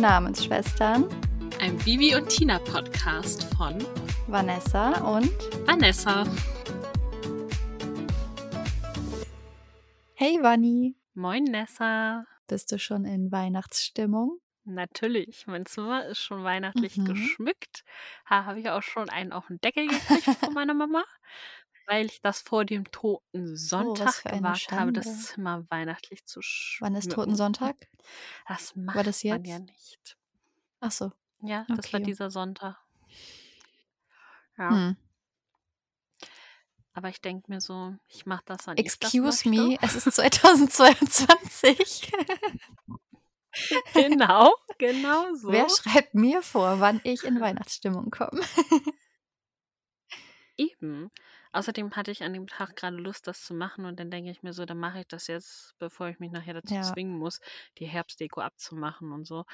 Namensschwestern. Ein Bibi und Tina Podcast von Vanessa und Vanessa. Hey Vanni. Moin Nessa. Bist du schon in Weihnachtsstimmung? Natürlich, mein Zimmer ist schon weihnachtlich mhm. geschmückt. Da habe ich auch schon einen auf den Deckel gekriegt von meiner Mama, weil ich das vor dem Toten oh, Sonntag oh, gewagt habe, das Zimmer weihnachtlich zu schmücken. Wann ist Toten Sonntag? Das macht war das jetzt? man ja nicht. Ach so. Ja, das okay. war dieser Sonntag. Ja. Hm. Aber ich denke mir so, ich mache das, wann Excuse das me, es ist 2022. genau, genau so. Wer schreibt mir vor, wann ich in Weihnachtsstimmung komme? Eben. Außerdem hatte ich an dem Tag gerade Lust, das zu machen und dann denke ich mir so, dann mache ich das jetzt, bevor ich mich nachher dazu ja. zwingen muss, die Herbstdeko abzumachen und so.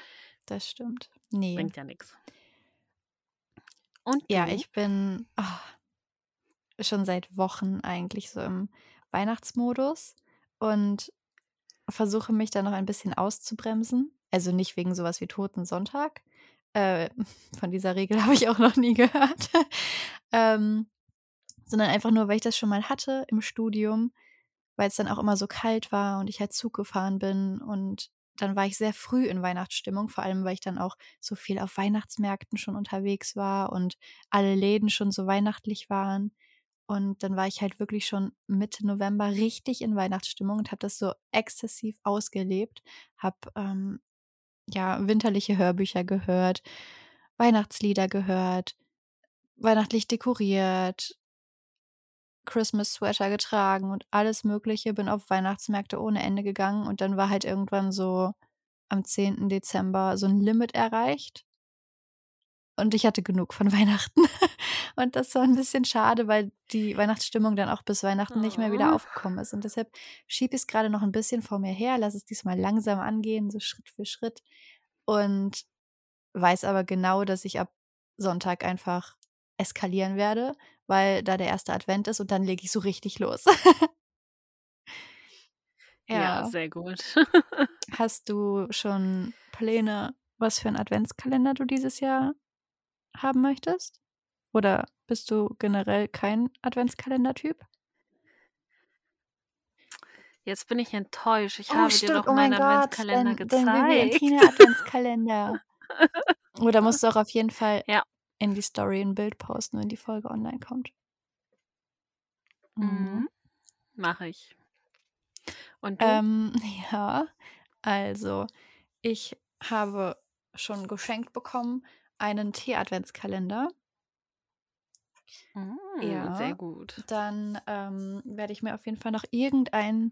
Das stimmt. Nee. Bringt ja nichts. Und du? ja, ich bin oh, schon seit Wochen eigentlich so im Weihnachtsmodus und versuche mich da noch ein bisschen auszubremsen. Also nicht wegen sowas wie Toten Sonntag. Äh, von dieser Regel habe ich auch noch nie gehört. ähm, sondern einfach nur, weil ich das schon mal hatte im Studium, weil es dann auch immer so kalt war und ich halt Zug gefahren bin und dann war ich sehr früh in Weihnachtsstimmung, vor allem weil ich dann auch so viel auf Weihnachtsmärkten schon unterwegs war und alle Läden schon so weihnachtlich waren. Und dann war ich halt wirklich schon Mitte November richtig in Weihnachtsstimmung und habe das so exzessiv ausgelebt. Habe ähm, ja winterliche Hörbücher gehört, Weihnachtslieder gehört, weihnachtlich dekoriert, Christmas Sweater getragen und alles Mögliche. Bin auf Weihnachtsmärkte ohne Ende gegangen und dann war halt irgendwann so am 10. Dezember so ein Limit erreicht. Und ich hatte genug von Weihnachten. Und das war ein bisschen schade, weil die Weihnachtsstimmung dann auch bis Weihnachten nicht mehr wieder aufgekommen ist. Und deshalb schiebe ich es gerade noch ein bisschen vor mir her, lasse es diesmal langsam angehen, so Schritt für Schritt. Und weiß aber genau, dass ich ab Sonntag einfach eskalieren werde, weil da der erste Advent ist und dann lege ich so richtig los. ja. ja, sehr gut. Hast du schon Pläne, was für einen Adventskalender du dieses Jahr haben möchtest? Oder bist du generell kein Adventskalender-Typ? Jetzt bin ich enttäuscht. Ich oh, habe stimmt. dir doch oh meinen Adventskalender den, gezeigt. Den Adventskalender. Oder musst du auch auf jeden Fall ja. In die Story ein Bild posten, wenn die Folge online kommt. Mhm. mhm. Mache ich. Und du? Ähm, ja, also ich habe schon geschenkt bekommen einen Tee-Adventskalender. Mm, ja, sehr gut. Dann ähm, werde ich mir auf jeden Fall noch irgendeinen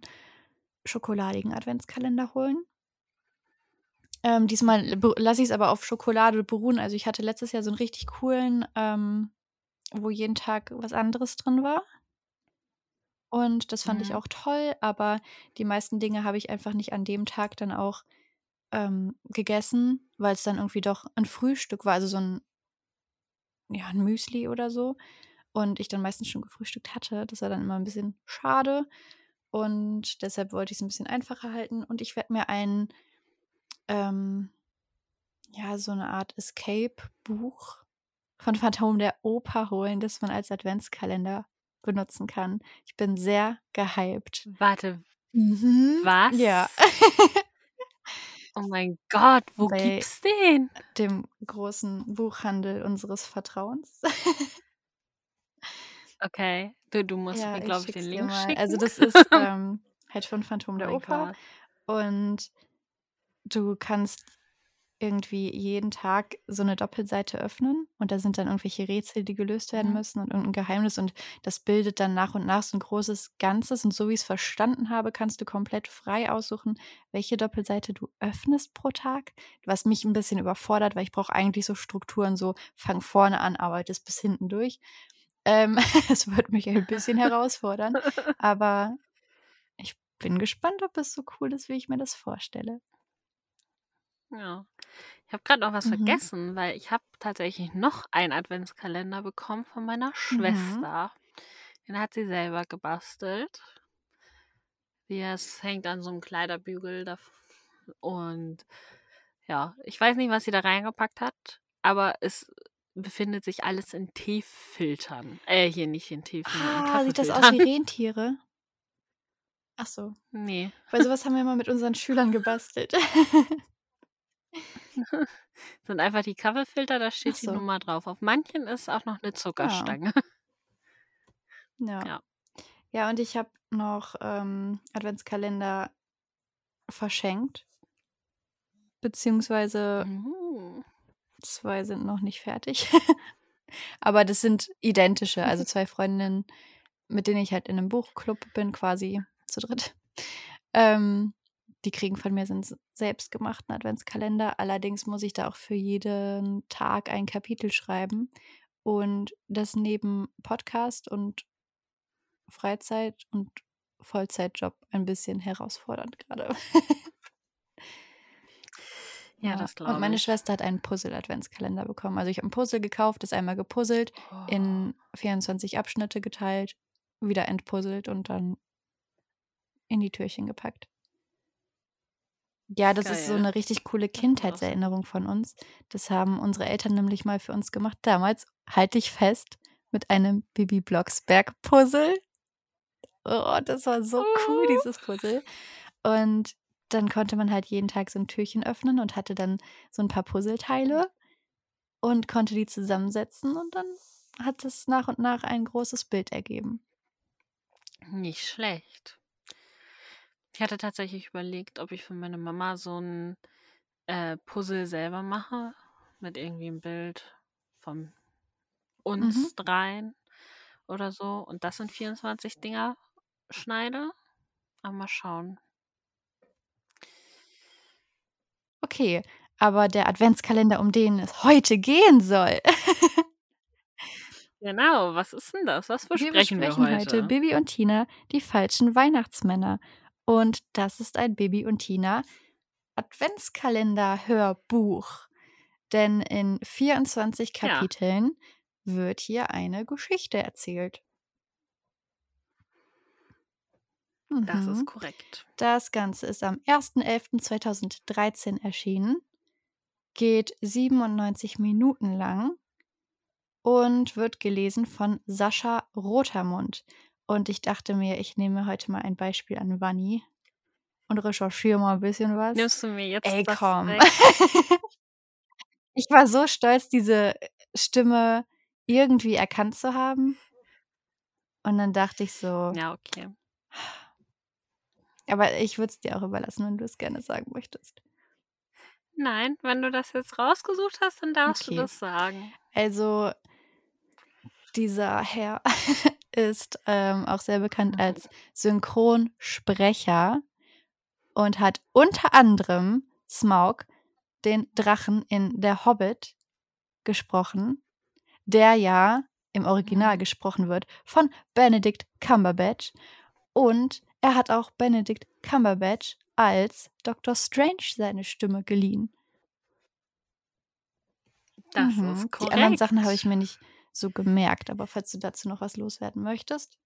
schokoladigen Adventskalender holen. Ähm, diesmal lasse ich es aber auf Schokolade beruhen. Also ich hatte letztes Jahr so einen richtig coolen, ähm, wo jeden Tag was anderes drin war. Und das fand mhm. ich auch toll, aber die meisten Dinge habe ich einfach nicht an dem Tag dann auch ähm, gegessen, weil es dann irgendwie doch ein Frühstück war, also so ein, ja, ein Müsli oder so. Und ich dann meistens schon gefrühstückt hatte. Das war dann immer ein bisschen schade. Und deshalb wollte ich es ein bisschen einfacher halten. Und ich werde mir ein, ähm, ja, so eine Art Escape-Buch von Phantom der Oper holen, das man als Adventskalender benutzen kann. Ich bin sehr gehypt. Warte. Mhm. Was? Ja. Oh mein Gott, wo Bei gibt's den? Dem großen Buchhandel unseres Vertrauens. Okay, du, du musst ja, mir, glaube ich, den Link schicken. Also das ist ähm, halt von Phantom oh der Oper. Gott. Und du kannst irgendwie jeden Tag so eine Doppelseite öffnen und da sind dann irgendwelche Rätsel, die gelöst werden mhm. müssen und irgendein Geheimnis und das bildet dann nach und nach so ein großes Ganzes und so wie ich es verstanden habe, kannst du komplett frei aussuchen, welche Doppelseite du öffnest pro Tag, was mich ein bisschen überfordert, weil ich brauche eigentlich so Strukturen, so fang vorne an, arbeitest bis hinten durch. Ähm, es wird mich ein bisschen herausfordern, aber ich bin gespannt, ob es so cool ist, wie ich mir das vorstelle. Ja. Ich habe gerade noch was Mhm. vergessen, weil ich habe tatsächlich noch einen Adventskalender bekommen von meiner Mhm. Schwester. Den hat sie selber gebastelt. es hängt an so einem Kleiderbügel da und Ja, ich weiß nicht, was sie da reingepackt hat, aber es befindet sich alles in Teefiltern. Äh, hier nicht in Teefiltern. Ah, sieht das aus wie Rentiere? Ach so. Nee. Weil sowas haben wir mal mit unseren Schülern gebastelt. sind einfach die Coverfilter, da steht so. die Nummer drauf. Auf manchen ist auch noch eine Zuckerstange. Ja. Ja, ja und ich habe noch ähm, Adventskalender verschenkt. Beziehungsweise mhm. zwei sind noch nicht fertig. Aber das sind identische, also zwei Freundinnen, mit denen ich halt in einem Buchclub bin, quasi zu dritt. Ähm, die kriegen von mir sind selbstgemachten Adventskalender. Allerdings muss ich da auch für jeden Tag ein Kapitel schreiben. Und das neben Podcast und Freizeit und Vollzeitjob ein bisschen herausfordernd gerade. Ja, das glaube ich. Und meine Schwester hat einen Puzzle-Adventskalender bekommen. Also ich habe ein Puzzle gekauft, das einmal gepuzzelt, oh. in 24 Abschnitte geteilt, wieder entpuzzelt und dann in die Türchen gepackt. Ja, das Geil. ist so eine richtig coole Kindheitserinnerung von uns. Das haben unsere Eltern nämlich mal für uns gemacht. Damals, halte ich fest, mit einem Bibi Blocksberg Puzzle. Oh, das war so cool, oh. dieses Puzzle. Und dann konnte man halt jeden Tag so ein Türchen öffnen und hatte dann so ein paar Puzzleteile und konnte die zusammensetzen und dann hat es nach und nach ein großes Bild ergeben. Nicht schlecht. Ich hatte tatsächlich überlegt, ob ich für meine Mama so ein äh, Puzzle selber mache mit irgendwie einem Bild von uns mhm. dreien oder so und das in 24 Dinger schneide. Aber mal schauen. Okay, aber der Adventskalender, um den es heute gehen soll. genau, was ist denn das? Was Wir besprechen wir, besprechen heute? heute Bibi und Tina, die falschen Weihnachtsmänner. Und das ist ein Bibi und Tina Adventskalender-Hörbuch. Denn in 24 Ja. Kapiteln wird hier eine Geschichte erzählt. Das ist Mhm. korrekt. Das Ganze ist am 1.11.2013 erschienen, geht 97 Minuten lang und wird gelesen von Sascha Rotermund. Und ich dachte mir, ich nehme heute mal ein Beispiel an Vanni und recherchiere mal ein bisschen was. Nimmst du mir jetzt Ey, das komm. Ich war so stolz, diese Stimme irgendwie erkannt zu haben. Und dann dachte ich so, Ja, okay. aber ich würde es dir auch überlassen, wenn du es gerne sagen möchtest. Nein, wenn du das jetzt rausgesucht hast, dann darfst du Okay. das sagen. Also, dieser Herr ist ähm, auch sehr bekannt Mhm. als Synchronsprecher und hat unter anderem Smaug, den Drachen in Der Hobbit, gesprochen, der ja im Original Mhm. gesprochen wird von Benedict Cumberbatch. Und er hat auch Benedict Cumberbatch als Dr. Strange seine Stimme geliehen. Das Mhm. ist Die anderen Sachen habe korrekt. ich mir nicht so gemerkt, aber falls du dazu noch was loswerden möchtest.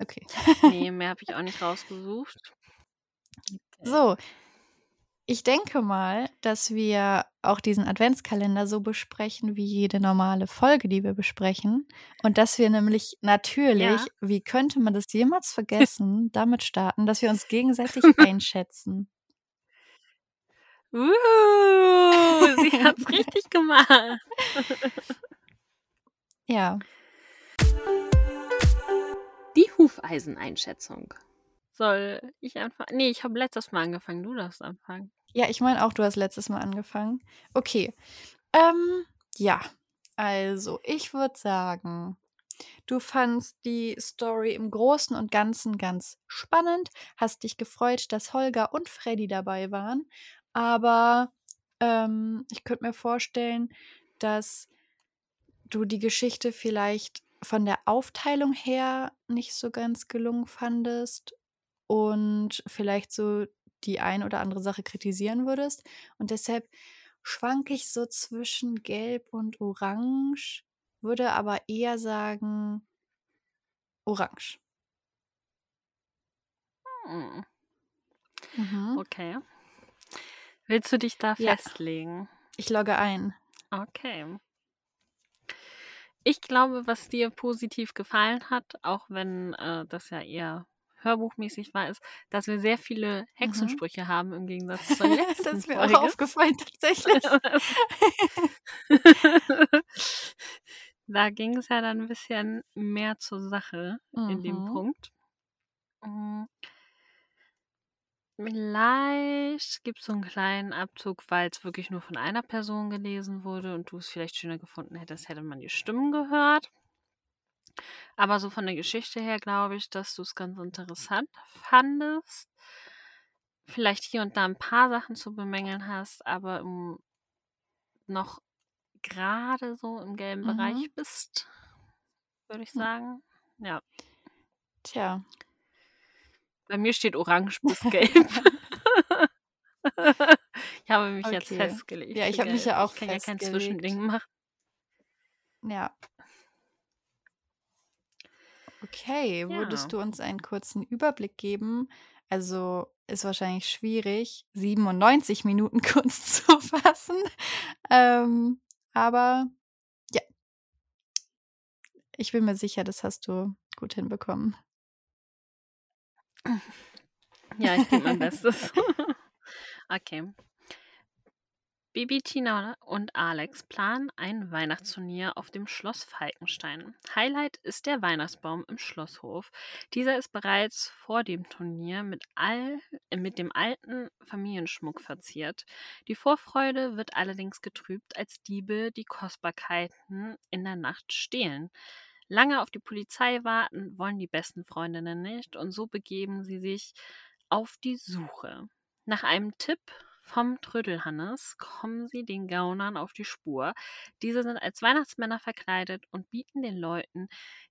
Okay. Ne, mehr habe ich auch nicht rausgesucht. Okay. So, ich denke mal, dass wir auch diesen Adventskalender so besprechen wie jede normale Folge, die wir besprechen. Und dass wir nämlich natürlich, Ja. wie könnte man das jemals vergessen, damit starten, dass wir uns gegenseitig einschätzen. Uh, sie hat's richtig gemacht. Ja. Die Hufeiseneinschätzung. Soll ich anfangen? Ne, ich habe letztes Mal angefangen, du darfst anfangen. Ja, ich meine auch, du hast letztes Mal angefangen. Okay. Ähm, ja. Also, ich würde sagen, du fandst die Story im Großen und Ganzen ganz spannend, hast dich gefreut, dass Holger und Freddy dabei waren, aber ähm, ich könnte mir vorstellen, dass du die Geschichte vielleicht von der Aufteilung her nicht so ganz gelungen fandest und vielleicht so die ein oder andere Sache kritisieren würdest. Und deshalb schwanke ich so zwischen Gelb und Orange, würde aber eher sagen Orange. Hm. Mhm. Okay. Willst du dich da ja. festlegen? Ich logge ein. Okay. Ich glaube, was dir positiv gefallen hat, auch wenn äh, das ja eher hörbuchmäßig war, ist, dass wir sehr viele mhm. Hexensprüche mhm. haben im Gegensatz zur letzten Das ist mir Folge. auch aufgefallen, tatsächlich. da ging es ja dann ein bisschen mehr zur Sache mhm. in dem mhm. Punkt. Mhm. Vielleicht gibt es so einen kleinen Abzug, weil es wirklich nur von einer Person gelesen wurde und du es vielleicht schöner gefunden hättest, hätte man die Stimmen gehört. Aber so von der Geschichte her glaube ich, dass du es ganz interessant fandest. Vielleicht hier und da ein paar Sachen zu bemängeln hast, aber im, noch gerade so im gelben mhm. Bereich bist, würde ich hm. sagen. Ja. Tja, bei mir steht orange bis gelb. ich habe mich jetzt festgelegt Ja, ich habe mich ja auch Ich kann ja kein Zwischending machen. Ja. Okay, Ja. würdest du uns einen kurzen Überblick geben? Also ist wahrscheinlich schwierig, 97 Minuten kurz zu fassen. Ähm, aber ja, ich bin mir sicher, das hast du gut hinbekommen. Ja, ich gebe mein Bestes. Okay. Bibi, Tina und Alex planen ein Weihnachtsturnier auf dem Schloss Falkenstein. Highlight ist der Weihnachtsbaum im Schlosshof. Dieser ist bereits vor dem Turnier mit, all, äh, mit dem alten Familienschmuck verziert. Die Vorfreude wird allerdings getrübt, als Diebe die Kostbarkeiten in der Nacht stehlen. Lange auf die Polizei warten wollen die besten Freundinnen nicht und so begeben sie sich auf die Suche. Nach einem Tipp vom Trödelhannes kommen sie den Gaunern auf die Spur. Diese sind als Weihnachtsmänner verkleidet und bieten den Leuten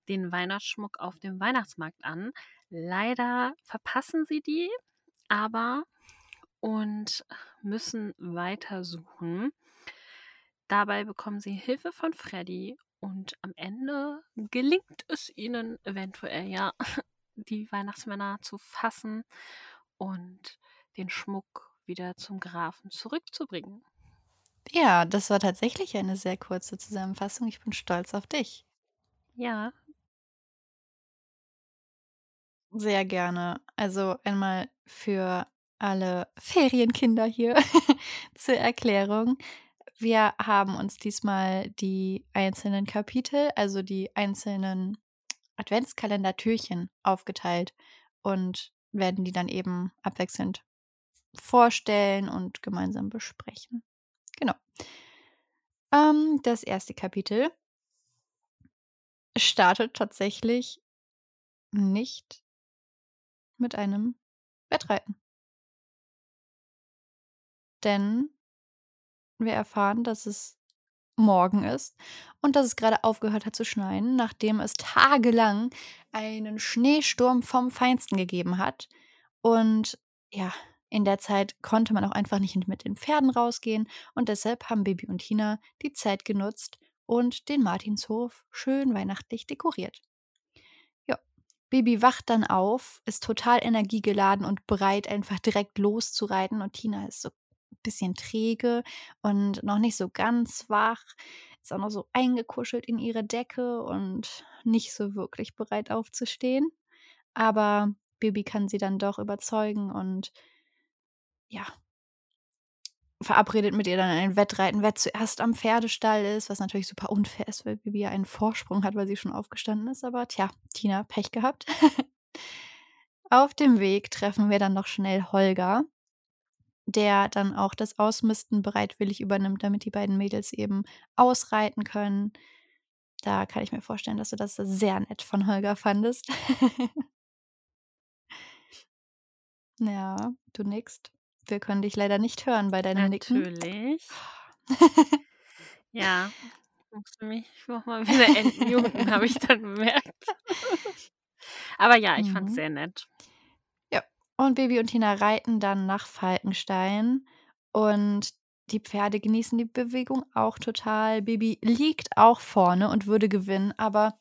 den Weihnachtsschmuck auf dem Weihnachtsmarkt an. Leider verpassen sie die, aber und müssen weiter suchen. Dabei bekommen sie Hilfe von Freddy und am Ende gelingt es ihnen eventuell ja, die Weihnachtsmänner zu fassen und den Schmuck wieder zum Grafen zurückzubringen. Ja, das war tatsächlich eine sehr kurze Zusammenfassung. Ich bin stolz auf dich. Ja. Sehr gerne. Also einmal für alle Ferienkinder hier zur Erklärung. Wir haben uns diesmal die einzelnen Kapitel, also die einzelnen Adventskalender-Türchen aufgeteilt und werden die dann eben abwechselnd vorstellen und gemeinsam besprechen. Genau. Ähm, das erste Kapitel startet tatsächlich nicht mit einem Wettreiten. Denn wir erfahren, dass es morgen ist und dass es gerade aufgehört hat zu schneien, nachdem es tagelang einen Schneesturm vom Feinsten gegeben hat. Und ja, in der Zeit konnte man auch einfach nicht mit den Pferden rausgehen und deshalb haben Baby und Tina die Zeit genutzt und den Martinshof schön weihnachtlich dekoriert. Ja, Baby wacht dann auf, ist total energiegeladen und bereit, einfach direkt loszureiten und Tina ist so bisschen träge und noch nicht so ganz wach. Ist auch noch so eingekuschelt in ihre Decke und nicht so wirklich bereit aufzustehen. Aber Baby kann sie dann doch überzeugen und ja, verabredet mit ihr dann ein Wettreiten, wer zuerst am Pferdestall ist, was natürlich super unfair ist, weil Bibi ja einen Vorsprung hat, weil sie schon aufgestanden ist. Aber tja, Tina, Pech gehabt. Auf dem Weg treffen wir dann noch schnell Holger, der dann auch das Ausmisten bereitwillig übernimmt, damit die beiden Mädels eben ausreiten können. Da kann ich mir vorstellen, dass du das sehr nett von Holger fandest. ja, du nickst. Wir können dich leider nicht hören bei deinem Nicken. Natürlich. ja, musste mich nochmal wieder entmuten, habe ich dann bemerkt. Aber ja, ich mhm. fand es sehr nett. Und Baby und Tina reiten dann nach Falkenstein und die Pferde genießen die Bewegung auch total. Baby liegt auch vorne und würde gewinnen, aber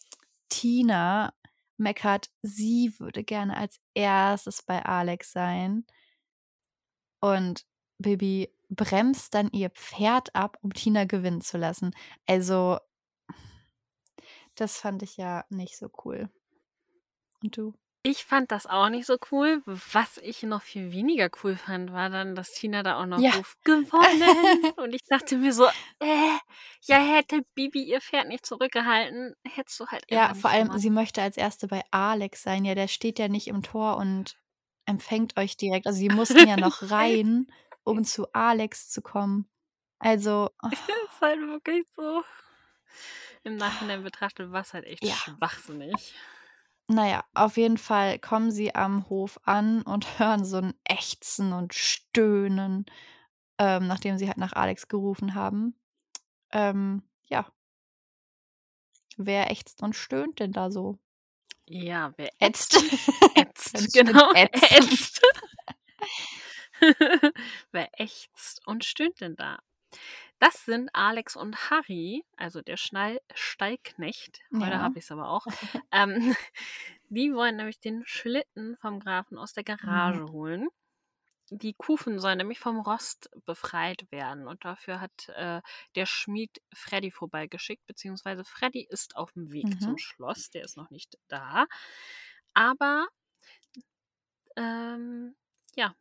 Tina meckert, sie würde gerne als erstes bei Alex sein. Und Baby bremst dann ihr Pferd ab, um Tina gewinnen zu lassen. Also das fand ich ja nicht so cool. Und du? Ich fand das auch nicht so cool. Was ich noch viel weniger cool fand, war dann, dass Tina da auch noch Ja. ruft, gewonnen. Und ich dachte mir so, äh, ja, hätte Bibi ihr Pferd nicht zurückgehalten, hättest du halt Ja, vor allem, gemacht. sie möchte als Erste bei Alex sein. Ja, der steht ja nicht im Tor und empfängt euch direkt. Also, sie mussten ja noch rein, um zu Alex zu kommen. Also Ist halt wirklich so. Im Nachhinein betrachtet war's halt echt Ja. schwachsinnig. Na ja, auf jeden Fall kommen sie am Hof an und hören so 'n Ächzen und Stöhnen, ähm, nachdem sie halt nach Alex gerufen haben. Ähm, ja. Wer ächzt und stöhnt denn da so? Ja, wer Ätzt. ätzt, schön genau, ätzend. ätzt. Wer ächzt und stöhnt denn da? Das sind Alex und Harry, also der Schnall Stallknecht. Heute Ja. habe ich's aber auch. Ähm, die wollen nämlich den Schlitten vom Grafen aus der Garage Mhm. holen. Die Kufen sollen nämlich vom Rost befreit werden und dafür hat, äh, der Schmied Freddy vorbeigeschickt, beziehungsweise Freddy ist auf'm Weg zum Mhm. Schloss, der ist noch nicht da. Aber ähm, ja,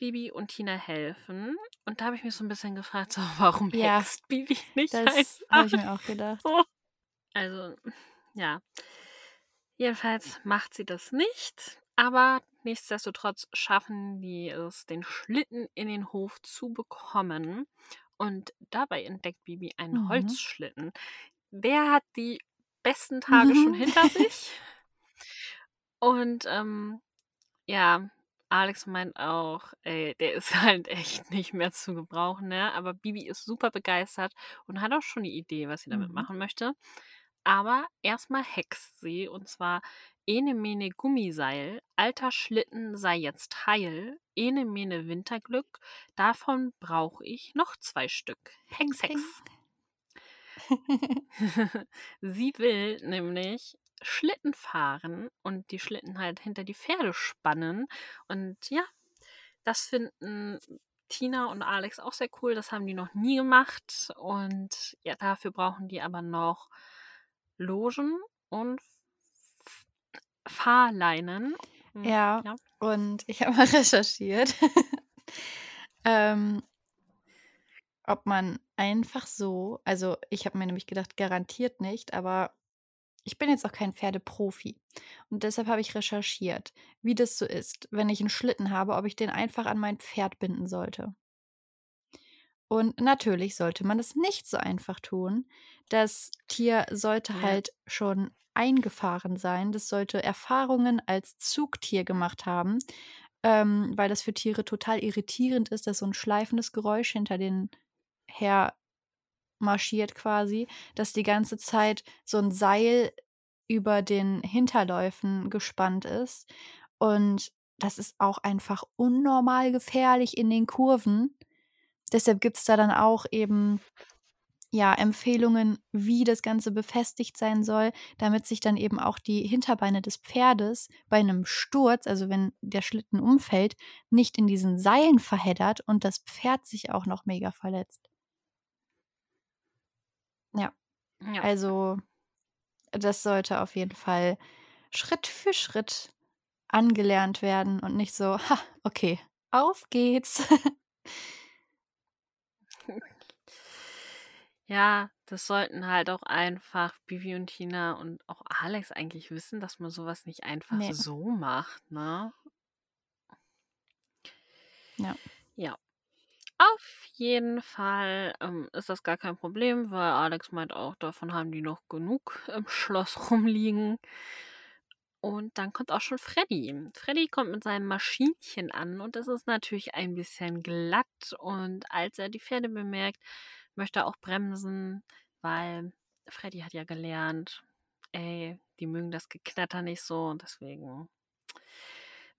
Bibi und Tina helfen. Und da habe ich mich so 'n bisschen gefragt, so, warum Ja, hext Bibi nicht das habe ich mir auch gedacht. so? Also, ja. Jedenfalls macht sie das nicht, aber nichtsdestotrotz schaffen die es, den Schlitten in den Hof zu bekommen. Und dabei entdeckt Bibi einen Mhm. Holzschlitten. Der hat die besten Tage schon hinter sich. Und, ähm, ja, Alex meint auch, ey, der ist halt echt nicht mehr zu gebrauchen, ne? Aber Bibi ist super begeistert und hat auch schon 'ne Idee, was sie damit Mhm. machen möchte. Aber erst mal hext sie und zwar: „Ene Mene Gummiseil, alter Schlitten sei jetzt heil, ene Mene Winterglück, davon brauch ich noch 2 Stück. Hex. Hex.“ Sie will nämlich Schlitten fahren und die Schlitten halt hinter die Pferde spannen. Und ja, das finden Tina und Alex auch sehr cool. Das haben die noch nie gemacht. Und ja, dafür brauchen die aber noch Logen und Fahrleinen. Hm, Ja, ja. und ich habe mal recherchiert, ähm ob man einfach so also, ich habe mir nämlich gedacht, garantiert nicht, aber ich bin jetzt auch kein Pferdeprofi. Und deshalb habe ich recherchiert, wie das so ist, wenn ich 'n Schlitten habe, ob ich den einfach an mein Pferd binden sollte. Und natürlich sollte man das nicht so einfach tun. Das Tier sollte Ja. halt schon eingefahren sein. Das sollte Erfahrungen als Zugtier gemacht haben, ähm, weil das für Tiere total irritierend ist, dass so 'n schleifendes Geräusch hinter denen her marschiert quasi, dass die ganze Zeit so 'n Seil über den Hinterläufen gespannt ist. Und das ist auch einfach unnormal gefährlich in den Kurven. Deshalb gibt's da dann auch eben, ja, Empfehlungen, wie das Ganze befestigt sein soll, damit sich dann eben auch die Hinterbeine des Pferdes bei 'nem Sturz, also wenn der Schlitten umfällt, nicht in diesen Seilen verheddert und das Pferd sich auch noch mega verletzt. Ja. Also, das sollte auf jeden Fall Schritt für Schritt angelernt werden und nicht so: „Ha, okay, auf geht's.“ Ja, das sollten halt auch einfach Bibi und Tina und auch Alex eigentlich wissen, dass man so was nicht einfach Ne. so macht, ne? Ja. Ja. Auf jeden Fall, ähm, ist das gar kein Problem, weil Alex meint auch, davon haben die noch genug im Schloss rumliegen. Und dann kommt auch schon Freddy. Freddy kommt mit seinem Maschinchen an und das ist natürlich ein bisschen glatt. Und als er die Pferde bemerkt, möchte er auch bremsen, weil Freddy hat ja gelernt, ey, die mögen das Geknatter nicht so und deswegen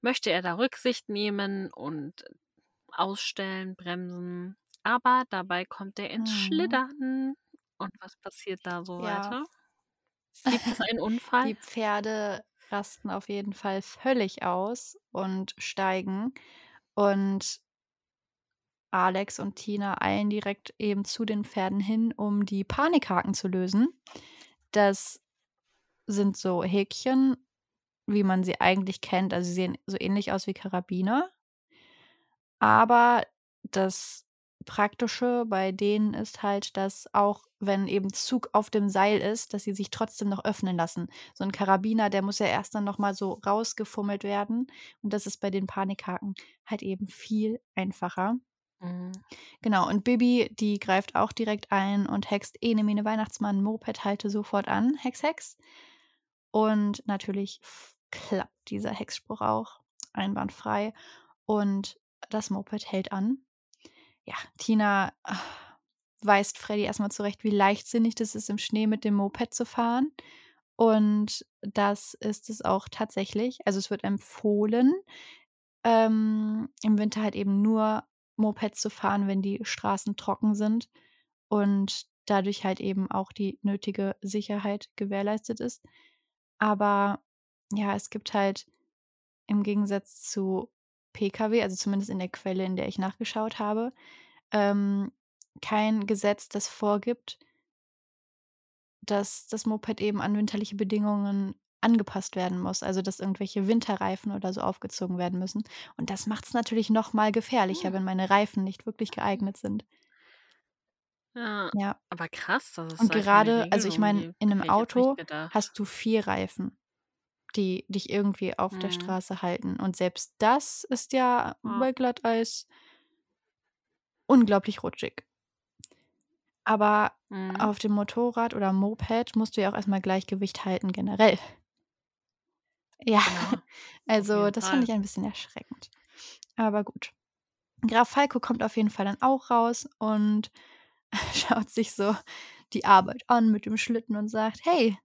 möchte er da Rücksicht nehmen und ausstellen, bremsen. Aber dabei kommt er ins Mhm. Schlittern. Und was passiert da so Ja. weiter? Gibt es einen Unfall? Die Pferde rasten auf jeden Fall völlig aus und steigen. Und Alex und Tina eilen direkt eben zu den Pferden hin, um die Panikhaken zu lösen. Das sind so Häkchen, wie man sie eigentlich kennt. Also sie sehen so ähnlich aus wie Karabiner. Aber das Praktische bei denen ist halt, dass auch wenn eben Zug auf dem Seil ist, dass sie sich trotzdem noch öffnen lassen. So ein Karabiner, der muss ja erst dann noch mal so rausgefummelt werden und das ist bei den Panikhaken halt eben viel einfacher. Mhm. Genau, und Bibi, die greift auch direkt ein und hext Ene Mene Weihnachtsmann, Moped halte sofort an, Hex Hex. Und natürlich klappt dieser Hexspruch auch einwandfrei und das Moped hält an ja, Tina ach, weist Freddy erstmal zurecht, wie leichtsinnig das ist, im Schnee mit dem Moped zu fahren. Und das ist es auch tatsächlich. Also es wird empfohlen, ähm, im Winter halt eben nur Moped zu fahren, wenn die Straßen trocken sind und dadurch halt eben auch die nötige Sicherheit gewährleistet ist. Aber ja, es gibt halt im Gegensatz zu Pkw, also zumindest in der Quelle, in der ich nachgeschaut habe, ähm, kein Gesetz, das vorgibt, dass das Moped eben an winterliche Bedingungen angepasst werden muss, also dass irgendwelche Winterreifen oder so aufgezogen werden müssen. Und das macht es natürlich noch mal gefährlicher, hm. wenn meine Reifen nicht wirklich geeignet sind. Ja, ja. aber krass, das ist Und gerade, also ich meine, in einem Auto hast du vier Reifen die dich irgendwie auf der mhm. Straße halten. Und selbst das ist ja Ja. bei Glatteis unglaublich rutschig. Aber Mhm. auf dem Motorrad oder Moped musst du ja auch erstmal Gleichgewicht halten generell. Ja, Ja, also das fand ich ein bisschen erschreckend. Aber gut. Graf Falco kommt auf jeden Fall dann auch raus und schaut sich so die Arbeit an mit dem Schlitten und sagt: „Hey,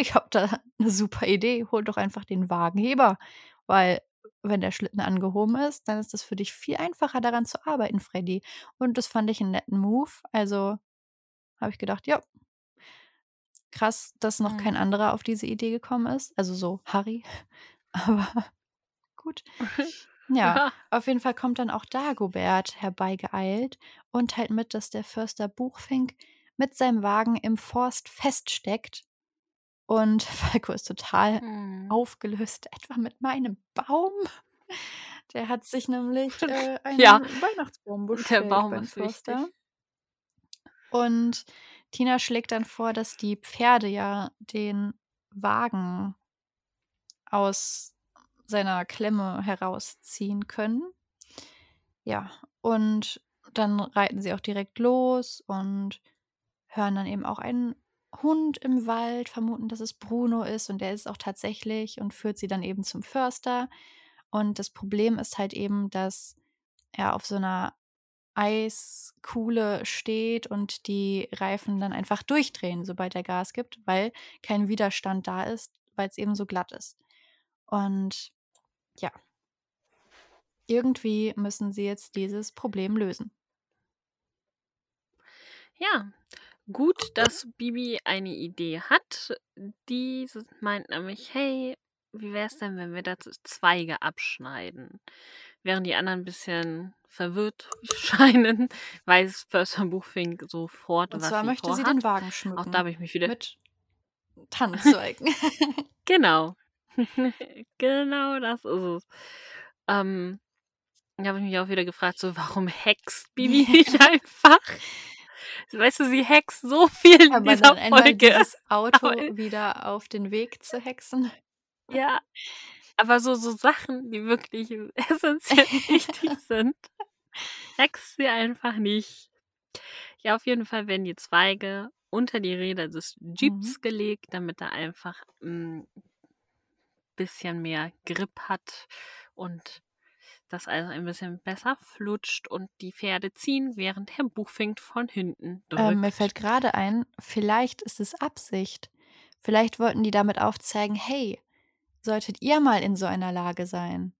ich habe da eine super Idee, hol doch einfach den Wagenheber, weil wenn der Schlitten angehoben ist, dann ist es für dich viel einfacher, daran zu arbeiten, Freddy. Und das fand ich einen netten Move. Also habe ich gedacht, ja, krass, dass noch kein mhm. anderer auf diese Idee gekommen ist. Also so Harry. Aber gut. Ja, auf jeden Fall kommt dann auch Dagobert herbeigeeilt und teilt mit, dass der Förster Buchfink mit seinem Wagen im Forst feststeckt und Falco ist total mhm. aufgelöst, etwa mit meinem Baum. Der hat sich nämlich äh, einen ja. Weihnachtsbaum bestellt. Der Baum ist Förster. Und Tina schlägt dann vor, dass die Pferde ja den Wagen aus seiner Klemme herausziehen können. Ja, und dann reiten sie auch direkt los und hören dann eben auch einen Hund im Wald, vermuten, dass es Bruno ist und der ist auch tatsächlich und führt sie dann eben zum Förster. Und das Problem ist halt eben, dass er auf so einer Eiskuhle steht und die Reifen dann einfach durchdrehen, sobald er Gas gibt, weil kein Widerstand da ist, weil es eben so glatt ist. Und ja, irgendwie müssen sie jetzt dieses Problem lösen. Ja, gut, dass Bibi eine Idee hat. Die meint nämlich, hey, wie wäre es denn, wenn wir dazu Zweige abschneiden? Während die anderen ein bisschen verwirrt scheinen, weiß Förster Buchfink sofort, Und was zwar sie möchte sie den Wagen schmücken. Auch da habe ich mich wieder... Mit Tannenzeugen. genau. genau das ist es. Ähm, da habe ich mich auch wieder gefragt, so warum hext Bibi nicht einfach? Weißt du, sie hext so viel in Aber dieser dann Folge. dieses Auto aber wieder auf den Weg zu hexen. Ja, aber so, so Sachen, die wirklich essentiell wichtig sind, hext sie einfach nicht. Ja, auf jeden Fall werden die Zweige unter die Räder des Jeeps mhm. gelegt, damit er einfach ein hm, bisschen mehr Grip hat und das also ein bisschen besser flutscht und die Pferde ziehen, während Herr Buchfink von hinten drückt. Ähm, mir fällt gerade ein, vielleicht ist es Absicht. Vielleicht wollten die damit aufzeigen, hey, solltet ihr mal in so einer Lage sein,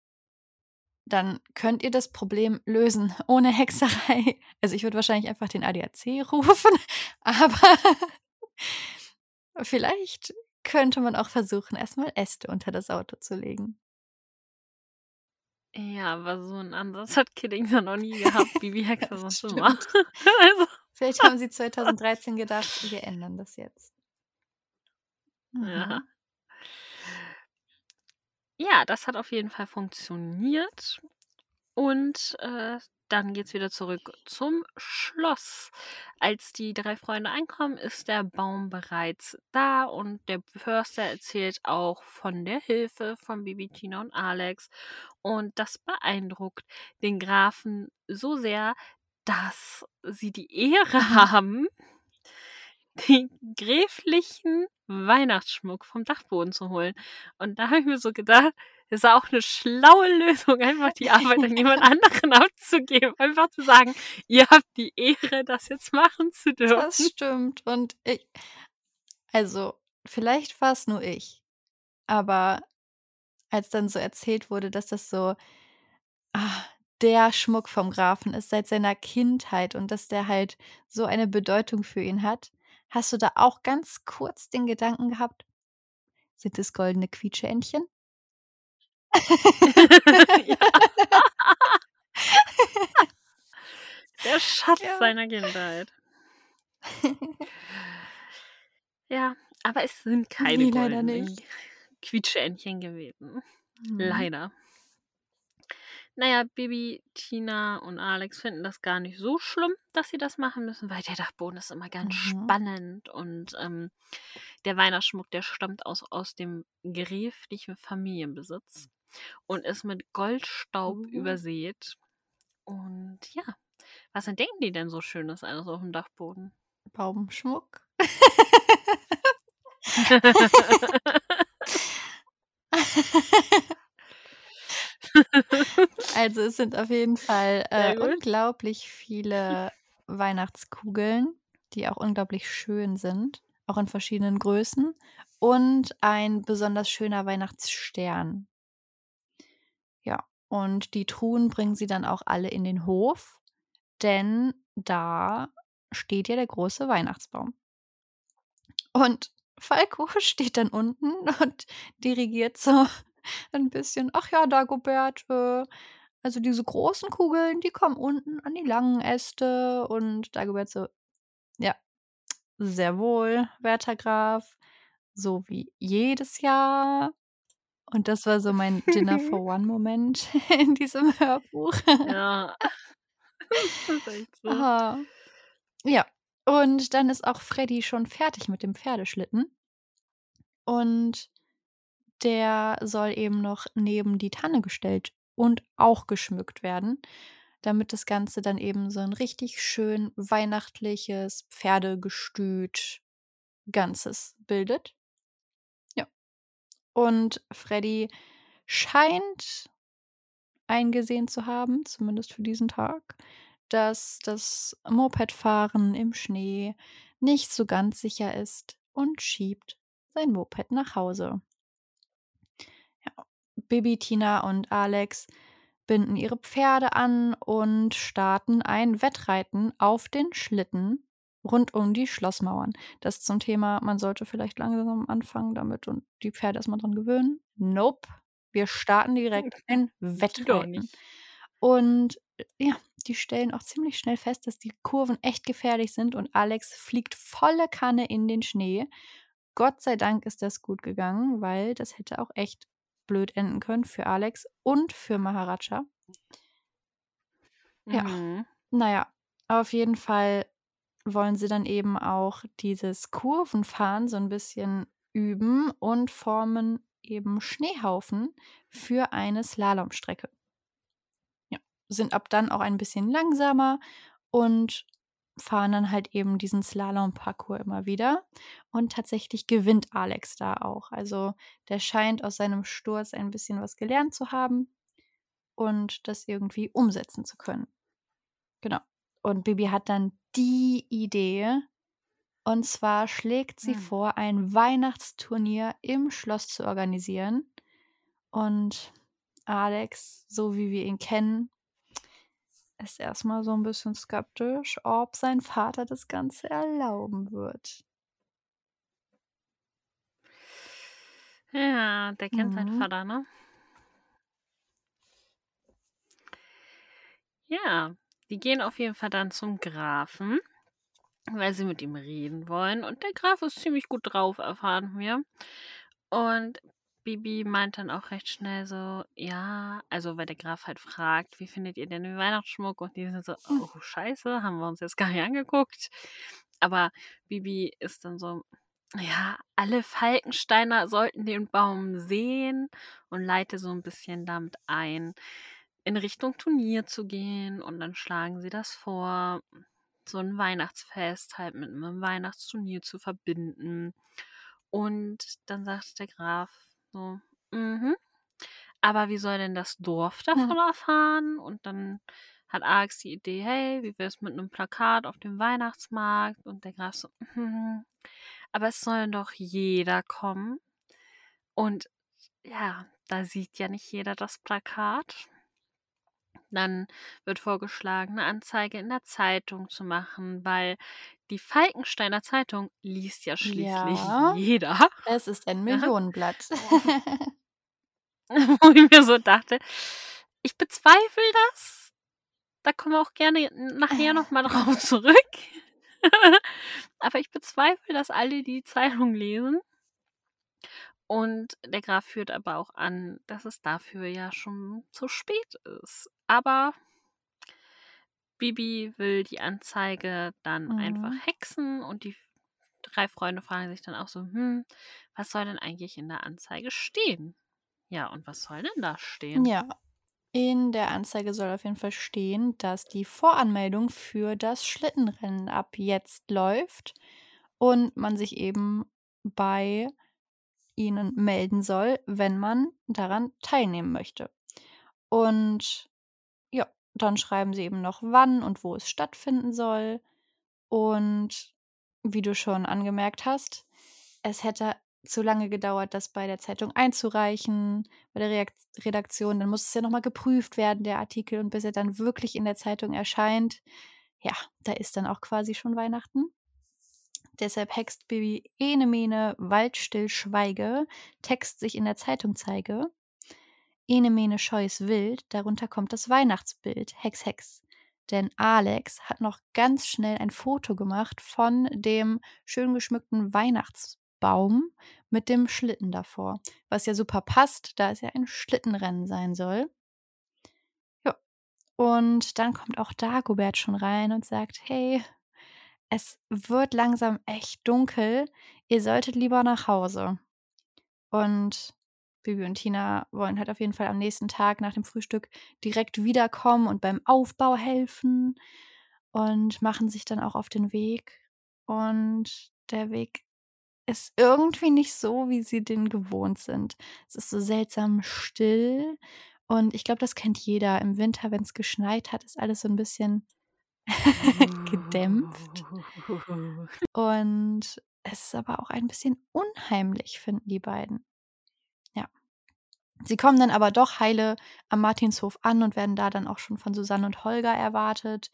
dann könnt ihr das Problem lösen ohne Hexerei. Also ich würde wahrscheinlich einfach den ADAC rufen, aber vielleicht könnte man auch versuchen, erstmal Äste unter das Auto zu legen. Ja, aber so 'n Ansatz hat Kidding ja noch nie gehabt. Bibi Hexe sonst immer. Also Vielleicht haben sie 2013 gedacht: „Wir ändern das jetzt.“ Ja. Mhm. Ja, das hat auf jeden Fall funktioniert. Und, äh, dann geht's wieder zurück zum Schloss. Als die 3 Freunde ankommen, ist der Baum bereits da und der Förster erzählt auch von der Hilfe von Bibi, Tina und Alex. Und das beeindruckt den Grafen so sehr, dass sie die Ehre haben, den gräflichen Weihnachtsschmuck vom Dachboden zu holen. Und da habe ich mir so gedacht, ist auch 'ne schlaue Lösung, einfach die Arbeit an jemand anderen abzugeben. Einfach zu sagen: „Ihr habt die Ehre, das jetzt machen zu Das dürfen.“ stimmt. Und ich also, vielleicht war's nur ich, aber als dann so erzählt wurde, dass das so, ah, der Schmuck vom Grafen ist seit seiner Kindheit und dass der halt so eine Bedeutung für ihn hat, hast du da auch ganz kurz den Gedanken gehabt: „Sind es goldene Quietscheentchen?“ Ja. Der Schatz Ja. seiner Kindheit. Ja, aber es sind keine Ne, leider goldenen nicht. Quietscheentchen gewesen. Mhm. Leider. Na ja, Bibi, Tina und Alex finden das gar nicht so schlimm, dass sie das machen müssen, weil der Dachboden ist immer ganz Mhm. spannend und, ähm, der Weihnachtsschmuck, der stammt aus aus dem gräflichen Familienbesitz und ist mit Goldstaub Oh. übersät. Und ja, was entdecken die denn so Schönes alles aufm Dachboden? Baumschmuck? Also, es sind auf jeden Fall, äh, unglaublich viele Weihnachtskugeln, die auch unglaublich schön sind, auch in verschiedenen Größen und ein besonders schöner Weihnachtsstern. Ja, und die Truhen bringen sie dann auch alle in den Hof, denn da steht ja der große Weihnachtsbaum. Und Falco steht dann unten und dirigiert so ein bisschen: „Ach ja, Dagobert, äh, also diese großen Kugeln, die kommen unten an die langen Äste.“ Und Dagobert so: „Ja, sehr wohl, werter Graf, so wie jedes Jahr.“ Und das war so mein Dinner-for-One-Moment in diesem Hörbuch. Ja. Das ist echt so. Ah. Ja, und dann ist auch Freddie schon fertig mit dem Pferdeschlitten. Und der soll eben noch neben die Tanne gestellt und auch geschmückt werden, damit das Ganze dann eben so 'n richtig schön weihnachtliches Pferdegestüt Ganzes bildet. Ja. Und Freddie scheint eingesehen zu haben, zumindest für diesen Tag, dass das Mopedfahren im Schnee nicht so ganz sicher ist und schiebt sein Moped nach Hause. Bibi, Tina und Alex binden ihre Pferde an und starten ein Wettreiten auf den Schlitten rund um die Schlossmauern. Das zum Thema, man sollte vielleicht langsam anfangen damit und die Pferde erst mal dran gewöhnen. Nope, wir starten direkt ein nicht. Und, äh, ja, die stellen auch ziemlich schnell fest, dass die Kurven echt gefährlich sind und Alex fliegt volle Kanne in den Schnee. Gott sei Dank ist das gut gegangen, weil das hätte auch echt blöd enden können für Alex und für Maharaja. Ja, Mhm. na ja, auf jeden Fall wollen sie dann eben auch dieses Kurvenfahren so 'n bisschen üben und formen eben Schneehaufen für eine Slalomstrecke. Ja, sind ab dann auch ein bisschen langsamer und fahren dann halt eben diesen Slalomparcours immer wieder. Und tatsächlich gewinnt Alex da auch. Also, der scheint aus seinem Sturz ein bisschen was gelernt zu haben und das irgendwie umsetzen zu können. Genau. Und Bibi hat dann die Idee, und zwar schlägt sie Mhm. vor, ein Weihnachtsturnier im Schloss zu organisieren. Und Alex, so wie wir ihn kennen ist erst mal so 'n bisschen skeptisch, ob sein Vater das Ganze erlauben wird. Ja, der kennt seinen Mhm. Vater, ne? Ja, die gehen auf jeden Fall dann zum Grafen, weil sie mit ihm reden wollen. Und der Graf ist ziemlich gut drauf, erfahren wir. Und Bibi meint dann auch recht schnell so, ja, also weil der Graf halt fragt, wie findet ihr denn den Weihnachtsschmuck? Und die sind so, Hm. oh scheiße, haben wir uns jetzt gar nicht angeguckt. Aber Bibi ist dann so, ja, alle Falkensteiner sollten den Baum sehen und leite so ein bisschen damit ein, in Richtung Turnier zu gehen. Und dann schlagen sie das vor, so ein Weihnachtsfest halt mit einem Weihnachtsturnier zu verbinden. Und dann sagt der Graf so, mhm. Aber wie soll denn das Dorf davon erfahren? Und dann hat Alex die Idee, hey, wie wär's mit einem Plakat auf dem Weihnachtsmarkt? Und der Graf so, mhm. Aber es soll doch jeder kommen. Und ja, da sieht ja nicht jeder das Plakat. Dann wird vorgeschlagen, eine Anzeige in der Zeitung zu machen, weil die Falkensteiner Zeitung liest ja schließlich Ja, jeder. es ist ein Millionenblatt. Wo ich mir so dachte, ich bezweifle das. Da kommen wir auch gerne nachher nochmal drauf zurück. Aber ich bezweifle, dass alle die Zeitung lesen. Und der Graf führt aber auch an, dass es dafür ja schon zu spät ist. Aber Bibi will die Anzeige dann Mhm. einfach hexen und die drei Freunde fragen sich dann auch so, hm, was soll denn eigentlich in der Anzeige stehen? Ja, und was soll denn da stehen? Ja, in der Anzeige soll auf jeden Fall stehen, dass die Voranmeldung für das Schlittenrennen ab jetzt läuft und man sich eben bei ihnen melden soll, wenn man daran teilnehmen möchte. Und dann schreiben sie eben noch, wann und wo es stattfinden soll. Und wie du schon angemerkt hast, es hätte zu lange gedauert, das bei der Zeitung einzureichen, bei der Redaktion. Dann muss es ja nochmal geprüft werden, der Artikel. Und bis er dann wirklich in der Zeitung erscheint, ja, da ist dann auch quasi schon Weihnachten. Deshalb hext Bibi ene mene waldstill schweige, Text sich in der Zeitung zeige. Ene mene scheues Wild, darunter kommt das Weihnachtsbild, Hex Hex. Denn Alex hat noch ganz schnell ein Foto gemacht von dem schön geschmückten Weihnachtsbaum mit dem Schlitten davor. Was ja super passt, da es ja ein Schlittenrennen sein soll. Ja. Und dann kommt auch Dagobert schon rein und sagt: Hey, es wird langsam echt dunkel. Ihr solltet lieber nach Hause. Und Bibi und Tina wollen halt auf jeden Fall am nächsten Tag nach dem Frühstück direkt wiederkommen und beim Aufbau helfen und machen sich dann auch auf den Weg. Und der Weg ist irgendwie nicht so, wie sie den gewohnt sind. Es ist so seltsam still. Und ich glaube, das kennt jeder. Im Winter, wenn es geschneit hat, ist alles so ein bisschen gedämpft. Und es ist aber auch ein bisschen unheimlich, finden die beiden. Sie kommen dann aber doch heile am Martinshof an und werden da dann auch schon von Susanne und Holger erwartet.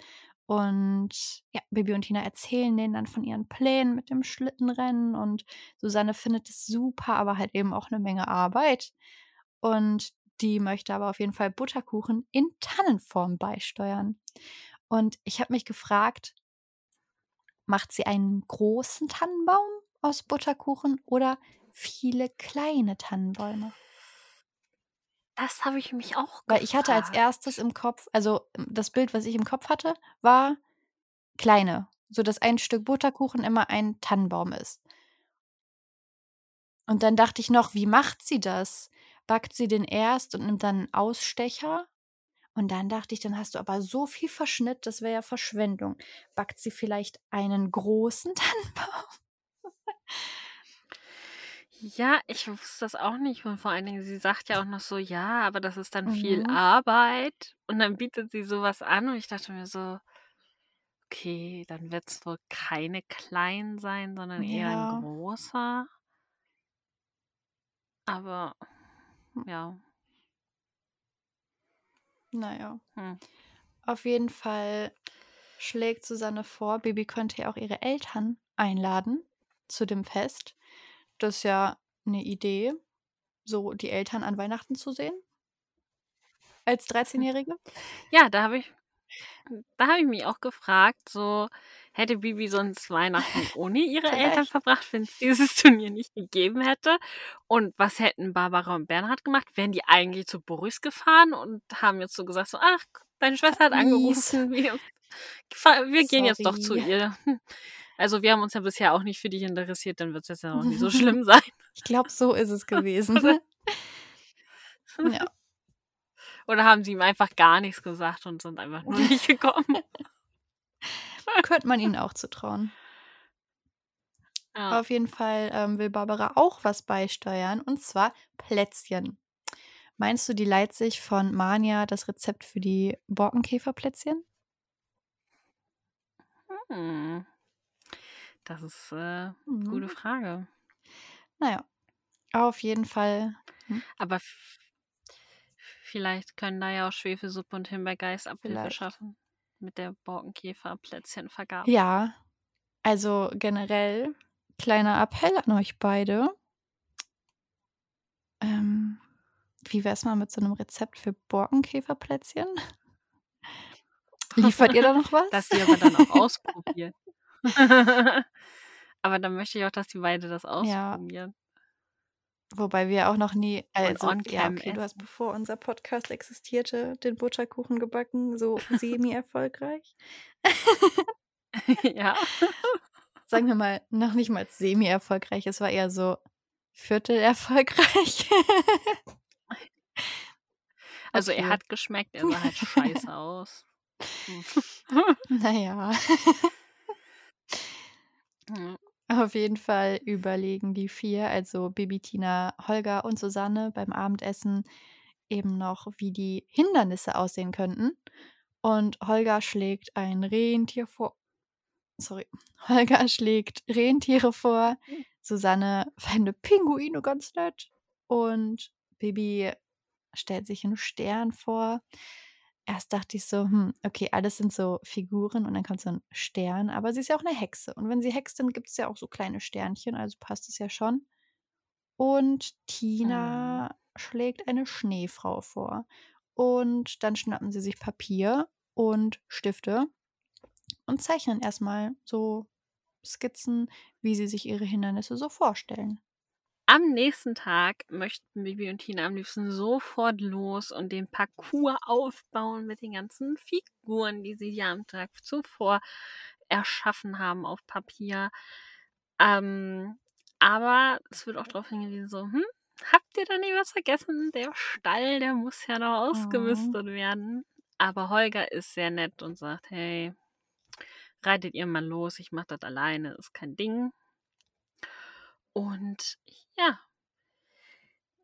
Und ja, Bibi und Tina erzählen denen dann von ihren Plänen mit dem Schlittenrennen und Susanne findet es super, aber halt eben auch eine Menge Arbeit. Und die möchte aber auf jeden Fall Butterkuchen in Tannenform beisteuern. Und ich habe mich gefragt, macht sie einen großen Tannenbaum aus Butterkuchen oder viele kleine Tannenbäume? Das habe ich mich auch Weil ich hatte als erstes im Kopf, also das Bild, was ich im Kopf hatte, war kleine, so dass ein Stück Butterkuchen immer ein Tannenbaum ist. Und dann dachte ich noch, wie macht sie das? Backt sie den erst und nimmt dann einen Ausstecher? Und dann dachte ich, dann hast du aber so viel Verschnitt, das wäre ja Verschwendung. Backt sie vielleicht einen großen Tannenbaum? Ja, ich wusste das auch nicht. Und vor allen Dingen, sie sagt ja auch noch so, ja, aber das ist dann viel Mhm. Arbeit. Und dann bietet sie sowas an und ich dachte mir so, okay, dann wird es wohl keine klein sein, sondern eher ein Ja. großer. Aber Hm. ja. Naja. Hm. Auf jeden Fall schlägt Susanne vor, Bibi könnte ja auch ihre Eltern einladen zu dem Fest. Das ist ja eine Idee, so die Eltern an Weihnachten zu sehen. Als 13-Jährige. Ja, da habe ich Da habe ich mich auch gefragt, so hätte Bibi sonst Weihnachten ohne ihre Eltern verbracht, wenn es dieses Turnier nicht gegeben hätte? Und was hätten Barbara und Bernhard gemacht? Wären die eigentlich zu Boris gefahren und haben jetzt so gesagt, so, ach, deine Schwester hat angerufen, wir, wir gehen jetzt doch zu ihr. Also wir haben uns ja bisher auch nicht für dich interessiert, dann wird es jetzt ja auch nicht so schlimm sein. Ich glaube, so ist es gewesen. ja. Oder haben sie ihm einfach gar nichts gesagt und sind einfach nur nicht gekommen? Könnte man ihnen auch zutrauen. Ja. Auf jeden Fall ähm, will Barbara auch was beisteuern und zwar Plätzchen. Meinst du, die leiht sich von Mania das Rezept für die Borkenkäferplätzchen? Hm. Das ist äh, eine mhm. gute Frage. Naja, auf jeden Fall. Hm? Aber Vielleicht können da ja auch Schwefelsuppe und Himbeergeist Abhilfe schaffen mit der Borkenkäfer-Plätzchenvergabe. Ja, also generell kleiner Appell an euch beide. Ähm, wie wäre es mal mit so einem Rezept für Borkenkäferplätzchen? Liefert ihr da noch was? Dass die aber dann auch ausprobieren. aber dann möchte ich auch, dass die beide das ausprobieren. Ja. Wobei wir auch noch nie, also ja, okay, du hast bevor unser Podcast existierte, den Butterkuchen gebacken, so semi-erfolgreich. ja. Sagen wir mal, noch nicht mal semi-erfolgreich, es war eher so viertel erfolgreich. also okay. er hat geschmeckt, er sah halt scheiße aus. naja. Auf jeden Fall überlegen die vier, also Bibi, Tina, Holger und Susanne beim Abendessen eben noch, wie die Hindernisse aussehen könnten. Und Holger schlägt ein Rentier vor. Sorry. Holger schlägt Rentiere vor. Hm. Susanne fände Pinguine ganz nett. Und Bibi stellt sich einen Stern vor erst dachte ich so, hm, okay, alles sind so Figuren und dann kommt so ein Stern, aber sie ist ja auch eine Hexe. Und wenn sie hext, dann gibt es ja auch so kleine Sternchen, also passt es ja schon. Und Tina mhm. schlägt eine Schneefrau vor. Und dann schnappen sie sich Papier und Stifte und zeichnen erstmal so Skizzen, wie sie sich ihre Hindernisse so vorstellen. Am nächsten Tag möchten Bibi und Tina am liebsten sofort los und den Parcours aufbauen mit den ganzen Figuren, die sie ja am Tag zuvor erschaffen haben auf Papier. Ähm, aber es wird auch darauf hingewiesen, so, hm, habt ihr da nicht was vergessen? Der Stall, der muss ja noch ausgemistet oh. werden. Aber Holger ist sehr nett und sagt, hey, reitet ihr mal los, ich mach das alleine, ist kein Ding. Und ja,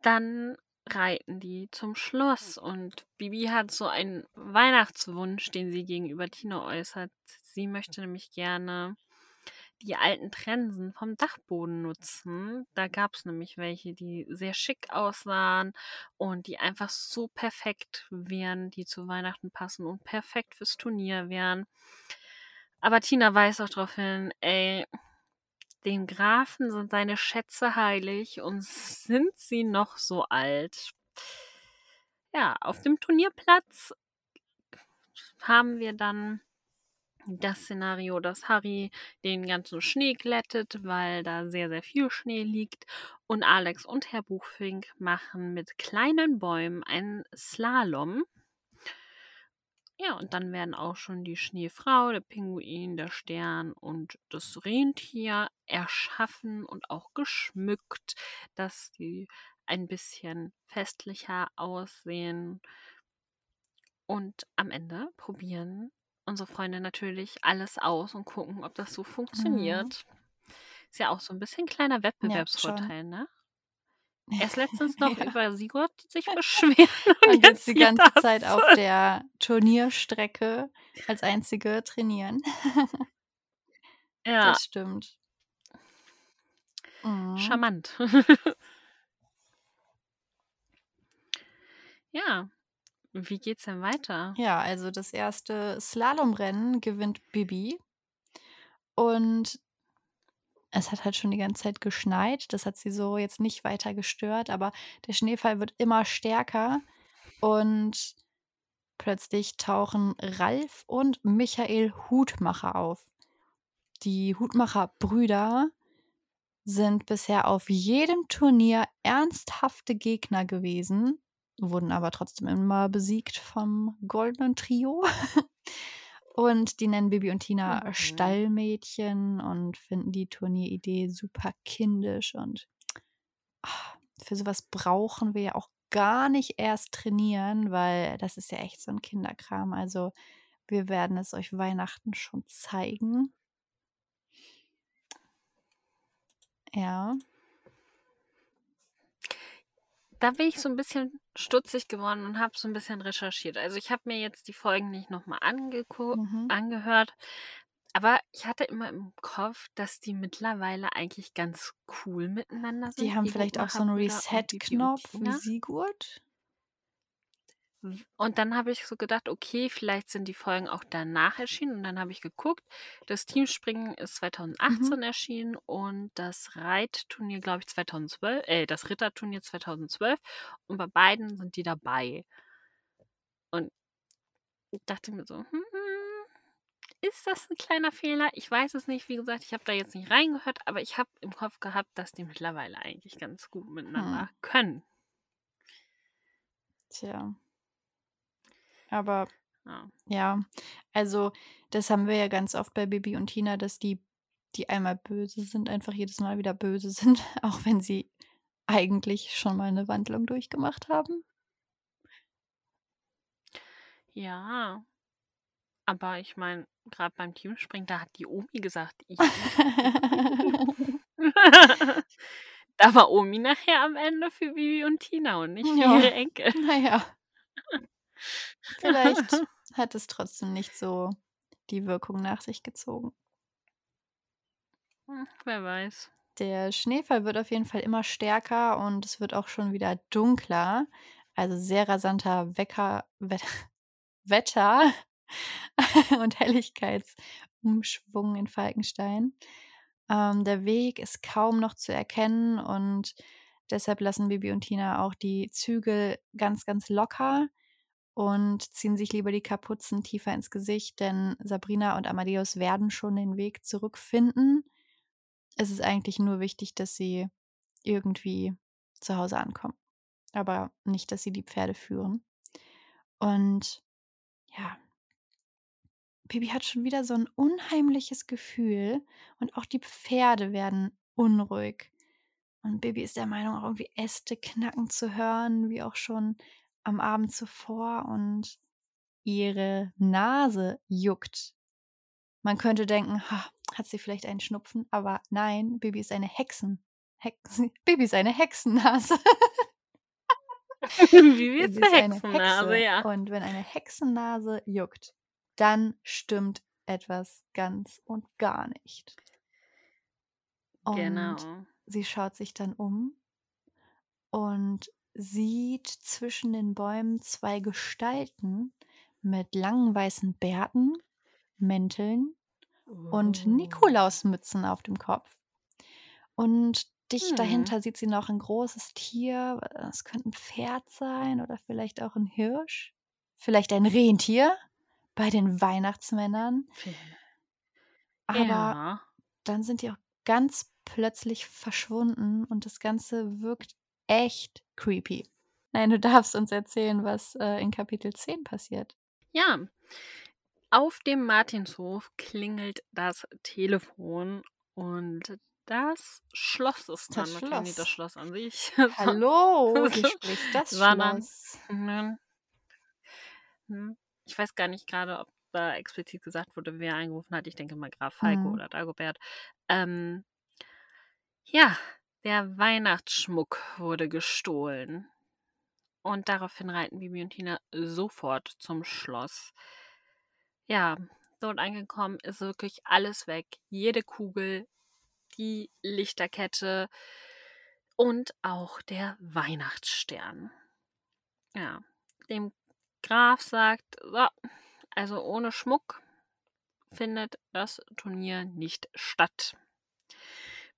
dann reiten die zum Schloss und Bibi hat so einen Weihnachtswunsch, den sie gegenüber Tina äußert. Sie möchte nämlich gerne die alten Trensen vom Dachboden nutzen. Da gab es nämlich welche, die sehr schick aussahen und die einfach so perfekt wären, die zu Weihnachten passen und perfekt fürs Turnier wären. Aber Tina weist auch darauf hin, ey, dem Grafen sind seine Schätze heilig und sind sie noch so alt. Ja, auf dem Turnierplatz haben wir dann das Szenario, dass Harry den ganzen Schnee glättet, weil da sehr, sehr viel Schnee liegt. Und Alex und Herr Buchfink machen mit kleinen Bäumen einen Slalom. Ja, und dann werden auch schon die Schneefrau, der Pinguin, der Stern und das Rentier erschaffen und auch geschmückt, dass die ein bisschen festlicher aussehen. Und am Ende probieren unsere Freunde natürlich alles aus und gucken, ob das so mhm. funktioniert. Mhm. Ist ja auch so ein bisschen kleiner Wettbewerbsvorteil, ja, ne? Erst letztens noch ja. über Sigurd sich beschweren. Und, und jetzt die ganze das. Zeit auf der Turnierstrecke als einzige trainieren. ja. Das stimmt. Mhm. Charmant. ja. Wie geht's denn weiter? Ja, also das erste Slalomrennen gewinnt Bibi. Und es hat halt schon die ganze Zeit geschneit. Das hat sie so jetzt nicht weiter gestört, aber der Schneefall wird immer stärker und plötzlich tauchen Ralf und Michael Hutmacher auf. Die Hutmacher-Brüder sind bisher auf jedem Turnier ernsthafte Gegner gewesen, wurden aber trotzdem immer besiegt vom goldenen Trio. Und die nennen Bibi und Tina mhm. Stallmädchen und finden die Turnieridee super kindisch. Und ach, für sowas brauchen wir ja auch gar nicht erst trainieren, weil das ist ja echt so ein Kinderkram. Also wir werden es euch Weihnachten schon zeigen. Ja. Da bin ich so ein bisschen stutzig geworden und habe so ein bisschen recherchiert. Also, ich habe mir jetzt die Folgen nicht nochmal Mhm. angehört, aber ich hatte immer im Kopf, dass die mittlerweile eigentlich ganz cool miteinander sind, Die haben vielleicht auch so einen Reset-Knopf wie Sigurd? Und dann habe ich so gedacht, okay, vielleicht sind die Folgen auch danach erschienen. Und dann habe ich geguckt, das Teamspringen ist 2018 Mhm. erschienen und das Reitturnier, glaube ich, 2012, äh, das Ritterturnier 2012. Und bei beiden sind die dabei. Und ich dachte mir so, hm, hm, ist das ein kleiner Fehler? Ich weiß es nicht. Wie gesagt, ich habe da jetzt nicht reingehört, aber ich habe im Kopf gehabt, dass die mittlerweile eigentlich ganz gut miteinander Hm. können. Tja. Aber ja. ja, also das haben wir ja ganz oft bei Bibi und Tina, dass die, die einmal böse sind, einfach jedes Mal wieder böse sind, auch wenn sie eigentlich schon mal eine Wandlung durchgemacht haben. Ja, aber ich meine, gerade beim Teamspringen, da hat die Omi gesagt, ich. da war Omi nachher am Ende für Bibi und Tina und nicht für ja. ihre Enkel. Naja. Vielleicht hat es trotzdem nicht so die Wirkung nach sich gezogen. Hm, wer weiß. Der Schneefall wird auf jeden Fall immer stärker und es wird auch schon wieder dunkler. Also sehr rasanter Wecker, Wetter, Wetter und Helligkeitsumschwung in Falkenstein. Ähm, der Weg ist kaum noch zu erkennen und deshalb lassen Bibi und Tina auch die Zügel ganz, ganz locker und ziehen sich lieber die Kapuzen tiefer ins Gesicht, denn Sabrina und Amadeus werden schon den Weg zurückfinden. Es ist eigentlich nur wichtig, dass sie irgendwie zu Hause ankommen, aber nicht, dass sie die Pferde führen. Und ja, Bibi hat schon wieder so ein unheimliches Gefühl und auch die Pferde werden unruhig. Und Bibi ist der Meinung, auch irgendwie Äste knacken zu hören, wie auch schon am Abend zuvor und ihre Nase juckt. Man könnte denken, ha, hat sie vielleicht einen Schnupfen, aber nein, Bibi ist eine Hexen. Hexen Bibi ist eine Hexennase. Bibi ist, ist eine Hexennase, Hexe. ja. Und wenn eine Hexennase juckt, dann stimmt etwas ganz und gar nicht. Und genau. sie schaut sich dann um und sieht zwischen den Bäumen zwei Gestalten mit langen weißen Bärten, Mänteln und oh. Nikolausmützen auf dem Kopf. Und dicht hm. dahinter sieht sie noch ein großes Tier. Es könnte ein Pferd sein oder vielleicht auch ein Hirsch. Vielleicht ein Rentier bei den Weihnachtsmännern. Aber ja. dann sind die auch ganz plötzlich verschwunden und das Ganze wirkt echt creepy. Nein, du darfst uns erzählen, was äh, in Kapitel 10 passiert. Ja, auf dem Martinshof klingelt das Telefon und das Schloss ist dann. Das Schloss. Okay, das Schloss an sich. Hallo, wie spricht das Schloss? Dann, hm, ich weiß gar nicht gerade, ob da explizit gesagt wurde, wer angerufen hat. Ich denke mal Graf Falco mhm. oder Dagobert. Ähm, ja, der Weihnachtsschmuck wurde gestohlen. Und daraufhin reiten Bibi und Tina sofort zum Schloss. Ja, dort angekommen ist wirklich alles weg. Jede Kugel, die Lichterkette und auch der Weihnachtsstern. Ja, dem Graf sagt, so, also ohne Schmuck findet das Turnier nicht statt.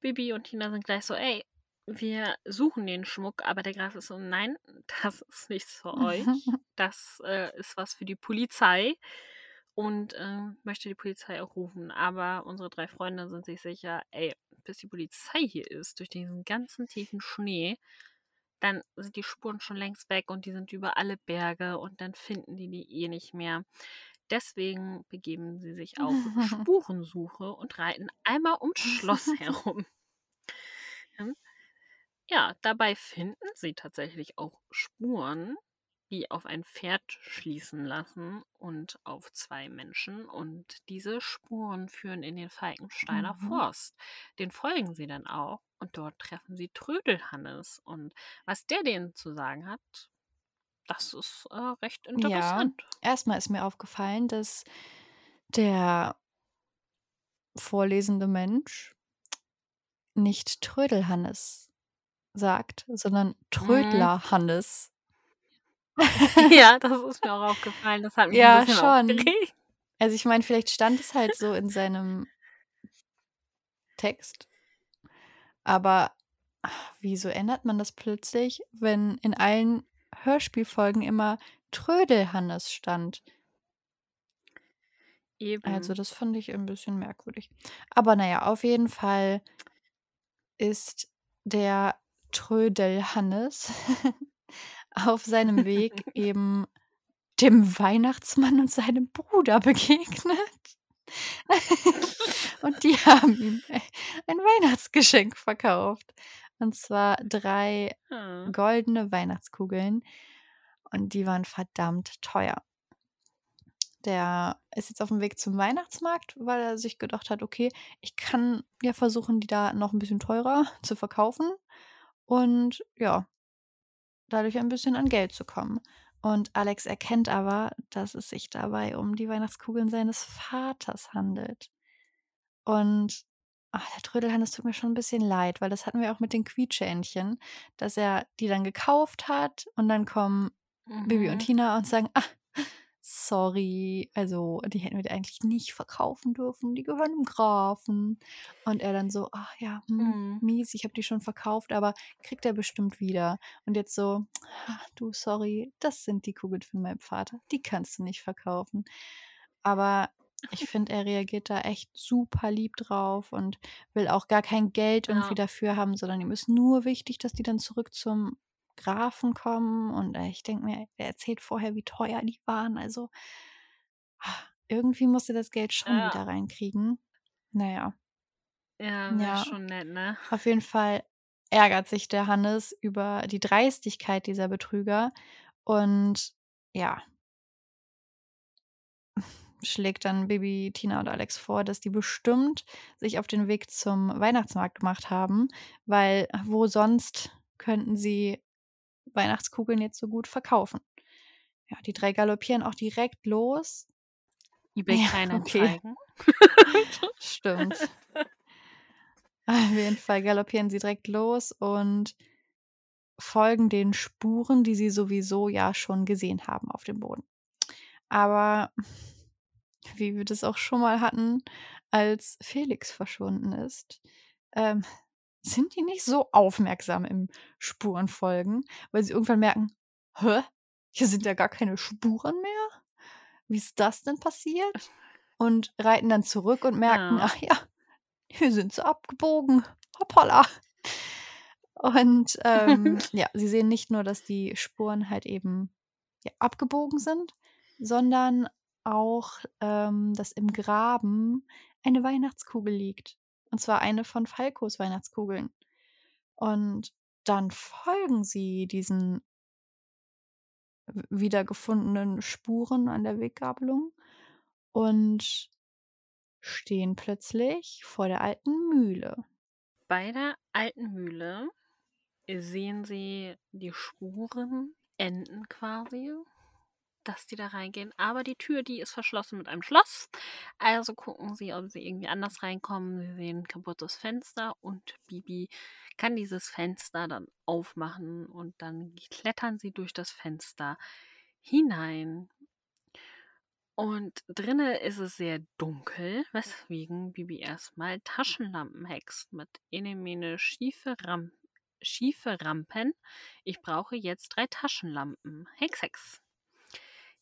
Bibi und Tina sind gleich so, ey, wir suchen den Schmuck, aber der Graf ist so: „Nein, das ist nichts für euch. Das, äh, ist was für die Polizei.“ Und, ähm, möchte die Polizei auch rufen. Aber unsere 3 Freunde sind sich sicher: „Ey, bis die Polizei hier ist, durch diesen ganzen tiefen Schnee, dann sind die Spuren schon längst weg und die sind über alle Berge und dann finden die die eh nicht mehr.“ Deswegen begeben sie sich auf Spurensuche und reiten einmal ums Schloss herum. Hm. Ja, dabei finden sie tatsächlich auch Spuren, die auf ein Pferd schließen lassen und auf 2 Menschen. Und diese Spuren führen in den Falkensteiner Mhm. Forst. Den folgen sie dann auch und dort treffen sie Trödelhannes. Und was der denen zu sagen hat, das ist, äh, recht Ja, interessant. erst mal ist mir aufgefallen, dass der vorlesende Mensch nicht Trödelhannes sagt, sondern Mhm. Trödlerhannes. Ja, das ist mir auch aufgefallen. Das hat mich Ja, bisschen schon. aufgeregt. Also, ich meine, vielleicht stand es halt so in seinem Text. Aber wieso ändert man das plötzlich, wenn in allen Hörspielfolgen immer Trödelhannes stand? Also, Eben. das fand ich 'n bisschen merkwürdig. Aber na ja, auf jeden Fall ist der Trödelhannes auf seinem Weg eben dem Weihnachtsmann und seinem Bruder begegnet. Und die haben ihm, ein Weihnachtsgeschenk verkauft. Und zwar 3 Ah. goldene Weihnachtskugeln und die waren verdammt teuer. Der ist jetzt auf'm Weg zum Weihnachtsmarkt, weil er sich gedacht hat: „Okay, ich kann ja versuchen, die da noch 'n bisschen teurer zu verkaufen und ja, dadurch ein bisschen an Geld zu kommen.“ Und Alex erkennt aber, dass es sich dabei um die Weihnachtskugeln seines Vaters handelt. Und, ach, der Trödelhannes tut mir schon 'n bisschen leid, weil das hatten wir auch mit den Quietscheentchen, dass er die dann gekauft hat und dann kommen Bibi und Mhm. Tina und sagen: „Ah, sorry, also, die hätten wir dir eigentlich nicht verkaufen dürfen, die gehören dem Grafen.“ Und er dann so: „Ach ja, hm, Mhm. mies, ich habe die schon verkauft, aber kriegt er bestimmt wieder.“ Und jetzt so: „Ah, du, sorry, das sind die Kugeln von meinem Vater, die kannst du nicht verkaufen.“ Aber ich finde, er reagiert da echt super lieb drauf und will auch gar kein Geld irgendwie Ja. dafür haben, sondern ihm ist nur wichtig, dass die dann zurück zum Grafen kommen. Und, äh, ich denke mir, er erzählt vorher, wie teuer die waren. Also irgendwie muss er das Geld schon Ja. wieder reinkriegen. Na ja. Ja, schon nett, ne? auf jeden Fall ärgert sich der Hannes über die Dreistigkeit dieser Betrüger und ja schlägt dann Bibi, Tina und Alex vor, dass die bestimmt sich auf den Weg zum Weihnachtsmarkt gemacht haben, weil wo sonst könnten sie Weihnachtskugeln jetzt so gut verkaufen? Ja, die 3 galoppieren auch direkt los. eBay Ja, okay. Kleinanzeigen. Stimmt. Auf jeden Fall galoppieren sie direkt los und folgen den Spuren, die sie sowieso ja schon gesehen haben auf dem Boden. Aber wie wir das auch schon mal hatten, als Felix verschwunden ist, ähm, sind die nicht so aufmerksam im Spurenfolgen, weil sie irgendwann merken: „Hä, hier sind ja gar keine Spuren mehr? Wie ist das denn passiert?“ Und reiten dann zurück und merken: Ja. „Ach ja, hier sind sie abgebogen. Hoppala.“ Und, ähm, ja, sie sehen nicht nur, dass die Spuren halt eben, ja, abgebogen sind, sondern auch, ähm, dass im Graben eine Weihnachtskugel liegt. Und zwar eine von Falkos Weihnachtskugeln. Und dann folgen sie diesen wiedergefundenen Spuren an der Weggabelung und stehen plötzlich vor der alten Mühle. Bei der alten Mühle sehen sie die Spuren enden quasi, dass die da reingehen. Aber die Tür, die ist verschlossen mit einem Schloss. Also gucken sie, ob sie irgendwie anders reinkommen. Sie sehen 'n kaputtes Fenster und Bibi kann dieses Fenster dann aufmachen und dann klettern sie durch das Fenster hinein. Und drinnen ist es sehr dunkel, weswegen Bibi erst mal Taschenlampen hext mit Ene Mene Schieferam schiefe Rampen. Ich brauche jetzt drei Taschenlampen. Hex, hex.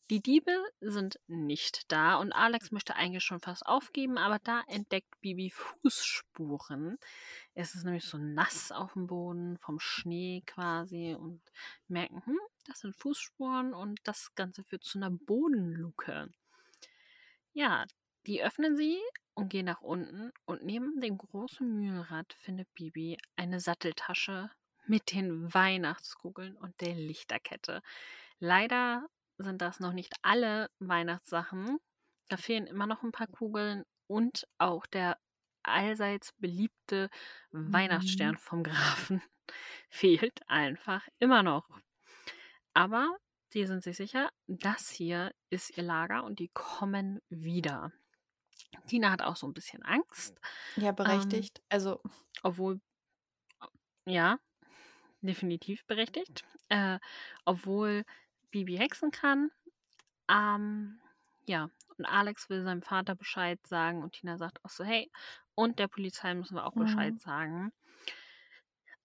Die Diebe sind nicht da und Alex möchte eigentlich schon fast aufgeben, aber da entdeckt Bibi Fußspuren. Es ist nämlich so nass auf dem Boden, vom Schnee quasi und merken, hm, das sind Fußspuren und das Ganze führt zu einer Bodenluke. Ja, die öffnen sie und gehen nach unten und neben dem großen Mühlrad findet Bibi eine Satteltasche mit den Weihnachtskugeln und der Lichterkette. Leider sind das noch nicht alle Weihnachtssachen. Da fehlen immer noch ein paar Kugeln und auch der allseits beliebte Weihnachtsstern Mhm. vom Grafen fehlt einfach immer noch. Aber die sind sich sicher, das hier ist ihr Lager und die kommen wieder. Tina hat auch so ein bisschen Angst. Ja, Ähm, berechtigt. Also, obwohl, ja, definitiv berechtigt. Äh, obwohl Bibi hexen kann. Ähm, ja, und Alex will seinem Vater Bescheid sagen und Tina sagt auch so, hey, und der Polizei müssen wir auch Bescheid mhm. sagen.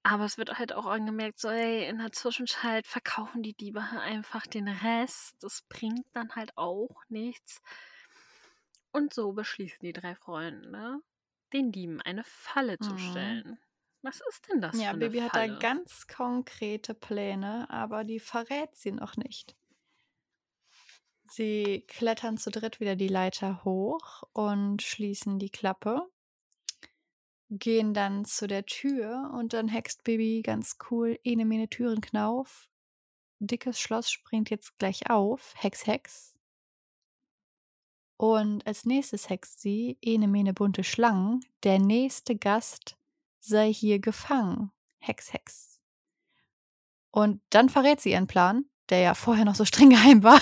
Aber es wird halt auch angemerkt, so, ey, in der Zwischenzeit verkaufen die Diebe einfach den Rest. Das bringt dann halt auch nichts. Und so beschließen die drei Freunde, den Dieben eine Falle zu Mhm. Was ist denn das Ja, für eine Bibi hat da ganz konkrete Pläne, aber die verrät sie noch nicht. Sie klettern zu dritt wieder die Leiter hoch und schließen die Klappe, gehen dann zu der Tür und dann hext Bibi ganz cool ene mene Türen knauf. Dickes Schloss springt jetzt gleich auf. Hex, Hex. Und als nächstes hext sie ene mene bunte Schlangen. Der nächste Gast sei hier gefangen. Hex, Hex. Und dann verrät sie ihren Plan, der ja vorher noch so streng geheim war.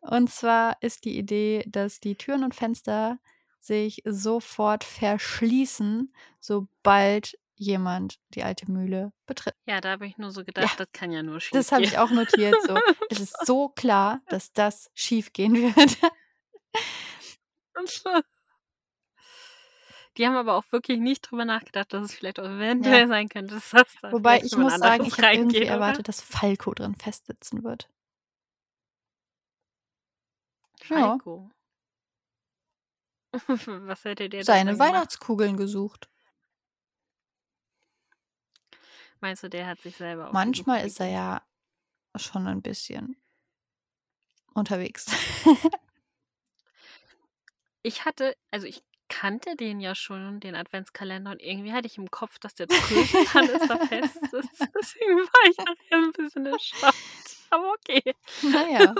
Und zwar ist die Idee, dass die Türen und Fenster sich sofort verschließen, sobald jemand die alte Mühle betritt. Ja, da habe ich nur so Ja, gedacht, das kann ja nur schief das habe ich auch notiert. So, es ist so klar, dass das schief gehen wird. Die haben aber auch wirklich nicht drüber nachgedacht, dass es vielleicht auch eventuell Ja. sein könnte, dass das da Wobei ich muss sagen, ich habe irgendwie oder? erwartet, dass Falco drin festsitzen wird. Ja, Falco. Was hätte der seine? Weihnachtskugeln gesucht. Meinst du, der hat sich selber die Manchmal ist er ja schon ein bisschen unterwegs. Ich hatte, also ich kannte den ja schon, den Adventskalender, und irgendwie hatte ich im Kopf, dass der Trödelhannes da fest ist. Deswegen war ich nachher ein bisschen erstaunt. Aber okay. naja.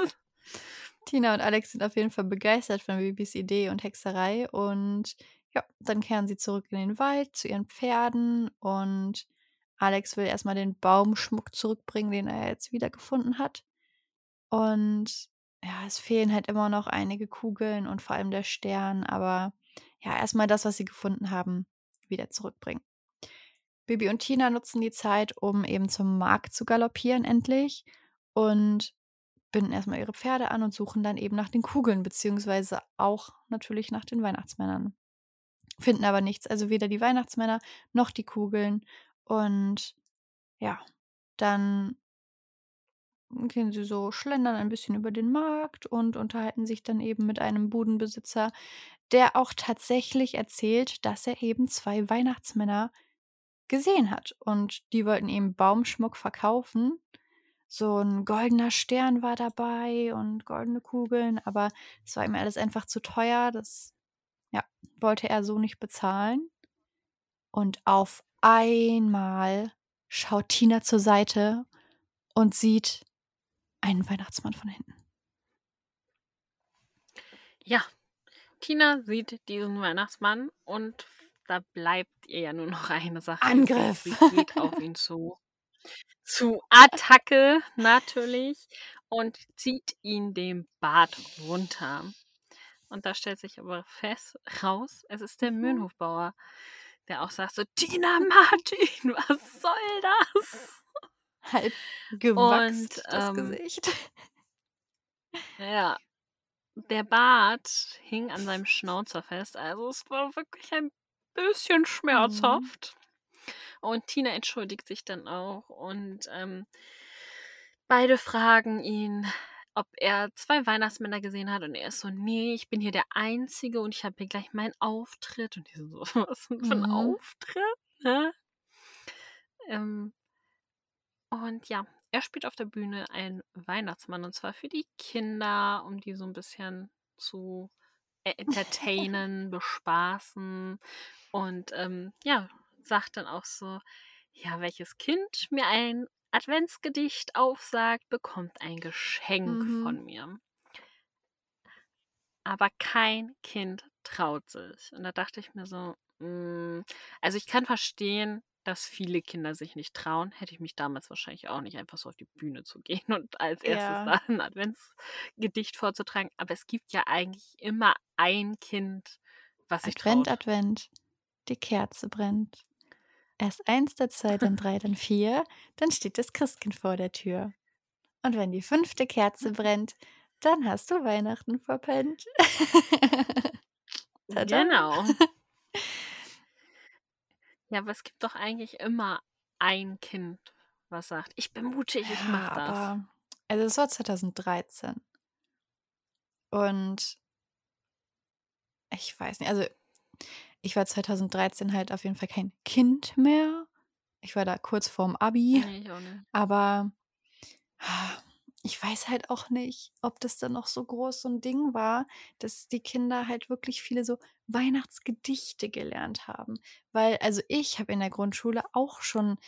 Tina und Alex sind auf jeden Fall begeistert von Bibis Idee und Hexerei und ja, dann kehren sie zurück in den Wald zu ihren Pferden und Alex will erstmal den Baumschmuck zurückbringen, den er jetzt wiedergefunden hat. Und ja, es fehlen halt immer noch einige Kugeln und vor allem der Stern, aber ja, erstmal das, was sie gefunden haben, wieder zurückbringen. Bibi und Tina nutzen die Zeit, um eben zum Markt zu galoppieren endlich und binden erstmal ihre Pferde an und suchen dann eben nach den Kugeln, beziehungsweise auch natürlich nach den Weihnachtsmännern. Finden aber nichts, also weder die Weihnachtsmänner noch die Kugeln. Und ja, dann gehen sie so, schlendern ein bisschen über den Markt und unterhalten sich dann eben mit einem Budenbesitzer, der auch tatsächlich erzählt, dass er eben zwei Weihnachtsmänner gesehen hat. Und die wollten eben Baumschmuck verkaufen. So ein goldener Stern war dabei und goldene Kugeln, aber es war ihm alles einfach zu teuer. Das ja, wollte er so nicht bezahlen. Und auf einmal schaut Tina zur Seite und sieht einen Weihnachtsmann von hinten. Ja, Tina sieht diesen Weihnachtsmann und da bleibt ihr ja nur noch eine Sache. Angriff. Sie geht auf ihn zu. Zu Attacke natürlich und zieht ihn den Bart runter. Und da stellt sich aber fest raus, es ist der Mhm. Mühlenhofbauer, der auch sagt so, Tina Martin, was soll das? Halb gewachst Und das ähm, Gesicht. ja, der Bart hing an seinem Schnauzer fest. Also es war wirklich ein bisschen Mhm. schmerzhaft. Und Tina entschuldigt sich dann auch und ähm, beide fragen ihn, ob er zwei Weihnachtsmänner gesehen hat und er ist so, nee, ich bin hier der Einzige und ich habe hier gleich meinen Auftritt. Und die sind so, was für ein mhm. Auftritt? Ne? Ähm, und ja, er spielt auf der Bühne einen Weihnachtsmann und zwar für die Kinder, um die so ein bisschen zu entertainen, bespaßen und ähm, ja, sagt dann auch so, ja, welches Kind mir ein Adventsgedicht aufsagt, bekommt ein Geschenk mhm. von mir. Aber kein Kind traut sich. Und da dachte ich mir so, mh, mm, also ich kann verstehen, dass viele Kinder sich nicht trauen. Hätte ich mich damals wahrscheinlich auch nicht einfach so auf die Bühne zu gehen und als erstes ja. ein Adventsgedicht vorzutragen. Aber es gibt ja eigentlich immer ein Kind, was sich Advent, traut. Advent, die Kerze brennt. Erst eins, dann zwei, dann drei, dann vier, dann steht das Christkind vor der Tür. Und wenn die fünfte Kerze brennt, dann hast du Weihnachten verpennt. genau. Ja, aber es gibt doch eigentlich immer ein Kind, was sagt, ich bin mutig, ich mache das. Aber, also es war 2013. Und ich weiß nicht, also ich war 2013 halt auf jeden Fall kein Kind mehr. Ich war da kurz vorm Abi. Nee, ich auch nicht. Aber ich weiß halt auch nicht, ob das dann noch so groß so ein Ding war, dass die Kinder halt wirklich viele so Weihnachtsgedichte gelernt haben. Weil, also ich habe in der Grundschule auch schon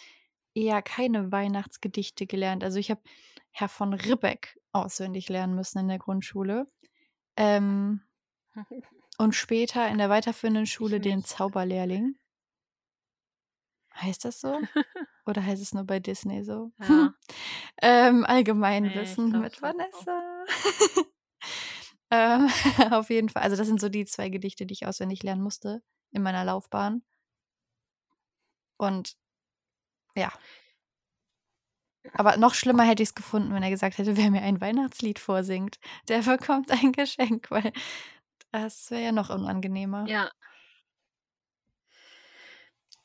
eher keine Weihnachtsgedichte gelernt. Also ich habe Herr von Ribbeck auswendig lernen müssen in der Grundschule. Ähm, und später in der weiterführenden Schule den Zauberlehrling. Heißt das so? Oder heißt es nur bei Disney so? Ja. ähm, Allgemeinwissen nee, mit Vanessa. ähm, auf jeden Fall. Also, das sind so die zwei Gedichte, die ich auswendig lernen musste in meiner Laufbahn. Und ja. Aber noch schlimmer hätte ich es gefunden, wenn er gesagt hätte, wer mir ein Weihnachtslied vorsingt, der bekommt ein Geschenk, weil das wäre ja noch unangenehmer. Ja.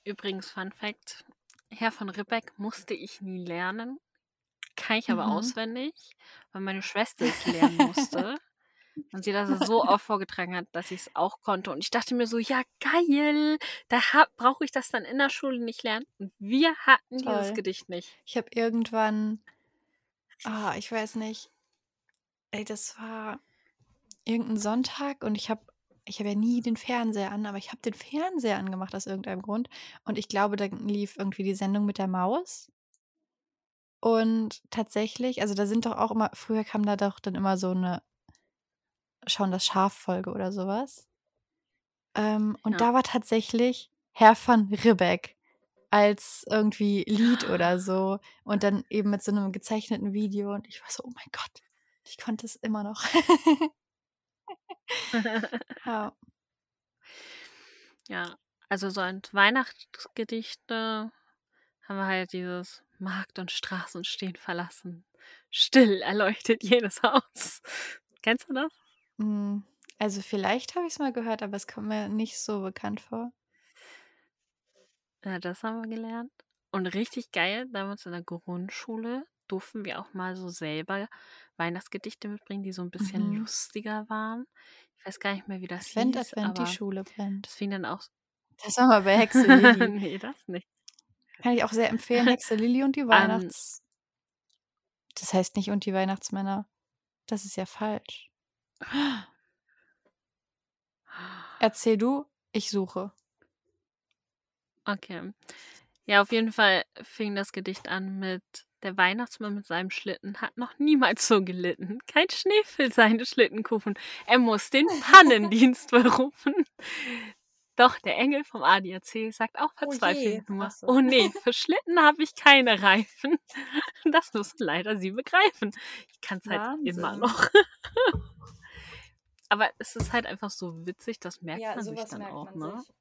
Übrigens, Fun Fact: Herr von Ribbeck musste ich nie lernen, kann ich aber Mhm. auswendig, weil meine Schwester es lernen musste und sie das so oft vorgetragen hat, dass ich es auch konnte. Und ich dachte mir so: „Ja, geil, da brauche ich das dann in der Schule nicht lernen.“ Und wir hatten dieses Gedicht nicht. Ich habe irgendwann ah, ich weiß nicht ey, das war irgendein Sonntag und ich habe ich habe ja nie den Fernseher an, aber ich habe den Fernseher angemacht aus irgendeinem Grund. Und ich glaube, da lief irgendwie die Sendung mit der Maus. Und tatsächlich, also da sind doch auch immer, früher kam da doch dann immer so eine Schauen das Schaf-Folge oder sowas. Ähm, und ja. da war tatsächlich Herr von Ribbeck als irgendwie Lied oder so. Und dann eben mit so einem gezeichneten Video. Und ich war so, oh mein Gott, ich konnte es immer noch. Ja. Ja, also so ein Weihnachtsgedichte haben wir halt dieses Markt und Straßen stehen verlassen. Still erleuchtet jedes Haus. Kennst du das? Hm, also vielleicht habe ich es mal gehört, aber es kommt mir nicht so bekannt vor. Ja, das haben wir gelernt. Und richtig geil, damals in der Grundschule durften wir auch mal so selber Weihnachtsgedichte mitbringen, die so ein bisschen Mhm. lustiger waren. Ich weiß gar nicht mehr, wie das Advent, hieß, Advent, die Schule brennt. das fing dann auch Das war mal bei Hexe Lilly. Ne, das nicht. Kann ich auch sehr empfehlen, Hexe Lilly und die An Weihnachts Das heißt nicht „und die Weihnachtsmänner“. Das ist ja falsch. Erzähl du, ich suche. Okay. Ja, auf jeden Fall fing das Gedicht an mit der Weihnachtsmann mit seinem Schlitten hat noch niemals so gelitten. Kein Schnee füllt seine Schlittenkufen. Er muss den Pannendienst berufen. Doch der Engel vom ADAC sagt auch verzweifelt oh nur, so. oh nee, für Schlitten habe ich keine Reifen. Das müssen leider Sie begreifen. Ich kann es halt immer noch. Aber es ist halt einfach so witzig, das merkt ja, man sich dann auch, ne? Sich.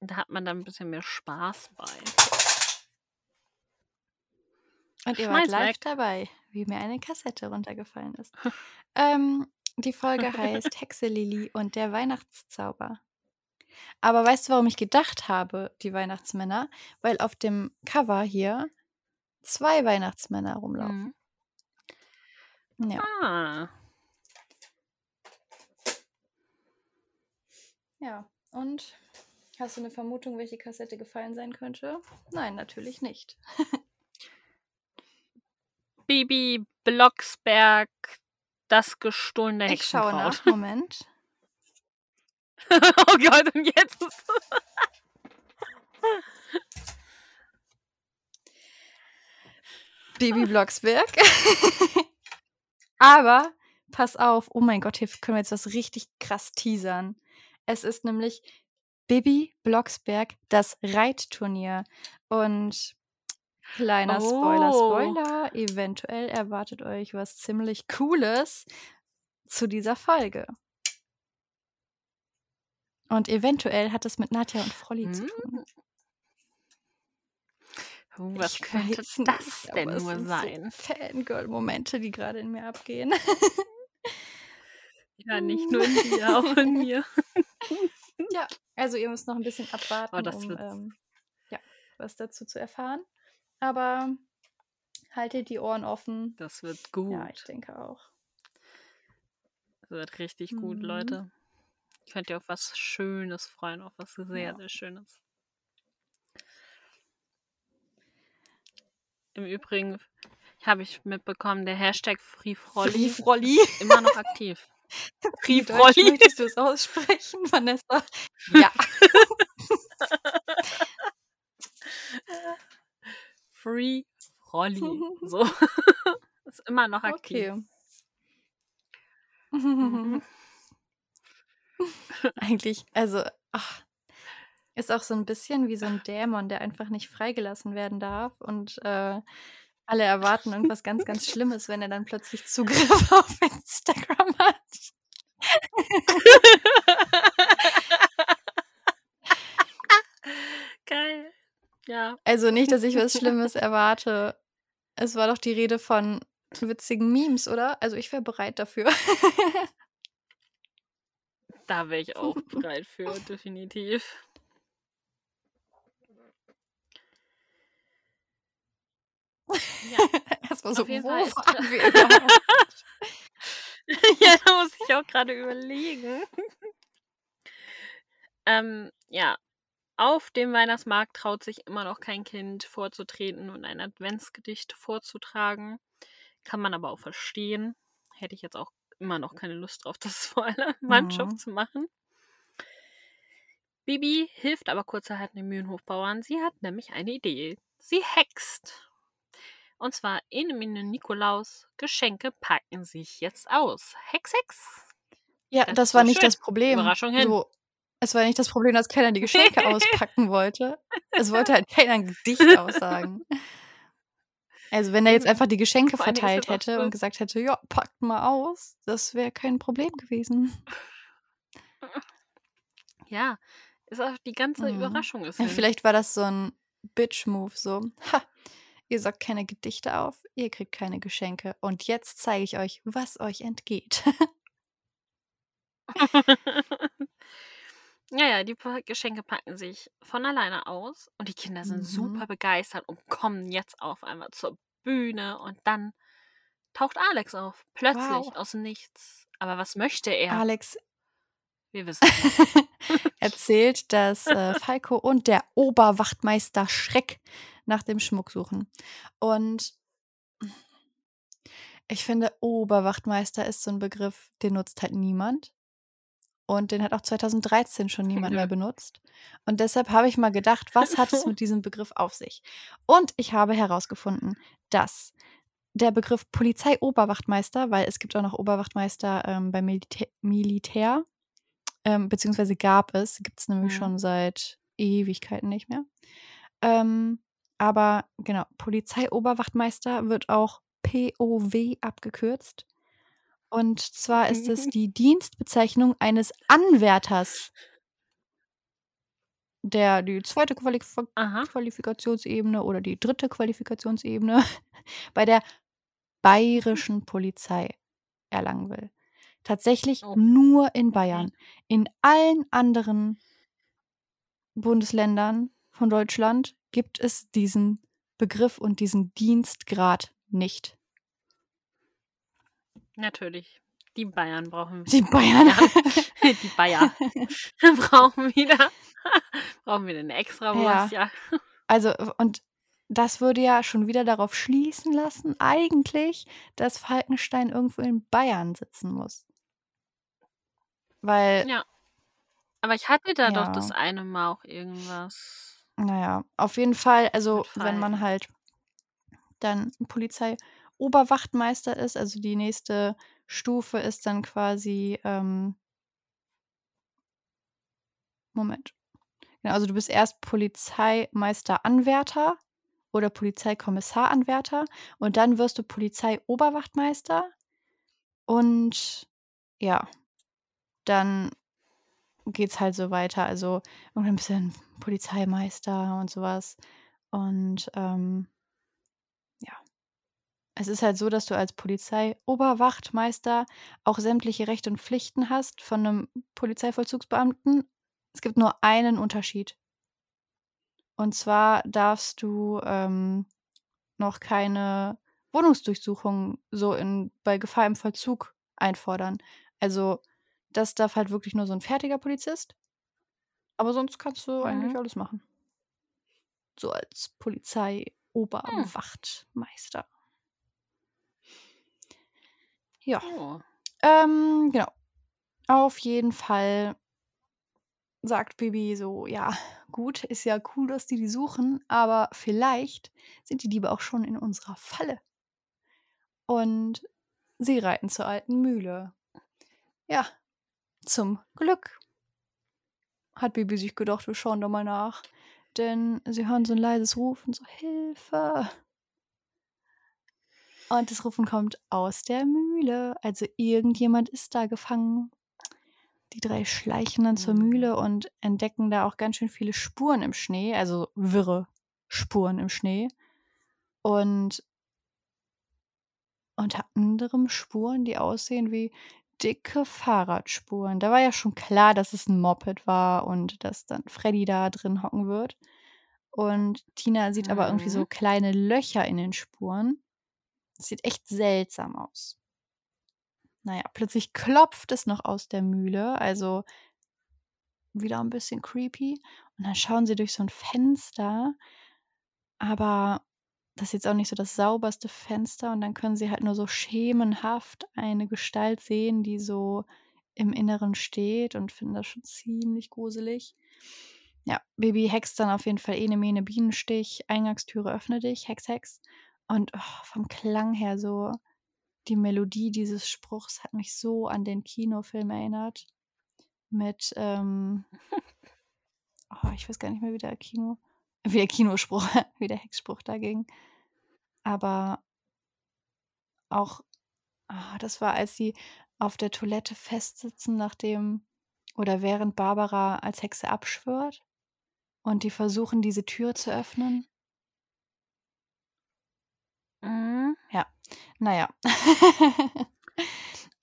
Da hat man dann ein bisschen mehr Spaß bei. Und ihr wart live dabei, wie mir eine Kassette runtergefallen ist. ähm, die Folge heißt Hexe Lili und der Weihnachtszauber. Aber weißt du, warum ich gedacht habe, die Weihnachtsmänner? Weil auf dem Cover hier zwei Weihnachtsmänner rumlaufen. Mhm. Ja. Ah. Ja, und hast du eine Vermutung, welche Kassette gefallen sein könnte? Nein, natürlich nicht. Bibi Blocksberg, das gestohlene Hexenkraut. Ich schaue nach, Moment. oh Gott, und jetzt Bibi Blocksberg. Aber pass auf, oh mein Gott, hier können wir jetzt was richtig krass teasern. Es ist nämlich Bibi Blocksberg, das Reitturnier. Und kleiner oh. Spoiler, Spoiler, eventuell erwartet euch was ziemlich Cooles zu dieser Folge. Und eventuell hat es mit Nadja und Frolli hm. zu tun. Uh, was ich könnte das nicht, denn nur sein? So Fangirl-Momente, die gerade in mir abgehen. ja, nicht nur in dir, auch in mir. ja, also ihr müsst noch ein bisschen abwarten, oh, um ähm, ja, was dazu zu erfahren. Aber haltet die Ohren offen. Das wird gut. Ja, ich denke auch. Das wird richtig mhm. gut, Leute. Könnt ihr auf was Schönes freuen, auf was sehr, ja. sehr Schönes. Im Übrigen habe ich mitbekommen, der Hashtag FreeFrolli Free ist immer noch aktiv. FreeFrolli. Möchtest du es aussprechen, Vanessa? Ja. Free Rolli. So. ist immer noch aktiv. Okay. Mhm. Eigentlich, also, ach, ist auch so ein bisschen wie so ein Dämon, der einfach nicht freigelassen werden darf und äh, alle erwarten irgendwas ganz, ganz Schlimmes, wenn er dann plötzlich Zugriff auf Instagram hat. Geil. Ja. Also nicht, dass ich was Schlimmes erwarte. Es war doch die Rede von witzigen Memes, oder? Also ich wäre bereit dafür. Da wäre ich auch bereit für, definitiv. Ja. Erstmal so, wo fahren wir überhaupt? ja, da muss ich auch gerade überlegen. ähm, ja, auf dem Weihnachtsmarkt traut sich immer noch kein Kind vorzutreten und ein Adventsgedicht vorzutragen. Kann man aber auch verstehen. Hätte ich jetzt auch immer noch keine Lust drauf, das vor einer Mannschaft mhm. zu machen. Bibi hilft aber kurzerhand den Mühlenhofbauern. Sie hat nämlich eine Idee. Sie hext. Und zwar Enemine Nikolaus Geschenke packen sich jetzt aus. Hex, Hex. Ja, das, das war nicht schön. das Problem. Überraschung hin. So, es war nicht das Problem, dass keiner die Geschenke auspacken wollte. Es wollte halt keiner ein Gedicht aussagen. Also wenn er jetzt einfach die Geschenke verteilt hätte und gesagt hätte, ja, packt mal aus, das wäre kein Problem gewesen. Ja, ist auch die ganze mhm. Überraschung ist. Ja, vielleicht war das so ein Bitch-Move, so, ha, ihr sagt keine Gedichte auf, ihr kriegt keine Geschenke und jetzt zeige ich euch, was euch entgeht. Ja, ja, die Geschenke packen sich von alleine aus und die Kinder sind super mhm. begeistert und kommen jetzt auf einmal zur Bühne und dann taucht Alex auf, plötzlich Wow. aus Nichts. Aber was möchte er? Alex Wir wissen erzählt, dass äh, Falco und der Oberwachtmeister Schreck nach dem Schmuck suchen. Und ich finde, Oberwachtmeister ist so ein Begriff, den nutzt halt niemand. Und den hat auch 2013 schon niemand mehr benutzt. Und deshalb habe ich mal gedacht, was hat es mit diesem Begriff auf sich? Und ich habe herausgefunden, dass der Begriff Polizeioberwachtmeister, weil es gibt auch noch Oberwachtmeister ähm, beim Militä Militär, ähm, beziehungsweise gab es, gibt es nämlich mhm. schon seit Ewigkeiten nicht mehr. Ähm, aber genau, Polizeioberwachtmeister wird auch POW abgekürzt. Und zwar ist es die Dienstbezeichnung eines Anwärters, der die zweite Qualif Aha. Qualifikationsebene oder die dritte Qualifikationsebene bei der bayerischen Polizei erlangen will. Tatsächlich Oh. nur in Bayern. In allen anderen Bundesländern von Deutschland gibt es diesen Begriff und diesen Dienstgrad nicht. Natürlich. Die Bayern brauchen Die Bayern. Ja, die Bayer brauchen wieder brauchen wieder eine extra Wurst, ja. Also, und das würde ja schon wieder darauf schließen lassen, eigentlich, dass Falkenstein irgendwo in Bayern sitzen muss. Weil, Ja. Aber ich hatte da doch das ja, eine Mal auch irgendwas naja, auf jeden Fall, also wenn man halt dann Polizei-Oberwachtmeister ist, also die nächste Stufe ist dann quasi, ähm, Moment. Genau, also du bist erst Polizeimeister-Anwärter oder Polizeikommissar-Anwärter und dann wirst du Polizei-Oberwachtmeister und ja, dann geht's halt so weiter. Also irgendwann bist du dann Polizeimeister und sowas. Und ähm, es ist halt so, dass du als Polizei-Oberwachtmeister auch sämtliche Rechte und Pflichten hast von einem Polizeivollzugsbeamten. Es gibt nur einen Unterschied. Und zwar darfst du ähm, noch keine Wohnungsdurchsuchung so in, bei Gefahr im Vollzug einfordern. Also das darf halt wirklich nur so ein fertiger Polizist. Aber sonst kannst du eigentlich Mhm. alles machen. So als Hm. Ja, Oh. ähm, genau. Auf jeden Fall sagt Bibi so, ja, gut, ist ja cool, dass die die suchen, aber vielleicht sind die Diebe auch schon in unserer Falle. Und sie reiten zur alten Mühle. Ja, zum Glück. Hat Bibi sich gedacht, wir schauen da mal nach. Denn sie hören so ein leises Rufen, so Hilfe. Und das Rufen kommt aus der Mühle. Also irgendjemand ist da gefangen. Die drei schleichen dann zur Mhm. Mühle und entdecken da auch ganz schön viele Spuren im Schnee, also wirre Spuren im Schnee. Und unter anderem Spuren, die aussehen wie dicke Fahrradspuren. Da war ja schon klar, dass es ein Moped war und dass dann Freddy da drin hocken wird. Und Tina sieht aber irgendwie so Mhm. kleine Löcher in den Spuren. Das sieht echt seltsam aus. Naja, plötzlich klopft es noch aus der Mühle, also wieder ein bisschen creepy. Und dann schauen sie durch so ein Fenster, aber das ist jetzt auch nicht so das sauberste Fenster und dann können sie halt nur so schemenhaft eine Gestalt sehen, die so im Inneren steht und finden das schon ziemlich gruselig. Ja, Baby hext dann auf jeden Fall ene mene Bienenstich, Eingangstüre öffne dich, Hex Hex. Und oh, vom Klang her so die Melodie dieses Spruchs hat mich so an den Kinofilm erinnert. Mit, ähm, oh, ich weiß gar nicht mehr, wie der Kino, wie der Kinospruch, wie der Hexspruch da ging. Aber auch, ah, das war, als sie auf der Toilette festsitzen, nachdem oder während Barbara als Hexe abschwört und die versuchen, diese Tür zu öffnen. Mhm. Ja, naja.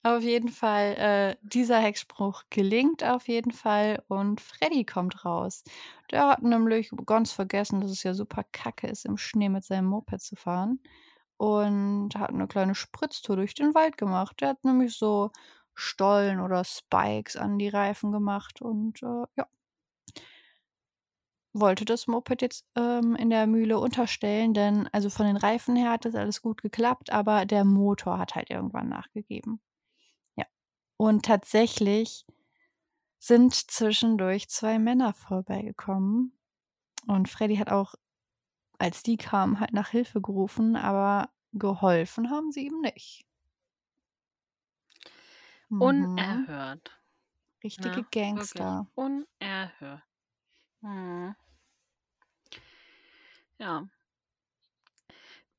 auf jeden Fall, äh, dieser Hexspruch gelingt auf jeden Fall und Freddy kommt raus. Der hat nämlich ganz vergessen, dass es ja super kacke ist, im Schnee mit seinem Moped zu fahren und hat eine kleine Spritztour durch den Wald gemacht. Der hat nämlich so Stollen oder Spikes an die Reifen gemacht und äh, ja. Wollte das Moped jetzt ähm, in der Mühle unterstellen, denn also von den Reifen her hat das alles gut geklappt, aber der Motor hat halt irgendwann nachgegeben. Ja. Und tatsächlich sind zwischendurch zwei Männer vorbeigekommen. Und Freddy hat auch, als die kamen, halt nach Hilfe gerufen, aber geholfen haben sie ihm nicht. Mhm. Unerhört. Richtige Ne? Wirklich Gangster. unerhört. Mhm. Ja.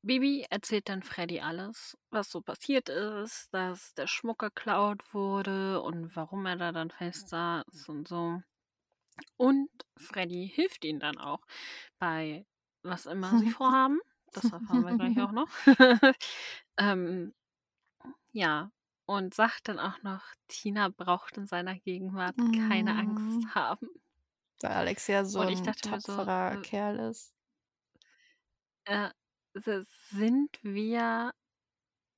Bibi erzählt dann Freddy alles, was so passiert ist, dass der Schmuck geklaut wurde und warum er da dann fest saß und so. Und Freddy hilft ihnen dann auch bei was immer sie vorhaben. Das erfahren wir gleich auch noch. ähm, ja, und sagt dann auch noch, Tina braucht in seiner Gegenwart keine. Angst haben. Weil Alex ja so ein tapferer so, äh Kerl ist. Äh, sind wir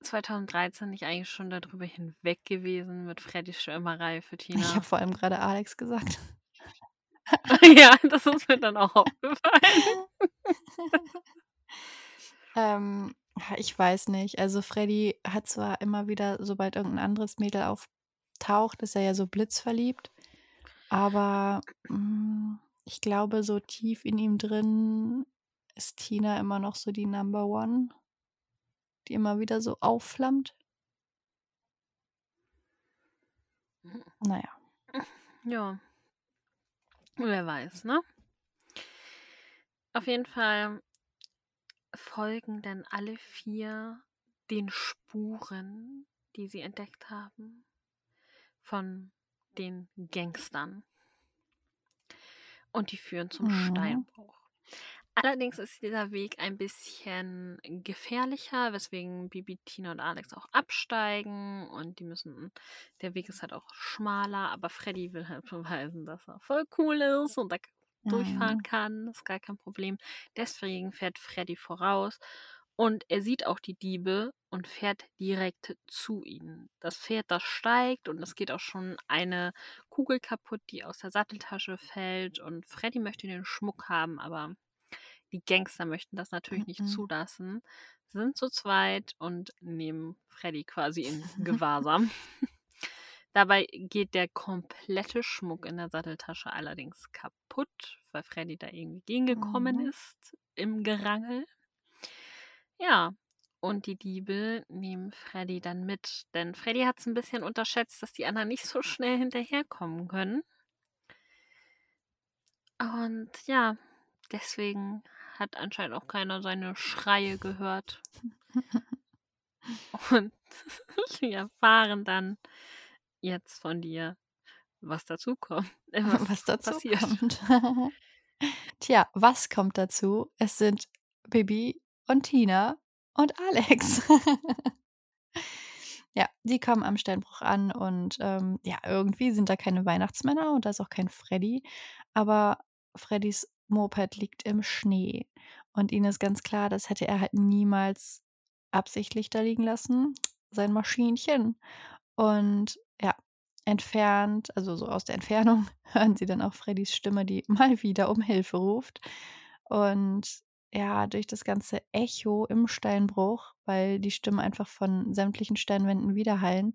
2013 nicht eigentlich schon darüber hinweg gewesen mit Freddys Schwärmerei für Tina? Ich habe vor allem gerade Alex gesagt. Ja, das ist mir dann auch aufgefallen. Ähm, ich weiß nicht. Also, Freddy hat zwar immer wieder, sobald irgendein anderes Mädel auftaucht, ist er ja so blitzverliebt, aber, hm, ich glaube, so tief in ihm drin ist Tina immer noch so die Number One, die immer wieder so aufflammt. Na ja. Ja. Wer weiß, ne? Auf jeden Fall folgen dann alle vier den Spuren, die sie entdeckt haben, von den Gangstern. Und die führen zum Mhm. Steinbruch. Allerdings ist dieser Weg ein bisschen gefährlicher, weswegen Bibi, Tina und Alex auch absteigen und die müssen, der Weg ist halt auch schmaler, aber Freddy will halt beweisen, dass er voll cool ist und da durchfahren Mhm. kann, ist gar kein Problem. Deswegen fährt Freddy voraus und er sieht auch die Diebe und fährt direkt zu ihnen. Das Pferd, das steigt und es geht auch schon eine Kugel kaputt, die aus der Satteltasche fällt und Freddy möchte den Schmuck haben, aber die Gangster möchten das natürlich nicht Mhm. zulassen, sind zu zweit und nehmen Freddy quasi in Gewahrsam. Dabei geht der komplette Schmuck in der Satteltasche allerdings kaputt, weil Freddy da irgendwie gegengekommen Mhm. ist im Gerangel. Ja, und die Diebe nehmen Freddy dann mit, denn Freddy hat es ein bisschen unterschätzt, dass die anderen nicht so schnell hinterherkommen können. Und ja, deswegen hat anscheinend auch keiner seine Schreie gehört. Und wir erfahren dann jetzt von dir, was dazu kommt. Äh, was, was dazu passiert. kommt. Tja, was kommt dazu? Es sind Bibi und Tina und Alex. ja, die kommen am Steinbruch an und ähm, ja, irgendwie sind da keine Weihnachtsmänner und da ist auch kein Freddy. Aber Freddys Moped liegt im Schnee. Und ihnen ist ganz klar, das hätte er halt niemals absichtlich da liegen lassen, sein Maschinchen. Und ja, entfernt, also so aus der Entfernung, hören sie dann auch Freddys Stimme, die mal wieder um Hilfe ruft. Und ja, durch das ganze Echo im Steinbruch, weil die Stimmen einfach von sämtlichen Steinwänden widerhallen,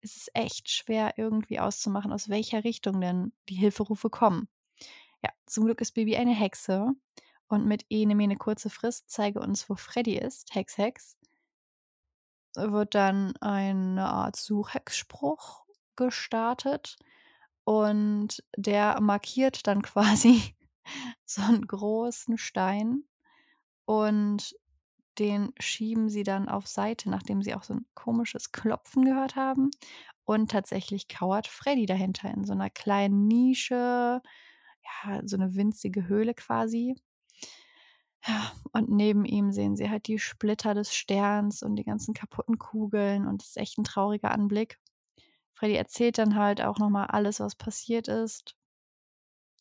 ist es echt schwer irgendwie auszumachen, aus welcher Richtung denn die Hilferufe kommen. Ja, zum Glück ist Baby eine Hexe und mit Ene Mene kurze Frist zeige uns, wo Freddy ist, Hex Hex, wird dann eine Art Suchhexspruch gestartet und der markiert dann quasi so einen großen Stein und den schieben sie dann auf Seite, nachdem sie auch so ein komisches Klopfen gehört haben. Und tatsächlich kauert Freddy dahinter in so einer kleinen Nische, ja, so eine winzige Höhle quasi. Und neben ihm sehen sie halt die Splitter des Sterns und die ganzen kaputten Kugeln und das ist echt ein trauriger Anblick. Freddy erzählt dann halt auch noch mal alles, was passiert ist.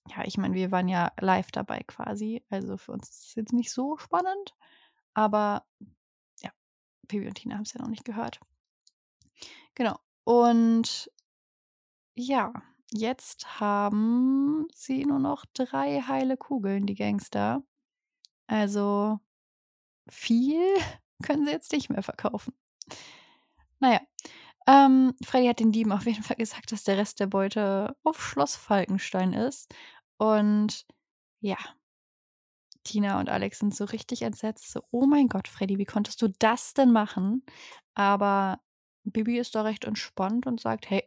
Ja, ich meine, wir waren ja live dabei quasi, also für uns ist es jetzt nicht so spannend, aber ja, Bibi und Tina haben es ja noch nicht gehört. Genau. Und ja, jetzt haben sie nur noch drei heile Kugeln, die Gangster. Also viel können sie jetzt nicht mehr verkaufen. Naja, ähm, Freddy hat den Dieben auf jeden Fall gesagt, dass der Rest der Beute auf Schloss Falkenstein ist. Und ja, Tina und Alex sind so richtig entsetzt. So, oh mein Gott, Freddy, wie konntest du das denn machen? Aber Bibi ist da recht entspannt und sagt, hey,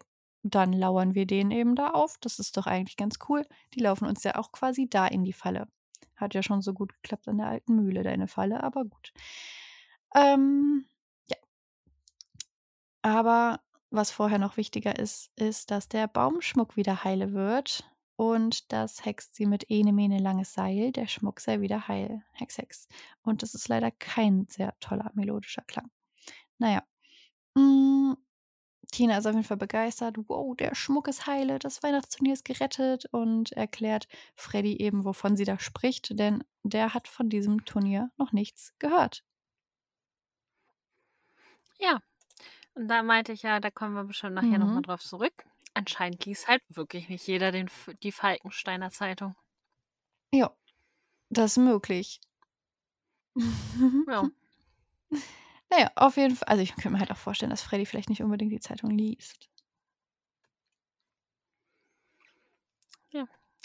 dann lauern wir denen eben da auf. Das ist doch eigentlich ganz cool. Die laufen uns ja auch quasi da in die Falle. Hat ja schon so gut geklappt an der alten Mühle, deine Falle, aber gut. Ähm, ja. Aber was vorher noch wichtiger ist, ist, dass der Baumschmuck wieder heile wird. Und das hext sie mit Ene Mene langes Seil. Der Schmuck sei wieder heil. Hex, Hex. Und das ist leider kein sehr toller melodischer Klang. Naja. Mm, Tina ist auf jeden Fall begeistert. Wow, der Schmuck ist heile, das Weihnachtsturnier ist gerettet und erklärt Freddy eben, wovon sie da spricht, denn der hat von diesem Turnier noch nichts gehört. Ja. Und da meinte ich ja, da kommen wir bestimmt nachher nochmal Mhm. drauf zurück. Anscheinend liest halt wirklich nicht jeder den, die Falkensteiner Zeitung. Ja, das ist möglich. Ja. Naja, auf jeden Fall. Also ich könnte mir halt auch vorstellen, dass Freddy vielleicht nicht unbedingt die Zeitung liest.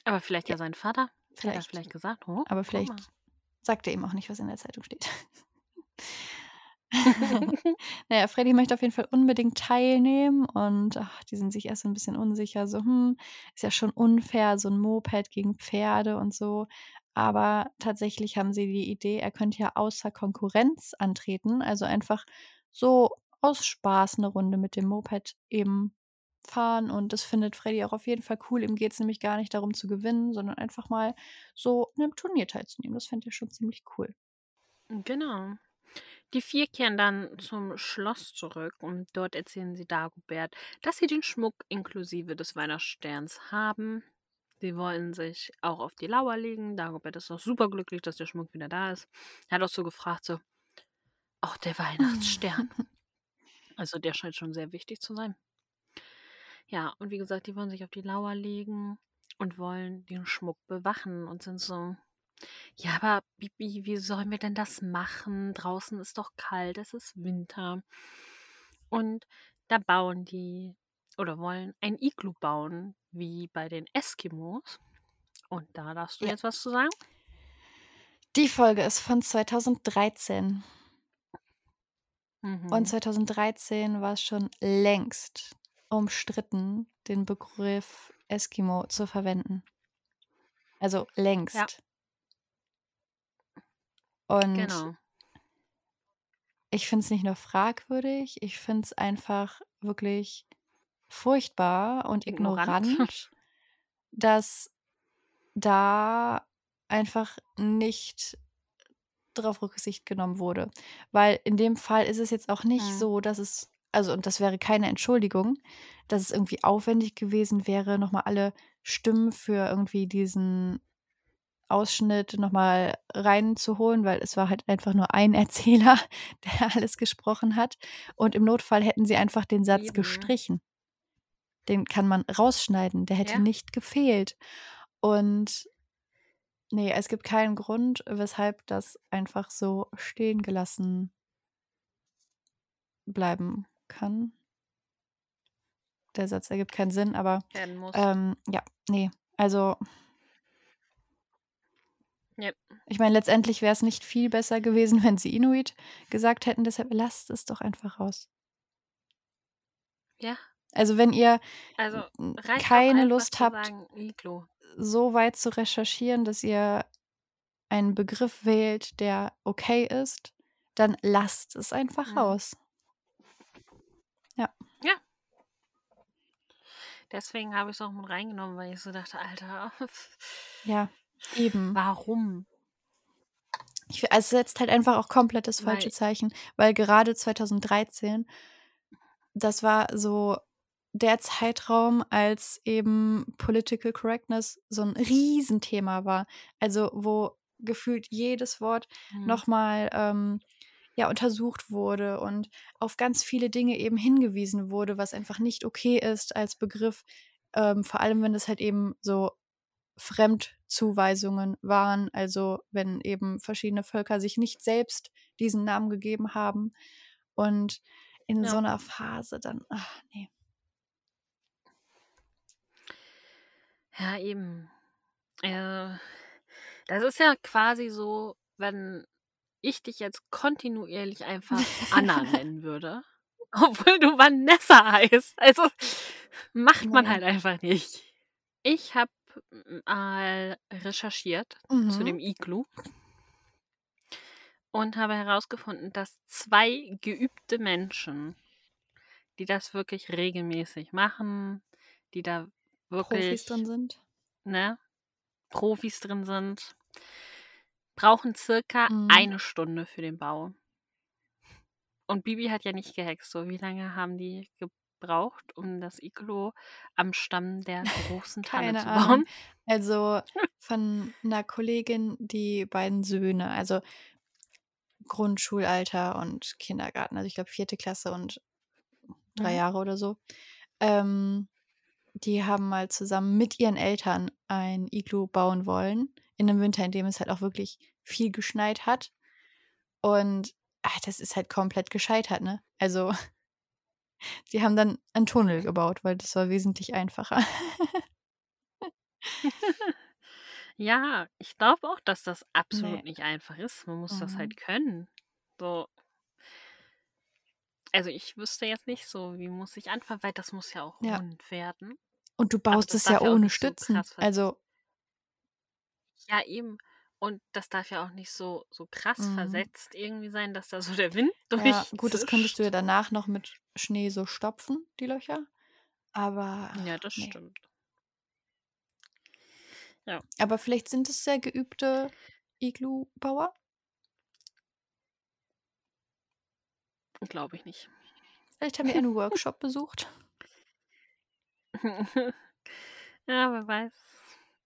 Aber vielleicht ja, Ja, sein Vater. Der hat Vielleicht. vielleicht gesagt, oh, Aber vielleicht sagt er ihm auch nicht, was in der Zeitung steht. naja, Freddy möchte auf jeden Fall unbedingt teilnehmen und ach, die sind sich erst so ein bisschen unsicher. So, hm, ist ja schon unfair, so ein Moped gegen Pferde und so. Aber tatsächlich haben sie die Idee, er könnte ja außer Konkurrenz antreten. Also einfach so aus Spaß eine Runde mit dem Moped eben fahren. Und das findet Freddy auch auf jeden Fall cool. Ihm geht es nämlich gar nicht darum zu gewinnen, sondern einfach mal so an einem Turnier teilzunehmen. Das fände er schon ziemlich cool. Genau. Die vier kehren dann zum Schloss zurück und dort erzählen sie Dagobert, dass sie den Schmuck inklusive des Weihnachtssterns haben. Sie wollen sich auch auf die Lauer legen. Dagobert ist auch superglücklich, dass der Schmuck wieder da ist. Er hat auch so gefragt, so, auch der Weihnachtsstern. also der scheint schon sehr wichtig zu sein. Ja, und wie gesagt, die wollen sich auf die Lauer legen und wollen den Schmuck bewachen und sind so, ja, aber Bibi, wie sollen wir denn das machen? Draußen ist doch kalt, es ist Winter. Und da bauen die oder wollen ein Iglu bauen, wie bei den Eskimos. Und da darfst du Ja. jetzt was zu sagen? Die Folge ist von 2013. Und Mhm. 2013 war es schon längst umstritten, den Begriff Eskimo zu verwenden. Also längst. Und Genau. ich finde es nicht nur fragwürdig, ich finde es einfach wirklich furchtbar und Ignorant. ignorant, dass da einfach nicht drauf Rücksicht genommen wurde. Weil in dem Fall ist es jetzt auch nicht Mhm. so, dass es, also und das wäre keine Entschuldigung, dass es irgendwie aufwendig gewesen wäre, nochmal alle Stimmen für irgendwie diesen Ausschnitt nochmal reinzuholen, weil es war halt einfach nur ein Erzähler, der alles gesprochen hat. Und im Notfall hätten sie einfach den Satz Eben. gestrichen. Den kann man rausschneiden, der hätte Ja. nicht gefehlt. Und nee, es gibt keinen Grund, weshalb das einfach so stehen gelassen bleiben kann. Der Satz ergibt keinen Sinn, aber ähm, ja, nee, also Yep. ich meine, letztendlich wäre es nicht viel besser gewesen, wenn sie Inuit gesagt hätten, deshalb lasst es doch einfach raus. Ja. Also wenn ihr Also keine Lust habt, sagen, so weit zu recherchieren, dass ihr einen Begriff wählt, der okay ist, dann lasst es einfach Mhm. raus. Deswegen habe ich es auch mit reingenommen, weil ich so dachte, Alter, Ja, eben. warum? Ich, also es setzt halt einfach auch komplett das falsche Weil- Zeichen, weil gerade 2013, das war so der Zeitraum, als eben Political Correctness so ein Riesenthema war. Also wo gefühlt jedes Wort Mhm. nochmal ähm, ja, untersucht wurde und auf ganz viele Dinge eben hingewiesen wurde, was einfach nicht okay ist als Begriff. Ähm, vor allem, wenn es halt eben so Fremdzuweisungen waren, also wenn eben verschiedene Völker sich nicht selbst diesen Namen gegeben haben. Und in Ja. so einer Phase dann, ach nee. Ja, eben. Äh, das ist ja quasi so, wenn ich dich jetzt kontinuierlich einfach Anna nennen würde, obwohl du Vanessa heißt. Also macht man halt einfach nicht. Ich habe mal recherchiert zu Mhm. dem Iglu und habe herausgefunden, dass zwei geübte Menschen, die das wirklich regelmäßig machen, die da wirklich Profis drin sind. ne, Profis drin sind, brauchen circa Mhm. eine Stunde für den Bau. Und Bibi hat ja nicht gehext. So, wie lange haben die braucht, um das Iglu am Stamm der großen Tanne zu Ahnung. bauen? Also, von 'ner Kollegin die beiden Söhne, also Grundschulalter und Kindergarten. Also, ich glaube 4. Klasse und 3 Mhm. Jahre oder so. Ähm, die haben mal zusammen mit ihren Eltern ein Iglu bauen wollen in 'nem Winter, in dem es halt auch wirklich viel geschneit hat. Und, ah, das ist halt komplett gescheitert, ne? Also die haben dann einen Tunnel gebaut, weil das war wesentlich einfacher. Ja, ich glaube auch, dass das absolut Ne. nicht einfach ist. Man muss das Mhm. halt können. So Also, ich wüsste jetzt nicht so, wie muss ich anfangen, weil das muss ja auch Ja. rund werden. Und du Aber baust es ja ohne so Stützen. versetzt Also Ja, eben. Und das darf ja auch nicht so so krass Mhm. versetzt irgendwie sein, dass da so der Wind Ja, gut, das könntest du ja danach noch mit Schnee so stopfen, die Löcher. Aber, Ja, das ne. stimmt. Ja. Aber vielleicht sind es sehr geübte Iglubauer? Glaube ich nicht. Vielleicht haben die einen Workshop besucht. Ja, wer weiß.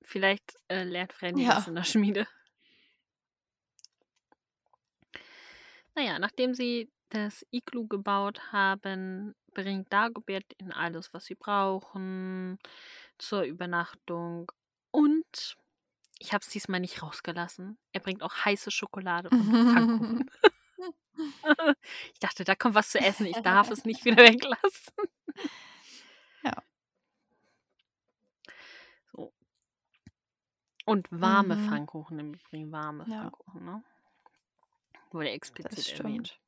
Vielleicht, äh, lernt Freddy das Ja. in der Schmiede. Na ja, nachdem sie das Iglu gebaut haben, bringt Dagobert ihnen alles, was sie brauchen zur Übernachtung. Und ich habe es diesmal nicht rausgelassen, er bringt auch heiße Schokolade und Pfannkuchen. Ich dachte, da kommt was zu essen, ich darf es nicht wieder weglassen. Ja. So. Und warme Mhm. Pfannkuchen im Übrigen, warme Ja. Pfannkuchen, ne? Wurde explizit stimmt. erwähnt.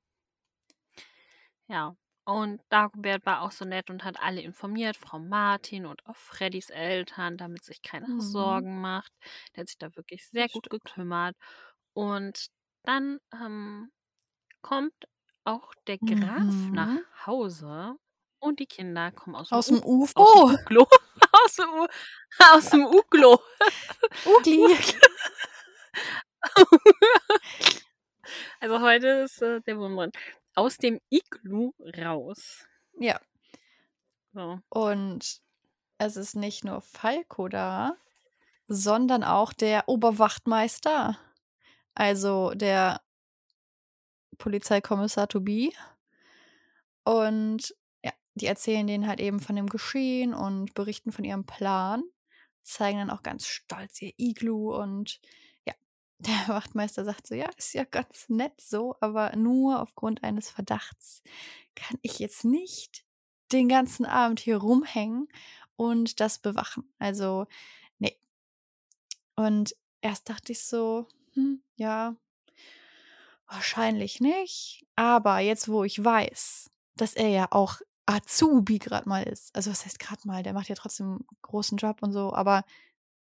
Ja, und Dagobert war auch so nett und hat alle informiert, Frau Martin und auch Freddys Eltern, damit sich keiner Mhm. Sorgen macht. Der hat sich da wirklich sehr gut gekümmert. Und dann, ähm, kommt auch der Graf nach Mhm. Hause und die Kinder kommen aus'm Aus'm U aus'm UFO. Uglo aus'm U aus'm Uglo. Ugly. Also, heute ist, äh, der Wurm drin. Aus dem Iglu raus. Ja. So. Und es ist nicht nur Falco da, sondern auch der Oberwachtmeister, also der Polizeikommissar to be. Und die erzählen denen halt eben von dem Geschehen und berichten von ihrem Plan, zeigen dann auch ganz stolz ihr Iglu und ja, der Wachtmeister sagt so: „Ja, ist ja ganz nett so, aber nur aufgrund eines Verdachts kann ich jetzt nicht den ganzen Abend hier rumhängen und das bewachen. Also, ne.“ Und erst dachte ich so: „Hm, ja“ „wahrscheinlich nicht.“ Aber jetzt, wo ich weiß, dass er ja auch Azubi grad mal ist also, was heißt grad mal, der macht ja trotzdem 'n großen Job und so, aber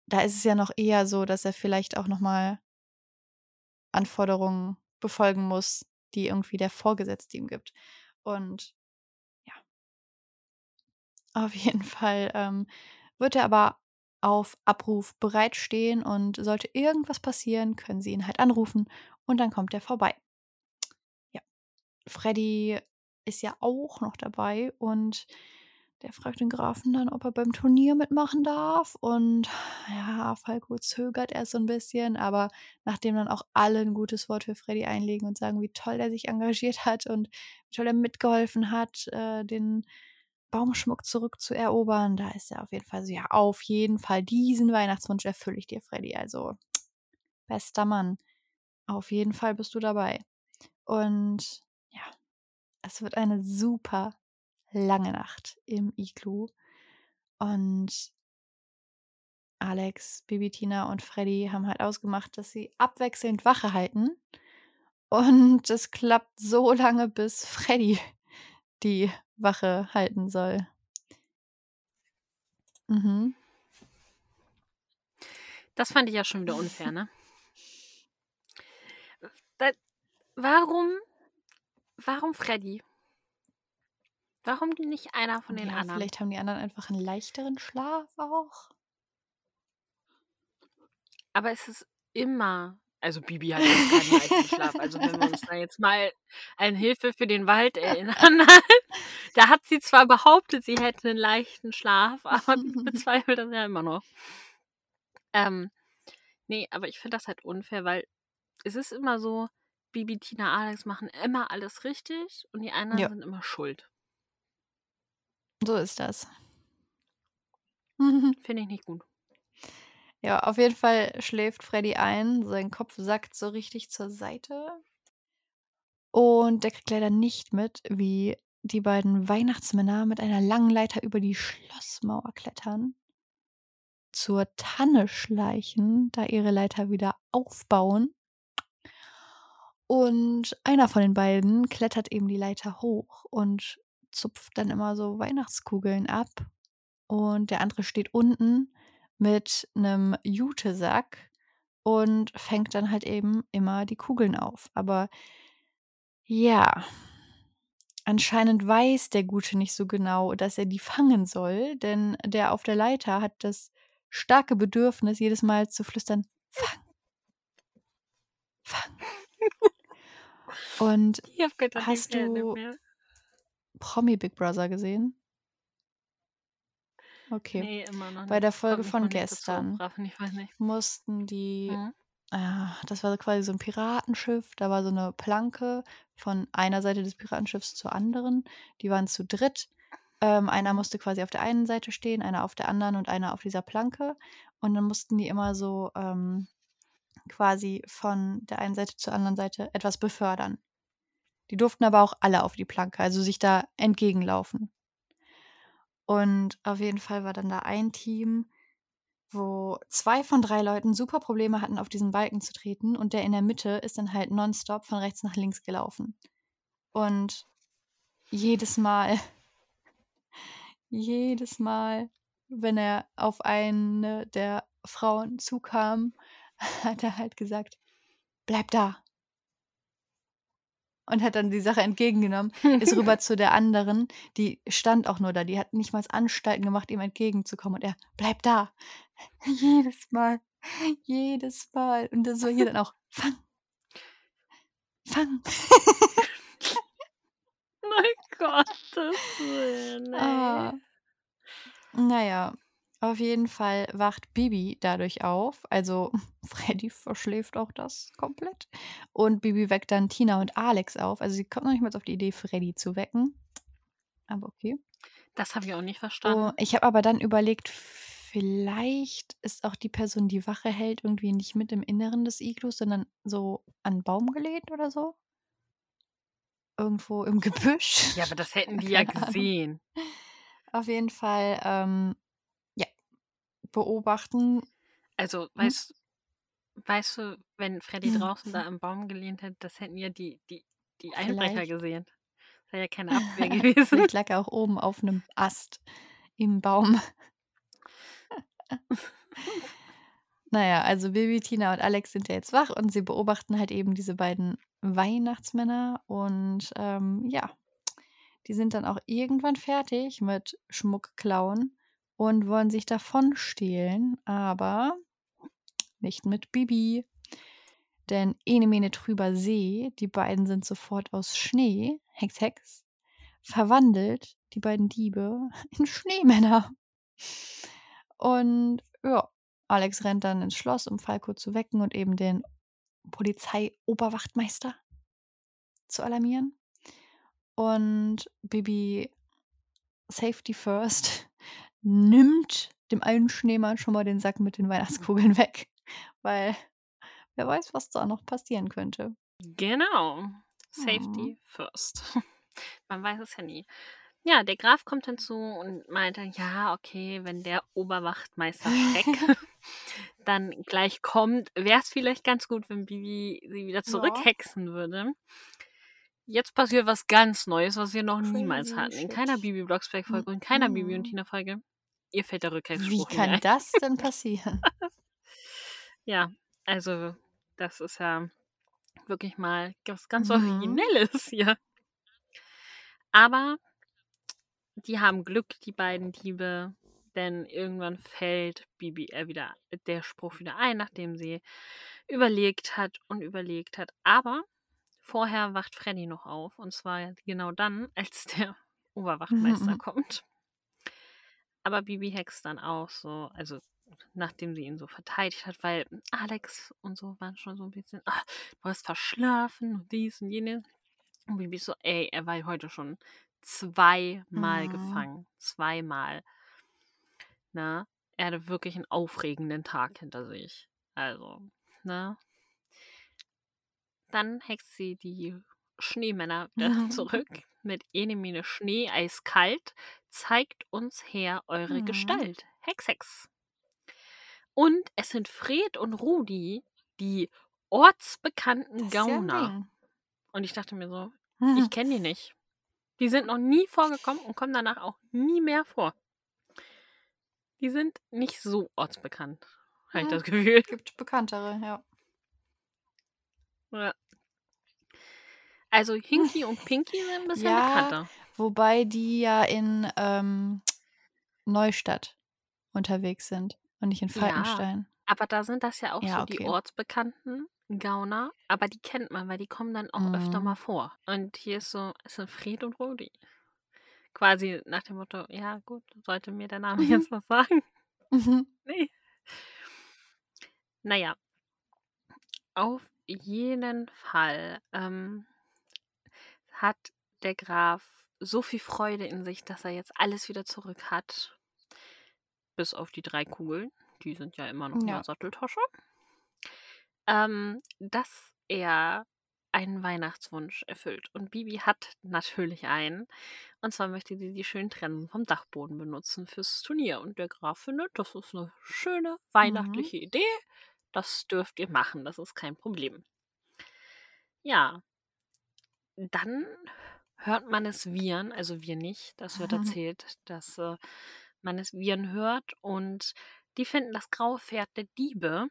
da ist es ja noch eher so, dass er vielleicht auch noch mal Anforderungen befolgen muss, die irgendwie der Vorgesetzte ihm gibt. Und ja. Auf jeden Fall, ähm, wird er aber auf Abruf bereitstehen und sollte irgendwas passieren, können sie ihn halt anrufen und dann kommt er vorbei. Ja. Freddie ist ja auch noch dabei und der fragt den Grafen dann, ob er beim Turnier mitmachen darf. Und ja, Falco zögert erst so 'n bisschen, aber nachdem dann auch alle 'n gutes Wort für Freddie einlegen und sagen, wie toll er sich engagiert hat und wie toll er mitgeholfen hat, äh, den Baumschmuck zurückzuerobern, da ist er auf jeden Fall so: „Ja, auf jeden Fall, diesen Weihnachtswunsch erfülle ich dir, Freddie. Also, bester Mann. Auf jeden Fall bist du dabei.“ Und es wird eine super lange Nacht im Iglu. Und Alex, Baby Tina und Freddie haben halt ausgemacht, dass sie abwechselnd Wache halten. Und es klappt so lange, bis Freddie die Wache halten soll. Mhm. Das fand ich ja schon wieder unfair, ne? Da warum warum Freddie? Warum nicht einer von den Ja, anderen? vielleicht haben die anderen einfach 'n leichteren Schlaf auch. Aber es ist immer Also Bibi hat jetzt keinen leichten Schlaf. Also wenn wir uns da jetzt mal an Hilfe für den Wald erinnern, da hat sie zwar behauptet, sie hätte einen leichten Schlaf, aber ich bezweifle das ja immer noch. Ähm, ne, aber ich finde das halt unfair, weil es ist immer so, Bibi, Tina, Alex machen immer alles richtig und die anderen Ja. sind immer schuld. So ist das. Finde ich nicht gut. Ja, auf jeden Fall schläft Freddy ein. Sein Kopf sackt so richtig zur Seite. Und der kriegt leider nicht mit, wie die beiden Weihnachtsmänner mit einer langen Leiter über die Schlossmauer klettern, zur Tanne schleichen, da ihre Leiter wieder aufbauen. Und einer von den beiden klettert eben die Leiter hoch und zupft dann immer so Weihnachtskugeln ab. Und der andere steht unten mit einem Jutesack und fängt dann halt eben immer die Kugeln auf. Aber ja, anscheinend weiß der Gute nicht so genau, dass er die fangen soll, denn der auf der Leiter hat das starke Bedürfnis, jedes Mal zu flüstern, fang, fang. Und Ich habe gedacht, hast du Promi Big Brother gesehen? Okay. Nee, immer noch nicht. Bei der Folge von gestern mussten die, Mhm. ah, das war so quasi so ein Piratenschiff, da war so eine Planke von einer Seite des Piratenschiffs zur anderen. Die waren zu dritt. Ähm, einer musste quasi auf der einen Seite stehen, einer auf der anderen und einer auf dieser Planke. Und dann mussten die immer so ähm, quasi von der einen Seite zur anderen Seite etwas befördern. Die durften aber auch alle auf die Planke, also sich da entgegenlaufen. Und auf jeden Fall war dann da ein Team, wo zwei von drei Leuten super Probleme hatten, auf diesen Balken zu treten. Und der in der Mitte ist dann halt nonstop von rechts nach links gelaufen. Und jedes Mal, jedes Mal, wenn er auf eine der Frauen zukam, hat er halt gesagt, bleib da. Und hat dann die Sache entgegengenommen, ist rüber zu der anderen, die stand auch nur da, die hat nicht mal Anstalten gemacht, ihm entgegenzukommen. Und er, bleib da. Jedes Mal, jedes Mal. Und das war hier dann auch, fang, fang. Mein Gottes Willen, Ah. ey. Naja, auf jeden Fall wacht Bibi dadurch auf. Also Freddy verschläft auch das komplett. Und Bibi weckt dann Tina und Alex auf. Also sie kommt noch nicht mal auf die Idee, Freddy zu wecken. Aber okay. Das habe ich auch nicht Oh, verstanden. ich habe aber dann überlegt, vielleicht ist auch die Person, die Wache hält, irgendwie nicht mit im Inneren des Iglus, sondern so an einen Baum gelehnt oder so. Irgendwo im Gebüsch. Ja, aber das hätten die ja gesehen. Auf jeden Fall, ähm, beobachten. Also, Hm? weißt weißt du, wenn Freddy Hm. draußen da im Baum gelehnt hätte, das hätten ja die die die Einbrecher Vielleicht. gesehen. Das wäre ja keine Abwehr gewesen. Vielleicht lag er auch oben auf einem Ast im Baum. Naja, also Bibi, Tina und Alex sind ja jetzt wach und sie beobachten halt eben diese beiden Weihnachtsmänner und ähm, ja, die sind dann auch irgendwann fertig mit Schmuck klauen und wollen sich davon stehlen, aber nicht mit Bibi. Denn ene mene trüber See, die beiden sind sofort aus Schnee, Hex Hex, verwandelt die beiden Diebe in Schneemänner. Und ja, Alex rennt dann ins Schloss, um Falco zu wecken und eben den Polizeioberwachtmeister zu alarmieren. Und Bibi Safety First nimmt dem einen Schneemann schon mal den Sack mit den Weihnachtskugeln weg, weil wer weiß, was da noch passieren könnte. Genau. Safety first. Man weiß es ja nie. Ja, der Graf kommt hinzu und meinte, ja, okay, wenn der Oberwachtmeister Schreck dann gleich kommt, wäre es vielleicht ganz gut, wenn Bibi sie wieder Ja. zurückhexen würde. Jetzt passiert was ganz Neues, was wir noch niemals Crazy hatten. In keiner Bibi Blocksberg-Folge und keiner Bibi und. Tina-Folge. Ihr fällt der Wie Rückhexspruch kann ein. das denn passieren? Ja, also das ist ja wirklich mal was ganz Mhm. Originelles hier. Aber die haben Glück, die beiden Diebe, denn irgendwann fällt Bibi äh, wieder der Spruch wieder ein, nachdem sie überlegt hat und überlegt hat. Aber vorher wacht Freddy noch auf. Und zwar genau dann, als der Oberwachtmeister mhm. kommt. Aber Bibi hext dann auch so, also nachdem sie ihn so verteidigt hat, weil Alex und so waren schon so ein bisschen, ach, du hast verschlafen und dies und jenes. Und Bibi so, ey, er war heute schon zweimal mhm. gefangen. Zweimal. Na, er hatte wirklich einen aufregenden Tag hinter sich. Also, ne? Dann hext sie die Schneemänner wieder zurück mit Enemine Schnee eiskalt. Zeigt uns her eure mhm. Gestalt. Hex, Hex. Und es sind Fred und Rudi, die ortsbekannten Gauner. Ja und ich dachte mir so, ich kenne die nicht. Die sind noch nie vorgekommen und kommen danach auch nie mehr vor. Die sind nicht so ortsbekannt, habe ich das Gefühl. Gibt bekanntere, ja. ja. Also Hinky und Pinky sind ein bisschen ja, bekannter. Wobei die ja in ähm, Neustadt unterwegs sind und nicht in Falkenstein. Ja, aber da sind das ja auch ja, so okay. die ortsbekannten Gauner, aber die kennt man, weil die kommen dann auch mhm. öfter mal vor. Und hier ist so, es sind Fried und Rudi. Quasi nach dem Motto, ja gut, sollte mir der Name mhm. jetzt was sagen? Mhm. Nee. Naja. Auf jeden Fall ähm, hat der Graf so viel Freude in sich, dass er jetzt alles wieder zurück hat. Bis auf die drei Kugeln. Die sind ja immer noch ja. in der Satteltasche. Ähm, dass er einen Weihnachtswunsch erfüllt. Und Bibi hat natürlich einen. Und zwar möchte sie die schönen Trennen vom Dachboden benutzen fürs Turnier. Und der Graf findet, das ist eine schöne mhm. weihnachtliche mhm. Idee. Das dürft ihr machen, das ist kein Problem. Ja, dann hört man es wiehern, also wir nicht. Das wird erzählt, dass äh, man es wiehern hört. Und die finden das graue Pferd der Diebe.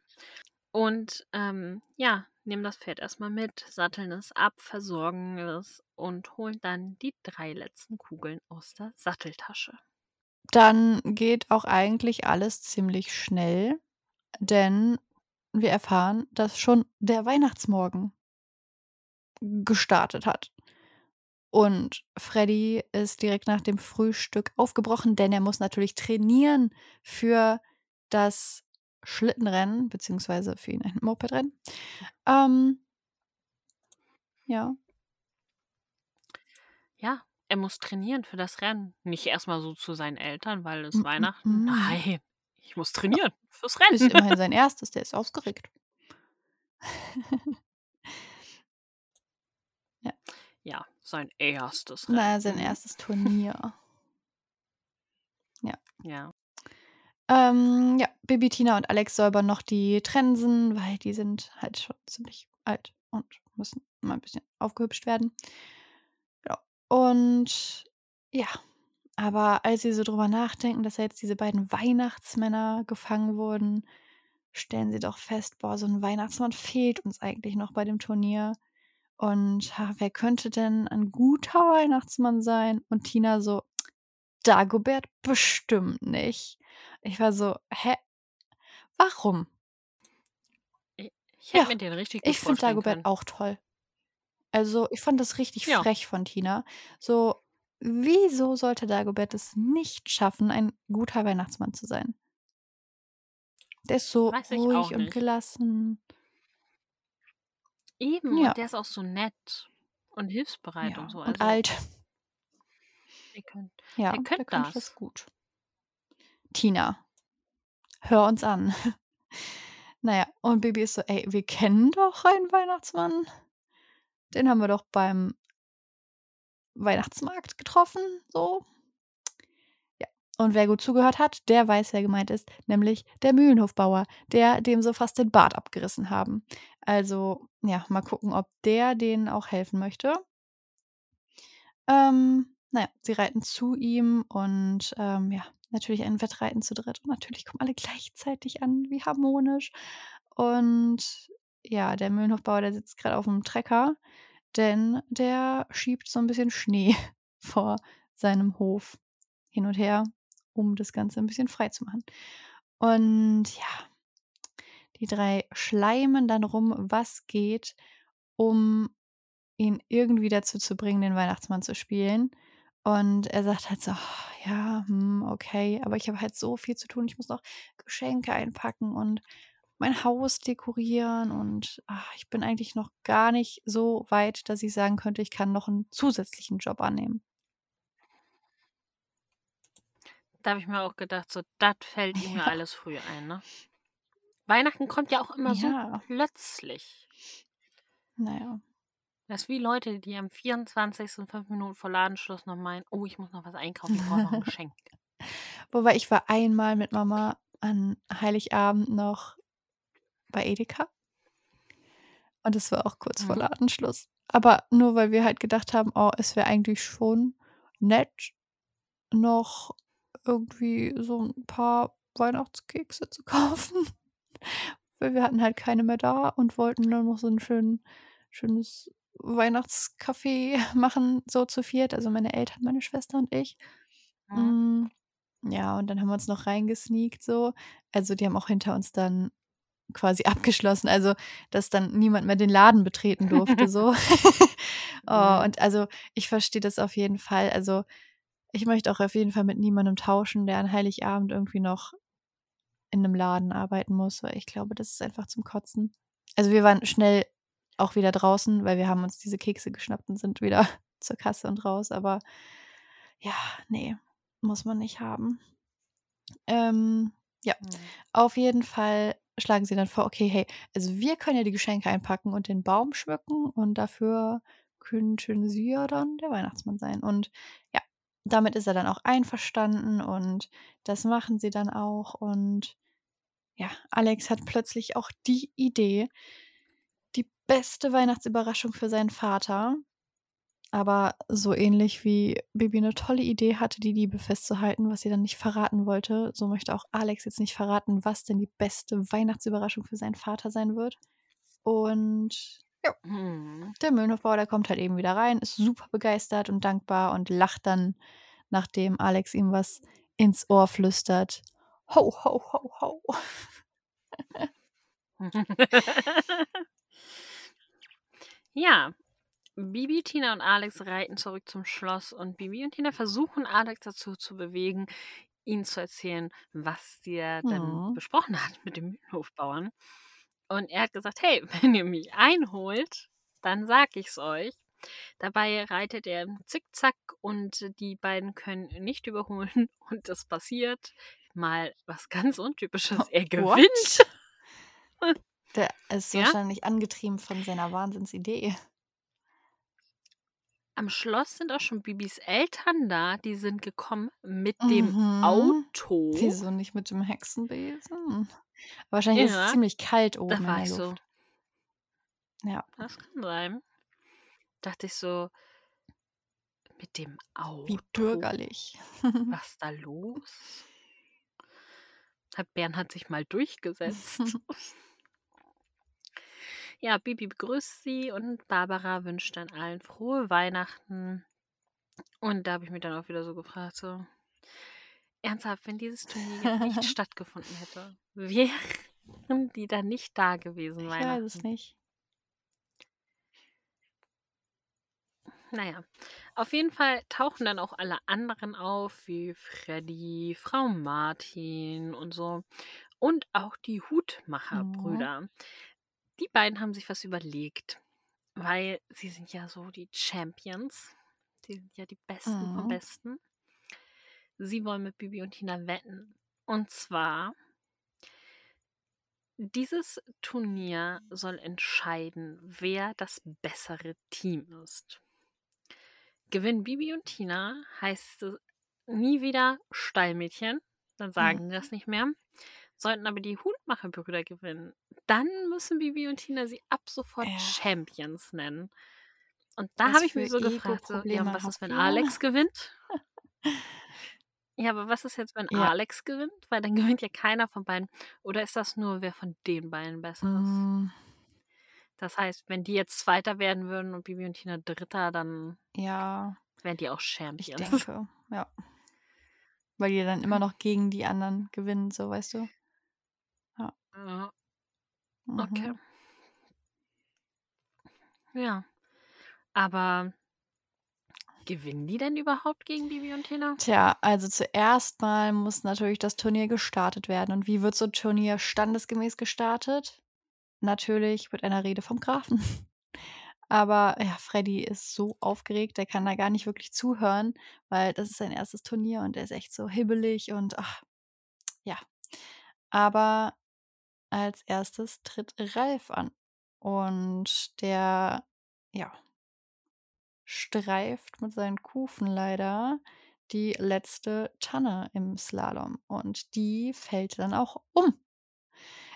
Und ähm, ja, nehmen das Pferd erstmal mit, satteln es ab, versorgen es und holen dann die drei letzten Kugeln aus der Satteltasche. Dann geht auch eigentlich alles ziemlich schnell, denn wir erfahren, dass schon der Weihnachtsmorgen gestartet hat. Und Freddy ist direkt nach dem Frühstück aufgebrochen, denn er muss natürlich trainieren für das Schlittenrennen, beziehungsweise für ihn ein Mopedrennen. Ähm, ja. Ja, er muss trainieren für das Rennen. Nicht erstmal so zu seinen Eltern, weil es mm Weihnachten. Nein, ich muss trainieren fürs Rennen. Ist immerhin sein erstes, der ist aufgeregt. ja. Ja, sein erstes Rennen. Naja, sein erstes Turnier. ja. Ja. Ähm, ja, Bibi, Tina und Alex säubern noch die Trensen, weil die sind halt schon ziemlich alt und müssen mal ein bisschen aufgehübscht werden. Ja. Und ja, aber als sie so drüber nachdenken, dass ja jetzt diese beiden Weihnachtsmänner gefangen wurden, stellen sie doch fest, boah, so ein Weihnachtsmann fehlt uns eigentlich noch bei dem Turnier. Und ha, wer könnte denn ein guter Weihnachtsmann sein? Und Tina so, Dagobert bestimmt nicht. Ich war so: „Hä? Warum?“ I ich hätte Ja, mir den richtig ich finde Dagobert auch toll. Also, ich fand das richtig Ja. frech von Tina. So, wieso sollte Dagobert es nicht schaffen, ein guter Weihnachtsmann zu sein? Der ist so ruhig und gelassen. Eben, Ja. und der ist auch so nett und hilfsbereit und so. und Also, alt. ihr könnt Ja, der der könnte das gut. Tina, hör uns an. naja, und Bibi ist so, ey, wir kennen doch einen Weihnachtsmann. Den haben wir doch beim Weihnachtsmarkt getroffen, so. Ja, und wer gut zugehört hat, der weiß, wer gemeint ist, nämlich der Mühlenhofbauer, der dem so fast den Bart abgerissen haben. Also, ja, mal gucken, ob der denen auch helfen möchte. Ähm, naja, sie reiten zu ihm und ähm, ja, natürlich ein Wettreiten zu dritt. Und natürlich kommen alle gleichzeitig an, wie harmonisch. Und ja, der Mühlenhofbauer, der sitzt gerade auf dem Trecker, denn der schiebt so ein bisschen Schnee vor seinem Hof hin und her, um das Ganze ein bisschen frei zu machen. Und ja, Die drei schleimen dann rum, was geht, um ihn irgendwie dazu zu bringen, den Weihnachtsmann zu spielen. Und er sagt halt so: „Oh, ja, hm, okay, aber ich habe halt so viel zu tun. Ich muss noch Geschenke einpacken und mein Haus dekorieren und, ach, ich bin eigentlich noch gar nicht so weit, dass ich sagen könnte, ich kann noch einen zusätzlichen Job annehmen.“ Da habe ich mir auch gedacht, so, das fällt ihm ja alles früh ein, ne? Weihnachten kommt ja auch immer so Ja. plötzlich. Na ja. Das ist wie Leute, die am 24. 5 Minuten vor Ladenschluss noch meinen: „Oh, ich muss noch was einkaufen, ich brauche noch 'n Geschenk.“ Wobei ich war einmal mit Mama an Heiligabend noch bei Edeka. Und es war auch kurz vor Mhm. Ladenschluss. Aber nur, weil wir halt gedacht haben: „Oh, es wäre eigentlich schon nett, noch irgendwie so 'n paar Weihnachtskekse zu kaufen.“ Weil wir hatten halt keine mehr da und wollten dann noch so 'n schönen schönes Weihnachtskaffee machen, so zu viert, also meine Eltern, meine Schwester und ich. Mhm. Hm, ja, und dann haben wir uns noch reingesneakt so. Also, die haben auch hinter uns dann quasi abgeschlossen, also, dass dann niemand mehr den Laden betreten durfte so. Oh, und also, ich verstehe das auf jeden Fall. Also, ich möchte auch auf jeden Fall mit niemandem tauschen, der an Heiligabend irgendwie noch in 'nem Laden arbeiten muss, weil ich glaube, das ist einfach zum Kotzen. Also, wir waren schnell auch wieder draußen, weil wir haben uns diese Kekse geschnappt und sind wieder zur Kasse und raus, aber ja, ne, muss man nicht haben. Ähm, ja, Mhm. auf jeden Fall schlagen sie dann vor: „Okay, hey, also wir können ja die Geschenke einpacken und den Baum schmücken und dafür könnten Sie ja dann der Weihnachtsmann sein.“ Und ja, damit ist er dann auch einverstanden und das machen sie dann auch. Und ja, Alex hat plötzlich auch die Idee die beste Weihnachtsüberraschung für seinen Vater. Aber so ähnlich wie Bibi 'ne tolle Idee hatte, die Liebe festzuhalten, was sie dann nicht verraten wollte, so möchte auch Alex jetzt nicht verraten, was denn die beste Weihnachtsüberraschung für seinen Vater sein wird. Und ja, Mhm. der Mühlenhofbauer, der kommt halt eben wieder rein, ist super begeistert und dankbar und lacht dann, nachdem Alex ihm was ins Ohr flüstert: „Ho, ho, ho, ho.“ Ja, Bibi, Tina und Alex reiten zurück zum Schloss und Bibi und Tina versuchen, Alex dazu zu bewegen, ihnen zu erzählen, was der denn Mhm. besprochen hat mit dem Mühlenhofbauern. Und er hat gesagt: „Hey, wenn ihr mich einholt, dann sage ich's euch.“ Dabei reitet er im Zickzack und die beiden können nicht überholen und es passiert mal was ganz Untypisches, er What? gewinnt. Der ist Ja? wahrscheinlich angetrieben von seiner Wahnsinnsidee. Am Schloss sind auch schon Bibis Eltern da, die sind gekommen mit dem Mhm. Auto. Wieso nicht mit dem Hexenbesen? Wahrscheinlich ist es Ja, ziemlich kalt oben in war der ich so Luft. Ja. Das kann sein. Dachte ich so mit dem Wie Auto? bürgerlich. Was da los? Hat Bernhard sich mal durchgesetzt? Ja, Bibi begrüßt sie und Barbara wünscht dann allen frohe Weihnachten. Und da habe ich mich dann auch wieder so gefragt, so ernsthaft, wenn dieses Turnier nicht stattgefunden hätte, wären die dann nicht da gewesen Ich weiß es nicht. Na ja, auf jeden Fall tauchen dann auch alle anderen auf, wie Freddy, Frau Martin und so. Und auch die Mhm. Hutmacherbrüder. Die beiden haben sich was überlegt, weil sie sind ja so die Champions. Sie sind ja die Besten vom Mhm. Besten. Sie wollen mit Bibi und Tina wetten. Und zwar dieses Turnier soll entscheiden, wer das bessere Team ist. Gewinnen Bibi und Tina, heißt es nie wieder Stallmädchen, dann sagen die Mhm. das nicht mehr. Sollten aber die Hutmacherbrüder gewinnen, dann müssen Bibi und Tina sie ab sofort Ja. Champions nennen. Und da habe ich mich so gefragt, so: „Ja, was ist, wenn? Alex gewinnt?“ Ja, aber was ist jetzt, wenn Ja. Alex gewinnt? Weil dann gewinnt ja keiner von beiden. Oder ist das nur, wer von den beiden besser ist? Hm. Das heißt, wenn die jetzt Zweiter werden würden und Bibi und Tina Dritter, dann Ja. wären die auch Ich Champions. denke, ja. Weil die dann immer noch gegen die anderen gewinnen, so, weißt du? Ja. Ja. Okay. Mhm. Ja. Aber gewinnen die denn überhaupt gegen Bibi und Tina? Tja, also zuerst mal muss natürlich das Turnier gestartet werden. Und wie wird so 'n Turnier standesgemäß gestartet? Natürlich mit einer Rede vom Grafen. Aber ja, Freddie ist so aufgeregt, der kann da gar nicht wirklich zuhören, weil das ist sein erstes Turnier und er ist echt so hibbelig und ach, ja. Aber als Erstes tritt Ralf an und der, ja streift mit seinen Kufen leider die letzte Tanne im Slalom und die fällt dann auch um.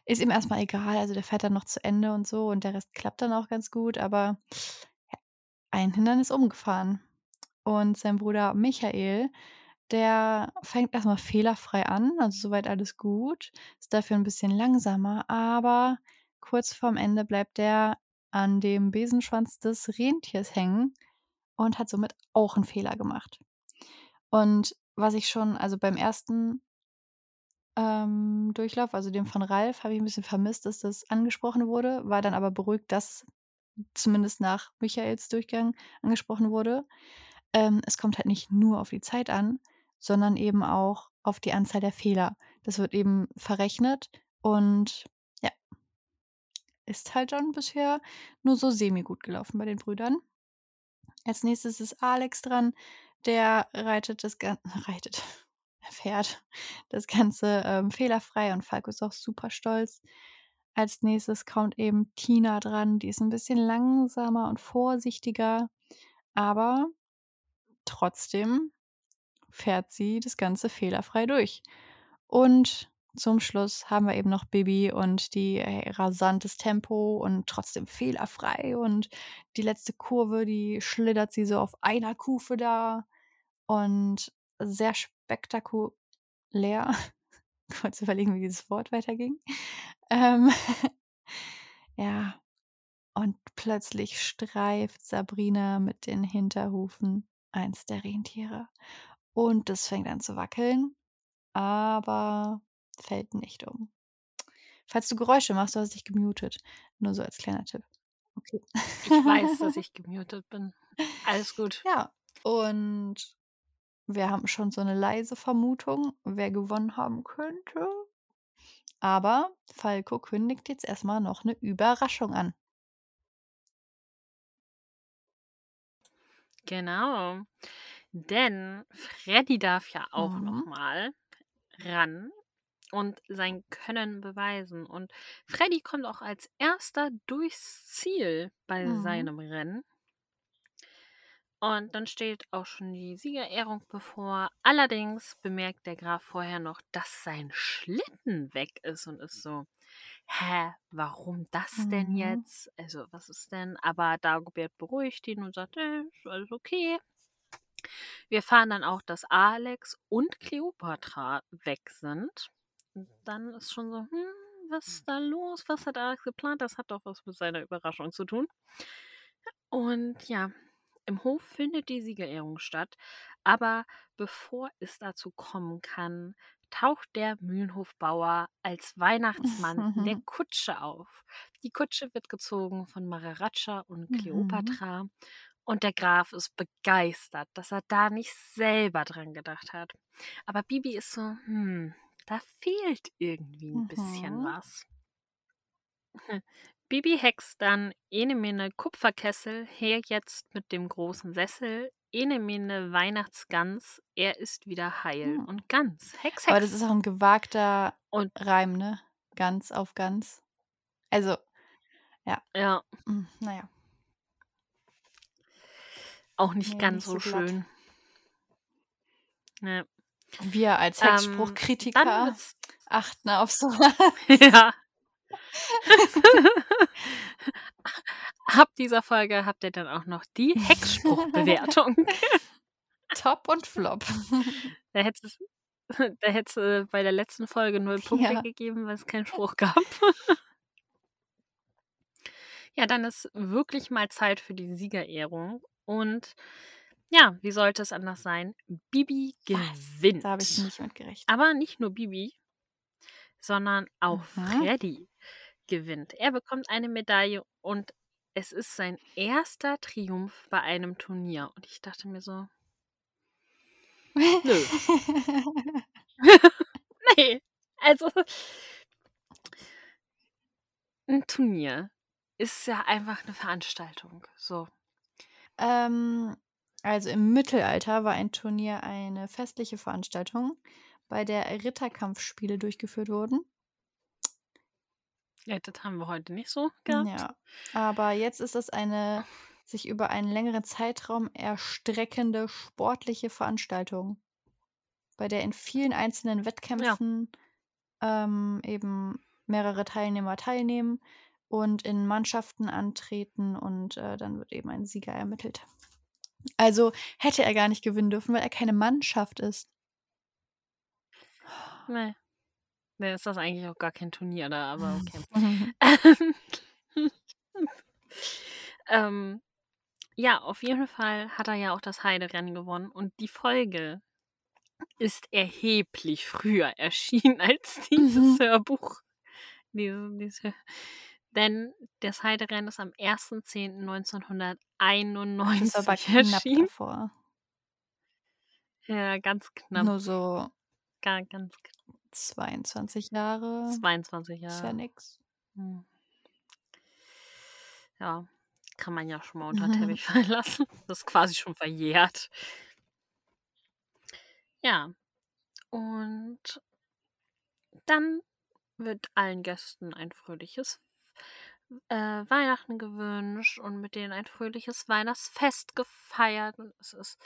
Ist ihm erst mal egal, also der fährt dann noch zu Ende und so und der Rest klappt dann auch ganz gut, aber ein Hindernis umgefahren. Und sein Bruder Michael, der fängt erst mal fehlerfrei an, also so weit alles gut, ist dafür 'n bisschen langsamer, aber kurz vorm Ende bleibt der an dem Besenschwanz des Rentiers hängen und hat somit auch 'n Fehler gemacht. Und was ich schon also beim ersten ähm, Durchlauf, also dem von Ralf, habe ich 'n bisschen vermisst, dass das angesprochen wurde, war dann aber beruhigt, dass zumindest nach Michaels Durchgang angesprochen wurde. Ähm, es kommt halt nicht nur auf die Zeit an, sondern eben auch auf die Anzahl der Fehler. Das wird eben verrechnet und ja. Ist halt dann bisher nur so semi-gut gelaufen bei den Brüdern. Als Nächstes ist Alex dran, der reitet das Gan reitet, er fährt das Ganze, ähm, fehlerfrei und Falco ist auch super stolz. Als Nächstes kommt eben Tina dran, die ist 'n bisschen langsamer und vorsichtiger, aber trotzdem fährt sie das Ganze fehlerfrei durch. Und zum Schluss haben wir eben noch Bibi und die, äh, rasantes Tempo und trotzdem fehlerfrei und die letzte Kurve, die schlittert sie so auf einer Kufe da und sehr spektakulär. Kurz überlegen, wie dieses Wort weiterging. Ähm, ja, und plötzlich streift Sabrina mit den Hinterhufen eins der Rentiere und das fängt an zu wackeln, aber fällt nicht um. Falls du Geräusche machst, du hast dich gemutet. Nur so als kleiner Tipp. Okay. Ich weiß, dass ich gemutet bin. Alles gut. Ja, und wir haben schon so 'ne leise Vermutung, wer gewonnen haben könnte. Aber Falco kündigt jetzt erst mal noch 'ne Überraschung an. Genau, denn Freddie darf ja auch Mhm. mal ran und sein Können beweisen. Und Freddie kommt auch als Erster durchs Ziel bei Mhm. seinem Rennen. Und dann steht auch schon die Siegerehrung bevor. Allerdings bemerkt der Graf vorher noch, dass sein Schlitten weg ist und ist so: „Hä, warum das denn Mhm. jetzt? Also, was ist denn?“ Aber Dagobert beruhigt ihn und sagt: „Äh, ist alles okay.“ Wir erfahren dann auch, dass Alex und Kleopatra weg sind. Und dann ist schon so: „Hm, was ist da los? Was hat Alex geplant? Das hat doch was mit seiner Überraschung zu tun.“ Und ja, im Hof findet die Siegerehrung statt, aber bevor es dazu kommen kann, taucht der Mühlenhofbauer als Weihnachtsmann in der Kutsche auf. Die Kutsche wird gezogen von Maharaja und Mhm. Kleopatra und der Graf ist begeistert, dass er da nicht selber dran gedacht hat. Aber Bibi ist so: „Hm, da fehlt irgendwie 'n bisschen Mhm. was.“ Bibi hext dann ene mene Kupferkessel her jetzt mit dem großen Sessel, ene mene Weihnachtsgans, er ist wieder heil Hm. und ganz. Hex, Aber das ist hex. auch 'n gewagter Und Reim, ne? Gans auf Gans. Also, ja. Ja. Hm, na ja. Auch nicht Ne, ganz nicht so so schön. Ne. Wir als Ähm, Hexspruchkritiker wird's achten auf so was. Ja. Ab dieser Folge habt ihr dann auch noch die Hexspruchbewertung. Top und Flop. Da hättest du's da hättest du bei der letzten Folge 0 Punkte Ja. gegeben, weil's keinen Spruch gab. Ja, dann ist wirklich mal Zeit für die Siegerehrung und ja, wie sollte es anders sein? Bibi Was? Da habe ich gewinnt. nicht mit gerechnet. Aber nicht nur Bibi, sondern auch Mhm. Freddie. gewinnt. Er bekommt eine Medaille und es ist sein erster Triumph bei einem Turnier. Und ich dachte mir so, nö. nee, also ein Turnier ist ja einfach eine Veranstaltung. So. Ähm, also im Mittelalter war ein Turnier eine festliche Veranstaltung, bei der Ritterkampfspiele durchgeführt wurden. Ja, das haben wir heute nicht so gehabt. Ja, aber jetzt ist es eine sich über einen längeren Zeitraum erstreckende sportliche Veranstaltung, bei der in vielen einzelnen Wettkämpfen ähm, eben mehrere Teilnehmer teilnehmen und in Mannschaften antreten und äh, dann wird eben ein Sieger ermittelt. Also hätte er gar nicht gewinnen dürfen, weil er keine Mannschaft ist. Nee. Nee, ist das eigentlich auch gar kein Turnier da, aber okay. ähm, ja, auf jeden Fall hat er ja auch das Heiderennen gewonnen und die Folge ist erheblich früher erschienen als dieses Mhm. Hörbuch. Diese, diese, denn das Heiderennen ist am 1.10.1991 Das war aber knapp erschienen. davor. Ja, ganz knapp. Nur so Gar, ganz knapp. 22 Jahre. 22 Ist ja Jahre. nix. Hm. Ja, kann man ja schon mal unter Teppich fallen lassen. Das ist quasi schon verjährt. Ja. Und dann wird allen Gästen ein fröhliches äh, Weihnachten gewünscht und mit denen ein fröhliches Weihnachtsfest gefeiert. Und es ist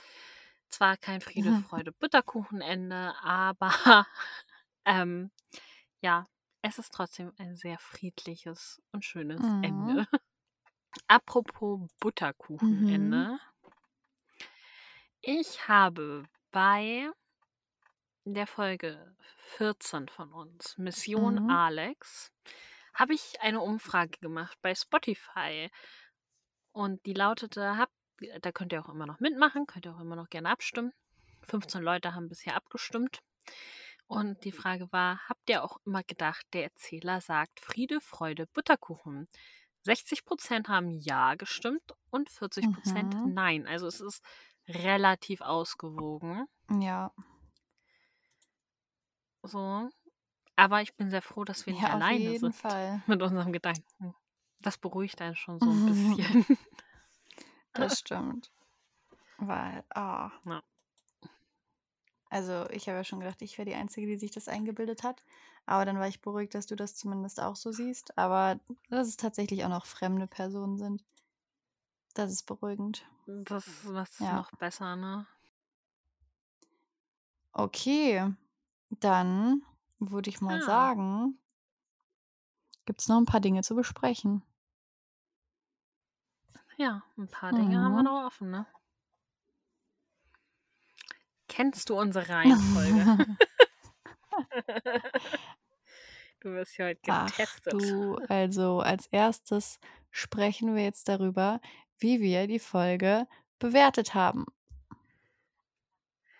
zwar kein Friede, Mhm. Freude, Butterkuchenende, aber ähm, ja, es ist trotzdem ein sehr friedliches und schönes Mhm. Ende. Apropos Mhm. Butterkuchenende. Ich habe bei der Folge 14 von uns, Mission Mhm. Alex, habe ich eine Umfrage gemacht bei Spotify. Und die lautete, habt, da könnt ihr auch immer noch mitmachen, könnt ihr auch immer noch gerne abstimmen. 15 Leute haben bisher abgestimmt. Und die Frage war, habt ihr auch immer gedacht, der Erzähler sagt Friede, Freude, Butterkuchen? 60% haben Ja gestimmt und 40% Mhm. Nein. Also es ist relativ ausgewogen. Ja. So. Aber ich bin sehr froh, dass wir nicht Ja, alleine sind Fall. mit unserem Gedanken. Das beruhigt einen schon so ein bisschen. Das stimmt. Weil, ah. Ja. Also, ich habe ja schon gedacht, ich wäre die Einzige, die sich das eingebildet hat. Aber dann war ich beruhigt, dass du das zumindest auch so siehst. Aber dass es tatsächlich auch noch fremde Personen sind. Das ist beruhigend. Das ist was Ja. noch besser, ne? Okay. Dann würde ich mal Ja. sagen, gibt es noch ein paar Dinge zu besprechen. Ja, ein paar Dinge haben wir Mhm. noch offen, ne? Kennst du unsere Reihenfolge? du wirst hier heute Ach getestet. du, also als erstes sprechen wir jetzt darüber, wie wir die Folge bewertet haben.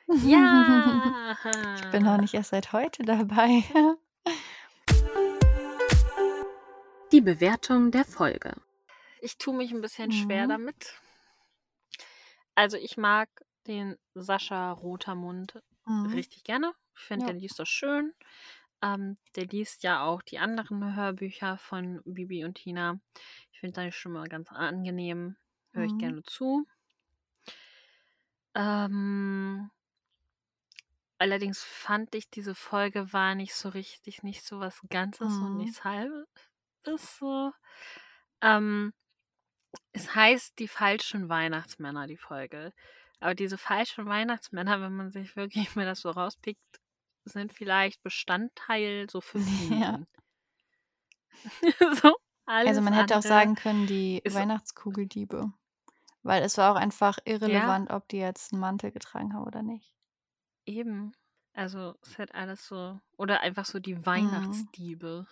Ja! Ich bin noch nicht erst seit heute dabei. Die Bewertung der Folge. Ich tue mich ein bisschen schwer Mhm. damit. Also ich mag den Sascha Rotermund Mhm. richtig gerne. Ich finde, Ja. der liest das schön. Ähm, der liest ja auch die anderen Hörbücher von Bibi und Tina. Ich finde seine Stimme ganz angenehm. Höre ich Mhm. gerne zu. Ähm, allerdings fand ich, diese Folge war nicht so richtig, nicht so was Ganzes und Mhm. nichts Halbes. So. Ähm, es heißt die falschen Weihnachtsmänner, die Folge. Aber diese falschen Weihnachtsmänner, wenn man sich wirklich mal das so rauspickt, sind vielleicht Bestandteil so fünf Ja. Minuten. so, Also man hätte auch sagen können, die Weihnachtskugeldiebe. Weil es war auch einfach ja irrelevant, ob die jetzt einen Mantel getragen haben oder nicht. Eben. Also es ist halt alles so. Oder einfach so die Mhm. Weihnachtsdiebe.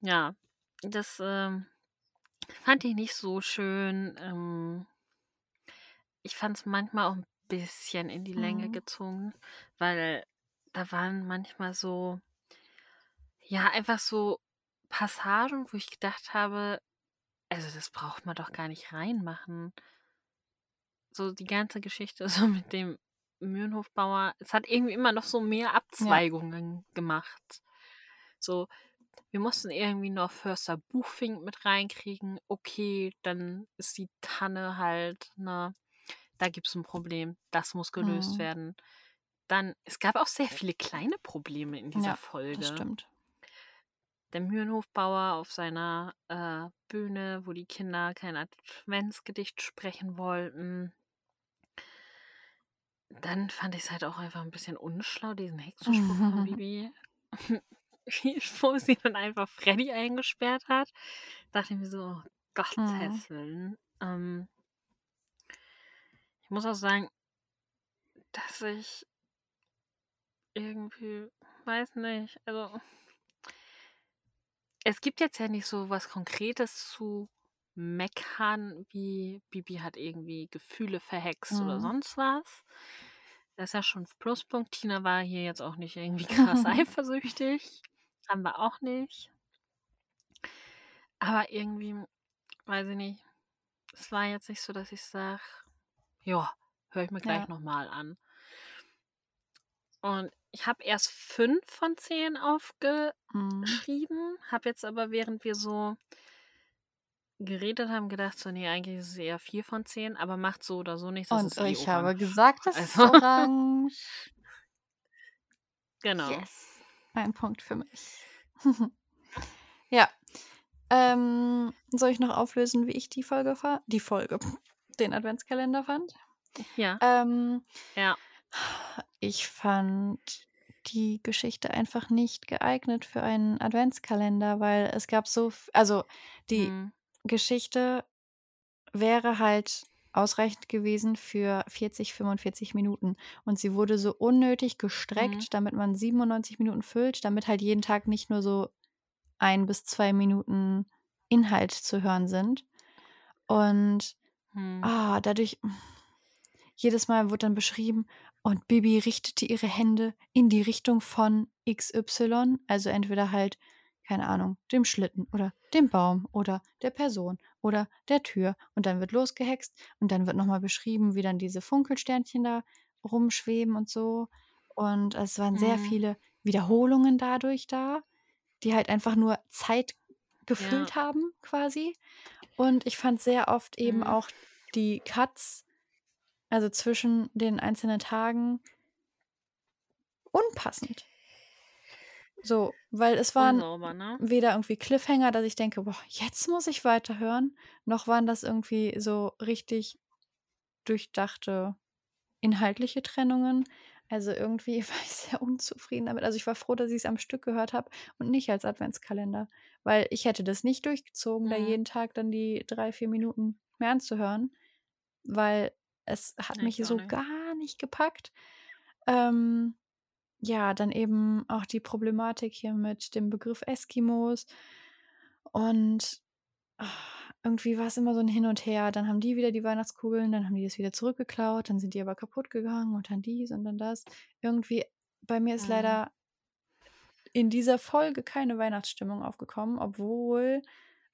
Ja, das ähm, fand ich nicht so schön. Ähm, ich fand es manchmal auch ein bisschen in die Länge Mhm. gezogen, weil da waren manchmal so, Ja, einfach so Passagen, wo ich gedacht habe, also das braucht man doch gar nicht reinmachen. So die ganze Geschichte so mit dem Mühlenhofbauer, es hat irgendwie immer noch so mehr Ja. Abzweigungen gemacht. So, wir mussten irgendwie noch Förster Buchfink mit reinkriegen. Okay, dann ist die Tanne halt, ne, da gibt's ein Problem. Das muss gelöst Mhm. werden. Dann, es gab auch sehr viele kleine Probleme in dieser Ja, das Folge. stimmt. Der Mühlenhofbauer auf seiner äh, Bühne, wo die Kinder kein Adventsgedicht sprechen wollten. Dann fand ich es halt auch einfach ein bisschen unschlau, diesen Hexenspruch von Bibi. wo sie dann einfach Freddy eingesperrt hat. Dachte ich mir so, oh Gottes Mhm. Willen. Ähm, ich muss auch sagen, dass ich irgendwie, weiß nicht, also es gibt jetzt ja nicht so was Konkretes zu meckern, wie Bibi hat irgendwie Gefühle verhext oder Mhm. sonst was. Das ist ja schon Pluspunkt. Tina war hier jetzt auch nicht irgendwie krass eifersüchtig. Haben wir auch nicht. Aber irgendwie, weiß ich nicht, es war jetzt nicht so, dass ich sage, ja, höre ich mir gleich Ja. nochmal an. Und ich habe erst fünf von zehn aufgeschrieben, Mhm. habe jetzt aber, während wir so geredet haben, gedacht, so, nee, eigentlich ist es eher vier von zehn, aber macht so oder so nichts. Das Und ist eh ich habe orange. gesagt, es ist Also, orange. genau. Yes. Ein Punkt für mich. ja. Ähm, soll ich noch auflösen, wie ich die Folge fand? Die Folge, den Adventskalender fand? Ja. Ähm, Ja. ich fand die Geschichte einfach nicht geeignet für einen Adventskalender, weil es gab so, also die Hm. Geschichte wäre halt ausreichend gewesen für 40, 45 Minuten. Und sie wurde so unnötig gestreckt, Mhm. damit man 97 Minuten füllt, damit halt jeden Tag nicht nur so ein bis zwei Minuten Inhalt zu hören sind. Und Hm. ah, dadurch, jedes Mal wurde dann beschrieben, und Bibi richtete ihre Hände in die Richtung von XY, also entweder halt, keine Ahnung, dem Schlitten oder dem Baum oder der Person oder der Tür. Und dann wird losgehext und dann wird nochmal beschrieben, wie dann diese Funkelsternchen da rumschweben und so. Und es waren sehr Mhm. viele Wiederholungen dadurch da, die halt einfach nur Zeit gefüllt haben, quasi. Und ich fand sehr oft eben Mhm. auch die Cuts, also zwischen den einzelnen Tagen, unpassend. So, weil es waren Unsauber, ne? weder irgendwie Cliffhanger, dass ich denke, boah, jetzt muss ich weiterhören, noch waren das irgendwie so richtig durchdachte inhaltliche Trennungen. Also irgendwie war ich sehr unzufrieden damit. Also ich war froh, dass ich es am Stück gehört habe und nicht als Adventskalender, weil ich hätte das nicht durchgezogen, da Mhm. jeden Tag dann die drei, vier Minuten mehr anzuhören, weil es hat mich ich auch so nicht. gar nicht gepackt. Ähm, ja, dann eben auch die Problematik hier mit dem Begriff Eskimos und ah, irgendwie war es immer so ein Hin und Her. Dann haben die wieder die Weihnachtskugeln, dann haben die das wieder zurückgeklaut, dann sind die aber kaputt gegangen und dann dies und dann das. Irgendwie, bei mir ist Mhm. leider in dieser Folge keine Weihnachtsstimmung aufgekommen, obwohl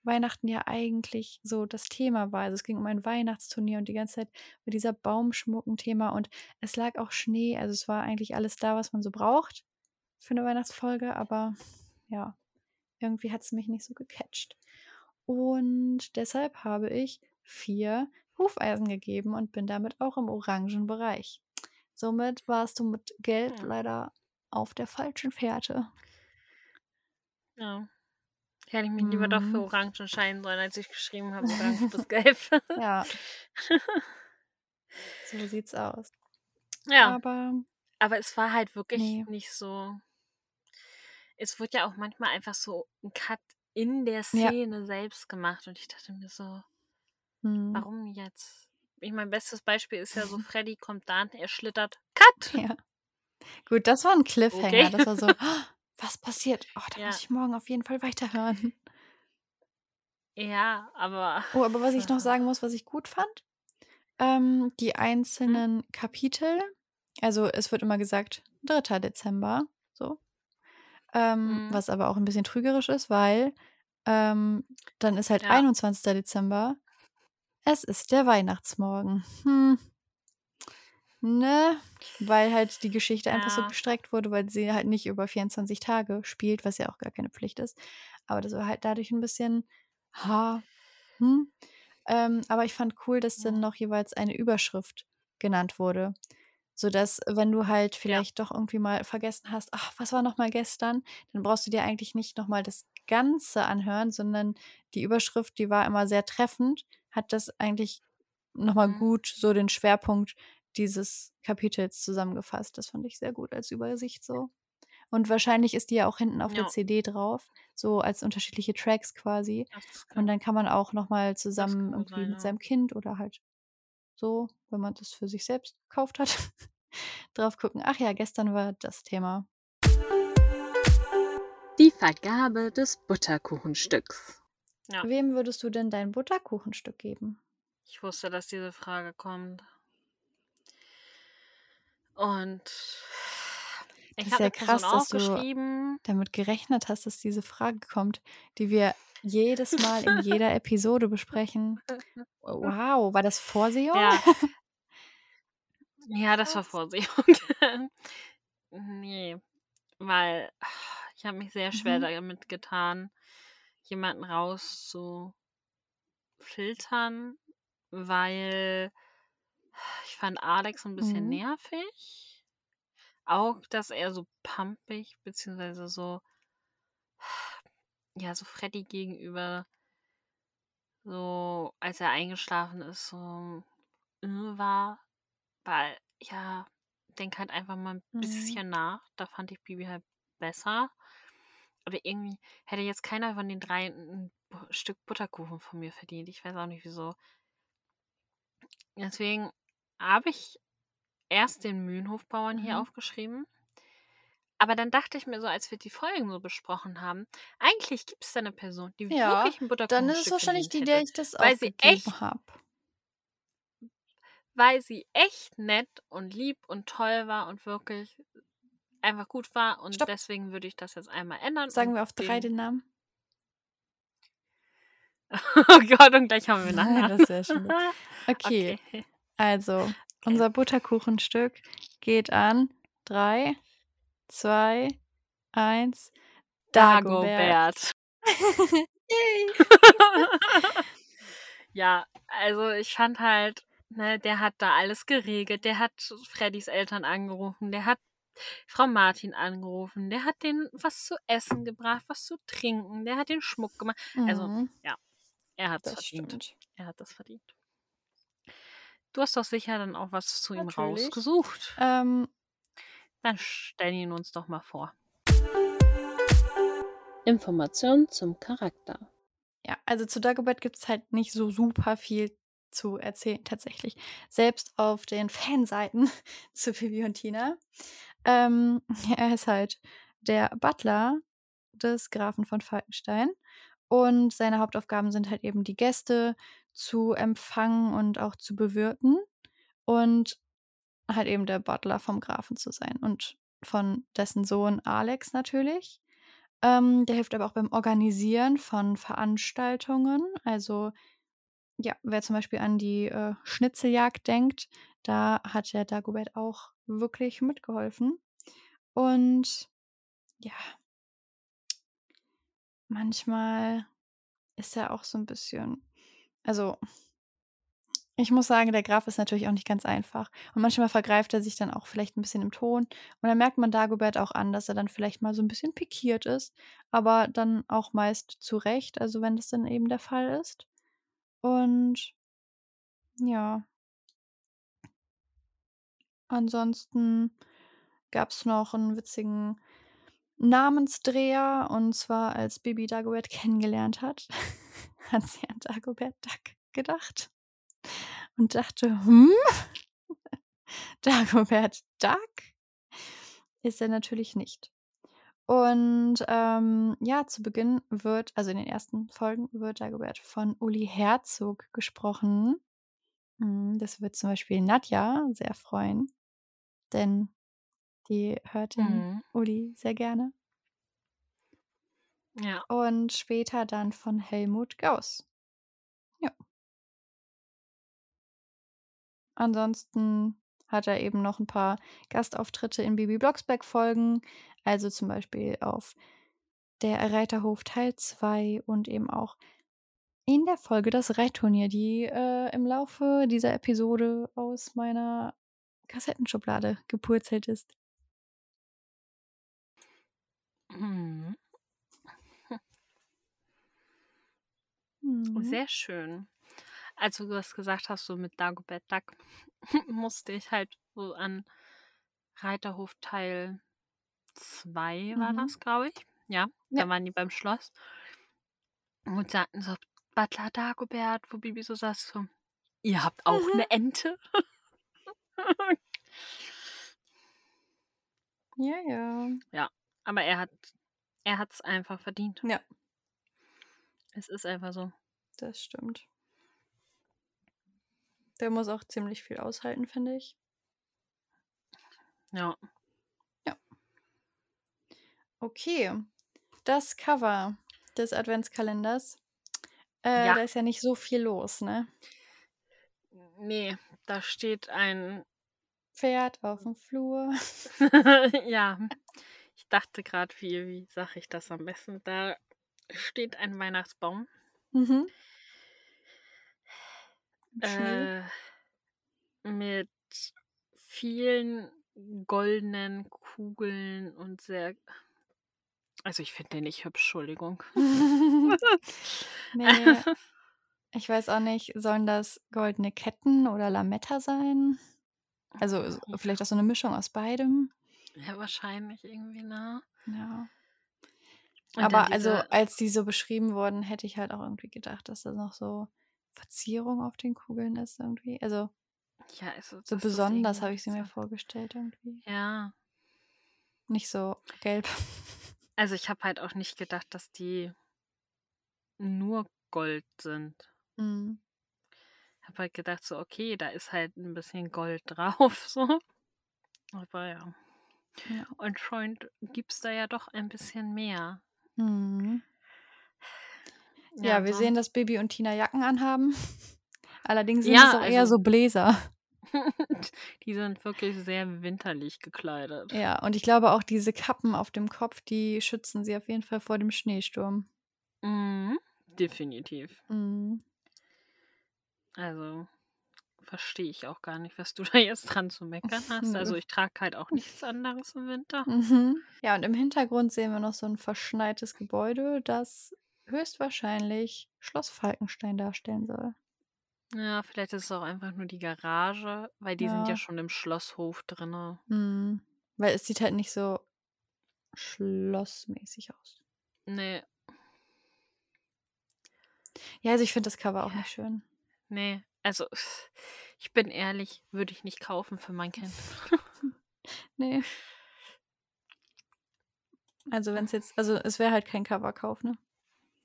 Weihnachten ja eigentlich so das Thema war. Also es ging um ein Weihnachtsturnier und die ganze Zeit war dieser Baumschmuck ein Thema und es lag auch Schnee. Also es war eigentlich alles da, was man so braucht für eine Weihnachtsfolge, aber ja, irgendwie hat es mich nicht so gecatcht. Und deshalb habe ich vier Hufeisen gegeben und bin damit auch im orangen Bereich. Somit warst du mit Gelb Ja. leider auf der falschen Fährte. Ja. Hätte ich mich lieber doch für Mhm. Orange entscheiden sollen, als ich geschrieben habe, Orange bis Gelb. Ja, so sieht's aus. ja, Aber aber es war halt wirklich nee. nicht so. Es wird ja auch manchmal einfach so ein Cut in der Ja. Szene selbst gemacht und ich dachte mir so, Hm. warum jetzt? Ich mein bestes Beispiel ist ja so, Freddy kommt da, er schlittert, Cut! Ja. Gut, das war ein Cliffhanger. Okay. Das war so, "Oh, was passiert? Oh, da Ja. muss ich morgen auf jeden Fall weiterhören. Ja, aber. Oh, aber was ich noch sagen muss, was ich gut fand, ähm, die Hm? einzelnen Kapitel, also es wird immer gesagt, 3. Dezember, so. Ähm, Mhm. was aber auch ein bisschen trügerisch ist, weil, ähm, dann ist halt Ja. 21. Dezember. Es ist der Weihnachtsmorgen. Hm. Ne? Weil halt die Geschichte einfach so Ja. gestreckt wurde, weil sie halt nicht über 24 Tage spielt, was ja auch gar keine Pflicht ist. Aber das war halt dadurch ein bisschen ha, hm. Ähm, aber ich fand cool, dass dann Mhm. noch jeweils eine Überschrift genannt wurde, sodass, wenn du halt Ja. vielleicht doch irgendwie mal vergessen hast: „Ach, was war noch mal gestern?“ Dann brauchst du dir eigentlich nicht noch mal das Ganze anhören, sondern die Überschrift, die war immer sehr treffend, hat das eigentlich noch mal Mhm. gut so den Schwerpunkt dieses Kapitels zusammengefasst. Das fand ich sehr gut als Übersicht so. Und wahrscheinlich ist die ja auch hinten auf der Ja. CD drauf, so als unterschiedliche Tracks quasi. Und dann kann man auch noch mal das zusammen irgendwie sein, mit ja. seinem Kind oder halt so, wenn man das für sich selbst gekauft hat, drauf gucken: „Ach ja, gestern war das Thema.“ Die Vergabe des Butterkuchenstücks. Ja. Wem würdest du denn dein Butterkuchenstück geben? Ich wusste, dass diese Frage kommt. Und Das ich ist habe ja eine Person krass, dass du damit gerechnet hast, dass diese Frage kommt, die wir jedes Mal in jeder Episode besprechen. Wow, war das Vorsehung? Ja. Ja, das war. Vorsehung. Ne, weil ich habe mich sehr schwer Mhm. damit getan, jemanden rauszufiltern, weil ich fand Alex 'n bisschen Mhm. nervig. Auch, dass er so pampig beziehungsweise so ja, so Freddy gegenüber so, als er eingeschlafen ist, so, äh, war. Weil, ja, denk halt einfach mal 'n Mhm. bisschen nach. Da fand ich Bibi halt besser. Aber irgendwie hätte jetzt keiner von den 3 'n 'n Bu Stück Butterkuchen von mir verdient. Ich weiß auch nicht wieso. Deswegen habe ich erst den Mühlenhofbauern hier Mhm. aufgeschrieben. Aber dann dachte ich mir so, als wir die Folgen so besprochen haben, eigentlich gibt's da 'ne Person, die Ja, wirklich 'n dann ist es Butterkuchenstück wahrscheinlich die, der ich das weil sie echt aufgegeben habe. weil sie echt nett und lieb und toll war und wirklich einfach gut war und Stopp. deswegen würde ich das jetzt einmal ändern Sagen wir auf 3 den den Namen? Oh Gott, und gleich haben wir Nachnamen. das wäre schon okay. Okay. Also, Okay. unser Butterkuchenstück geht an 3, 2, 1. Dagobert. Dagobert. Ja, also ich fand halt, ne, der hat da alles geregelt. Der hat Freddys Eltern angerufen, der hat Frau Martin angerufen, der hat denen was zu essen gebracht, was zu trinken, der hat den Schmuck gemacht. Also, Mhm. ja, er hat's Das verdient. stimmt. Er hat das verdient. Du hast doch sicher dann auch was zu ihm Natürlich. rausgesucht. Ähm Dann stell ihn uns doch mal vor. Informationen zum Charakter. Ja, also zu Dagobert gibt's halt nicht so super viel zu erzählen tatsächlich. Selbst auf den Fanseiten zu Bibi und Tina. Ähm, er ist halt der Butler des Grafen von Falkenstein und seine Hauptaufgaben sind halt eben die Gäste zu empfangen und auch zu bewirten und halt eben der Butler vom Grafen zu sein und von dessen Sohn Alex natürlich. Ähm, der hilft aber auch beim Organisieren von Veranstaltungen. Also, ja, wer zum Beispiel an die, äh, Schnitzeljagd denkt, da hat der Dagobert auch wirklich mitgeholfen. Und ja manchmal ist er auch so 'n bisschen also ich muss sagen, der Graf ist natürlich auch nicht ganz einfach. Und manchmal vergreift er sich dann auch vielleicht 'n bisschen im Ton. Und dann merkt man Dagobert auch an, dass er dann vielleicht mal so 'n bisschen pikiert ist, aber dann auch meist zu Recht, also wenn das dann eben der Fall ist. Und ja. Ansonsten gab's noch 'n witzigen Namensdreher, und zwar als Bibi Dagobert kennengelernt hat, hat sie an Dagobert Duck gedacht und dachte: „Hm? Dagobert Duck?“ Ist er natürlich nicht. Und, ähm, ja, zu Beginn wird also in den ersten Folgen wird Dagobert von Uli Herzog gesprochen. Mhm, das wird zum Beispiel Nadja sehr freuen, denn die hört den Mhm. Uli sehr gerne. Ja. Und später dann von Helmut Gauss. Ja. Ansonsten hat er eben noch ein paar Gastauftritte in Bibi Blocksberg-Folgen, also zum Beispiel auf der Reiterhof Teil 2 und eben auch in der Folge das Reitturnier, die äh, im Laufe dieser Episode aus meiner Kassettenschublade gepurzelt ist. Mhm. Mhm. Sehr schön. Als du das gesagt hast, so mit Dagobert Duck, musste ich halt so an Reiterhof Teil 2 war Mhm. das, glaube ich. Ja, Ja. da waren die beim Schloss und sagten so: „Butler Dagobert“, wo Bibi so saß, so: „Ihr habt auch Mhm. 'ne Ente?“ Ja, ja. Aber er hat er hat's einfach verdient. Ja. Es ist einfach so. Das stimmt. Der muss auch ziemlich viel aushalten, finde ich. Ja. Okay. Das Cover des Adventskalenders. Äh, Ja. Da ist ja nicht so viel los, ne? Ne, da steht ein Pferd auf dem Flur. ja, ich dachte gerade, wie wie sage ich das am besten? Da steht ein Weihnachtsbaum. Mhm. Äh, mit vielen goldenen Kugeln und sehr also, ich finde den nicht hübsch, Entschuldigung. Ne. Ich weiß auch nicht, sollen das goldene Ketten oder Lametta sein? Also, vielleicht auch so 'ne Mischung aus beidem? Ja, wahrscheinlich irgendwie, ne? Ja. Und Aber also, als die so beschrieben wurden, hätte ich halt auch irgendwie gedacht, dass da noch so Verzierung auf den Kugeln ist irgendwie. Also ja, also, so besonders habe ich sie mir vorgestellt irgendwie. ja. Nicht so gelb. Also, ich habe halt auch nicht gedacht, dass die nur Gold sind. Mhm. Habe halt gedacht so: „Okay, da ist halt 'n bisschen Gold drauf“, so. Aber ja. Ja. Anscheinend gibt's da ja doch ein bisschen mehr. Mhm. Ja, Ja, wir sehen, dass Bibi und Tina Jacken anhaben. Allerdings sind es Ja, auch eher also so Bläser. die sind wirklich sehr winterlich gekleidet. Ja, und ich glaube auch diese Kappen auf dem Kopf, die schützen sie auf jeden Fall vor dem Schneesturm. Mhm, definitiv. Mhm. Also, verstehe ich auch gar nicht, was du da jetzt dran zu meckern hast. Also, ich trage halt auch nichts anderes im Winter. Mhm. Ja, und im Hintergrund sehen wir noch so 'n verschneites Gebäude, das höchstwahrscheinlich Schloss Falkenstein darstellen soll. Ja, vielleicht ist es auch einfach nur die Garage, weil die sind ja Ja. schon im Schlosshof drinne. Mhm. Weil es sieht halt nicht so schlossmäßig aus. Ne. Ja, also ich finde das Cover auch Ja. nicht schön. Ne, also ich bin ehrlich, würde ich nicht kaufen für mein Kind. Ne. Also, wenn's jetzt also, es wäre halt kein Coverkauf, ne?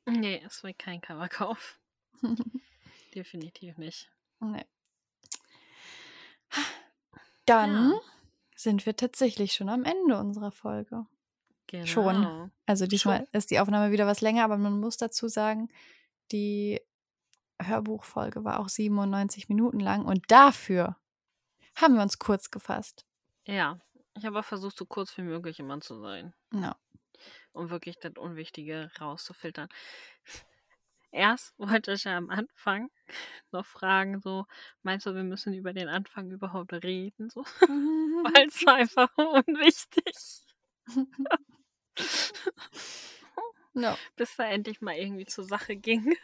Ne, es wäre kein Coverkauf. Definitiv nicht. Ne. Dann Ja. sind wir tatsächlich schon am Ende unserer Folge. Schon. Genau. Also, diesmal Schon. ist die Aufnahme wieder was länger, aber man muss dazu sagen, die Hörbuchfolge war auch 97 Minuten lang und dafür haben wir uns kurz gefasst. Ja, ich habe auch versucht, so kurz wie möglich immer zu sein, Ja. um wirklich das Unwichtige rauszufiltern. Erst wollte ich ja am Anfang noch fragen, so: „Meinst du, wir müssen über den Anfang überhaupt reden?“ So, weil es war einfach unwichtig. Ja. Bis da endlich mal irgendwie zur Sache ging.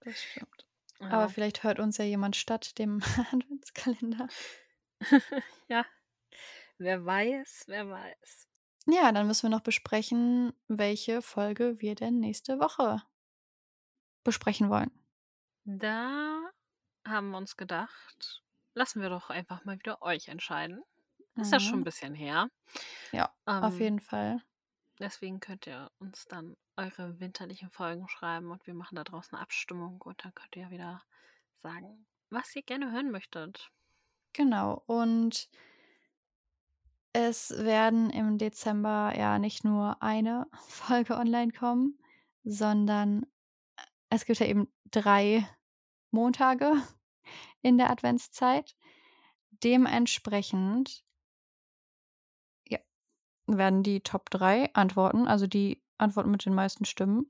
Das stimmt. Ja. Aber vielleicht hört uns ja jemand statt dem Adventskalender. Ja. Wer weiß, wer weiß. Ja, dann müssen wir noch besprechen, welche Folge wir denn nächste Woche besprechen wollen. Da haben wir uns gedacht, lassen wir doch einfach mal wieder euch entscheiden. Ist ja schon Mhm. bisschen her. Ja, auf Ähm, jeden Fall. Deswegen könnt ihr uns dann eure winterlichen Folgen schreiben und wir machen da draus 'ne Abstimmung und dann könnt ihr ja wieder sagen, was ihr gerne hören möchtet. Genau. Und es werden im Dezember ja nicht nur eine Folge online kommen, sondern äh, es gibt ja eben drei Montage in der Adventszeit. Dementsprechend werden die Top 3 Antworten, also die Antworten mit den meisten Stimmen,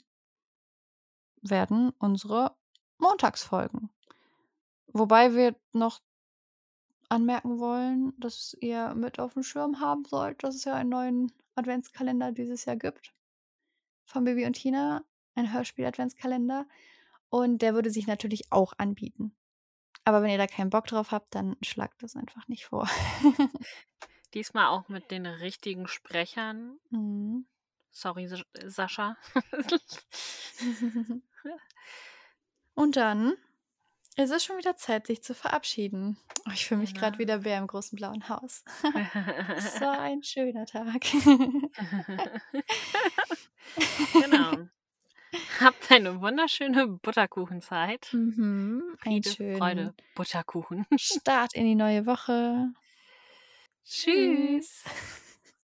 werden unsere Montagsfolgen. Wobei wir noch anmerken wollen, dass ihr mit auf dem Schirm haben sollt, dass es ja einen neuen Adventskalender dieses Jahr gibt. Von Bibi und Tina, ein Hörspiel-Adventskalender. Und der würde sich natürlich auch anbieten. Aber wenn ihr da keinen Bock drauf habt, dann schlagt das einfach nicht vor. Diesmal auch mit den richtigen Sprechern. Mhm. Sorry, Sascha. Und dann es ist schon wieder Zeit, sich zu verabschieden. Oh, ich fühle mich genau. gerade wieder Bär im großen blauen Haus. Es war ein schöner Tag. genau. Habt eine wunderschöne Butterkuchenzeit. Mhm, Friede, schönen Freude, Butterkuchen. Start in die neue Woche. Tschüss.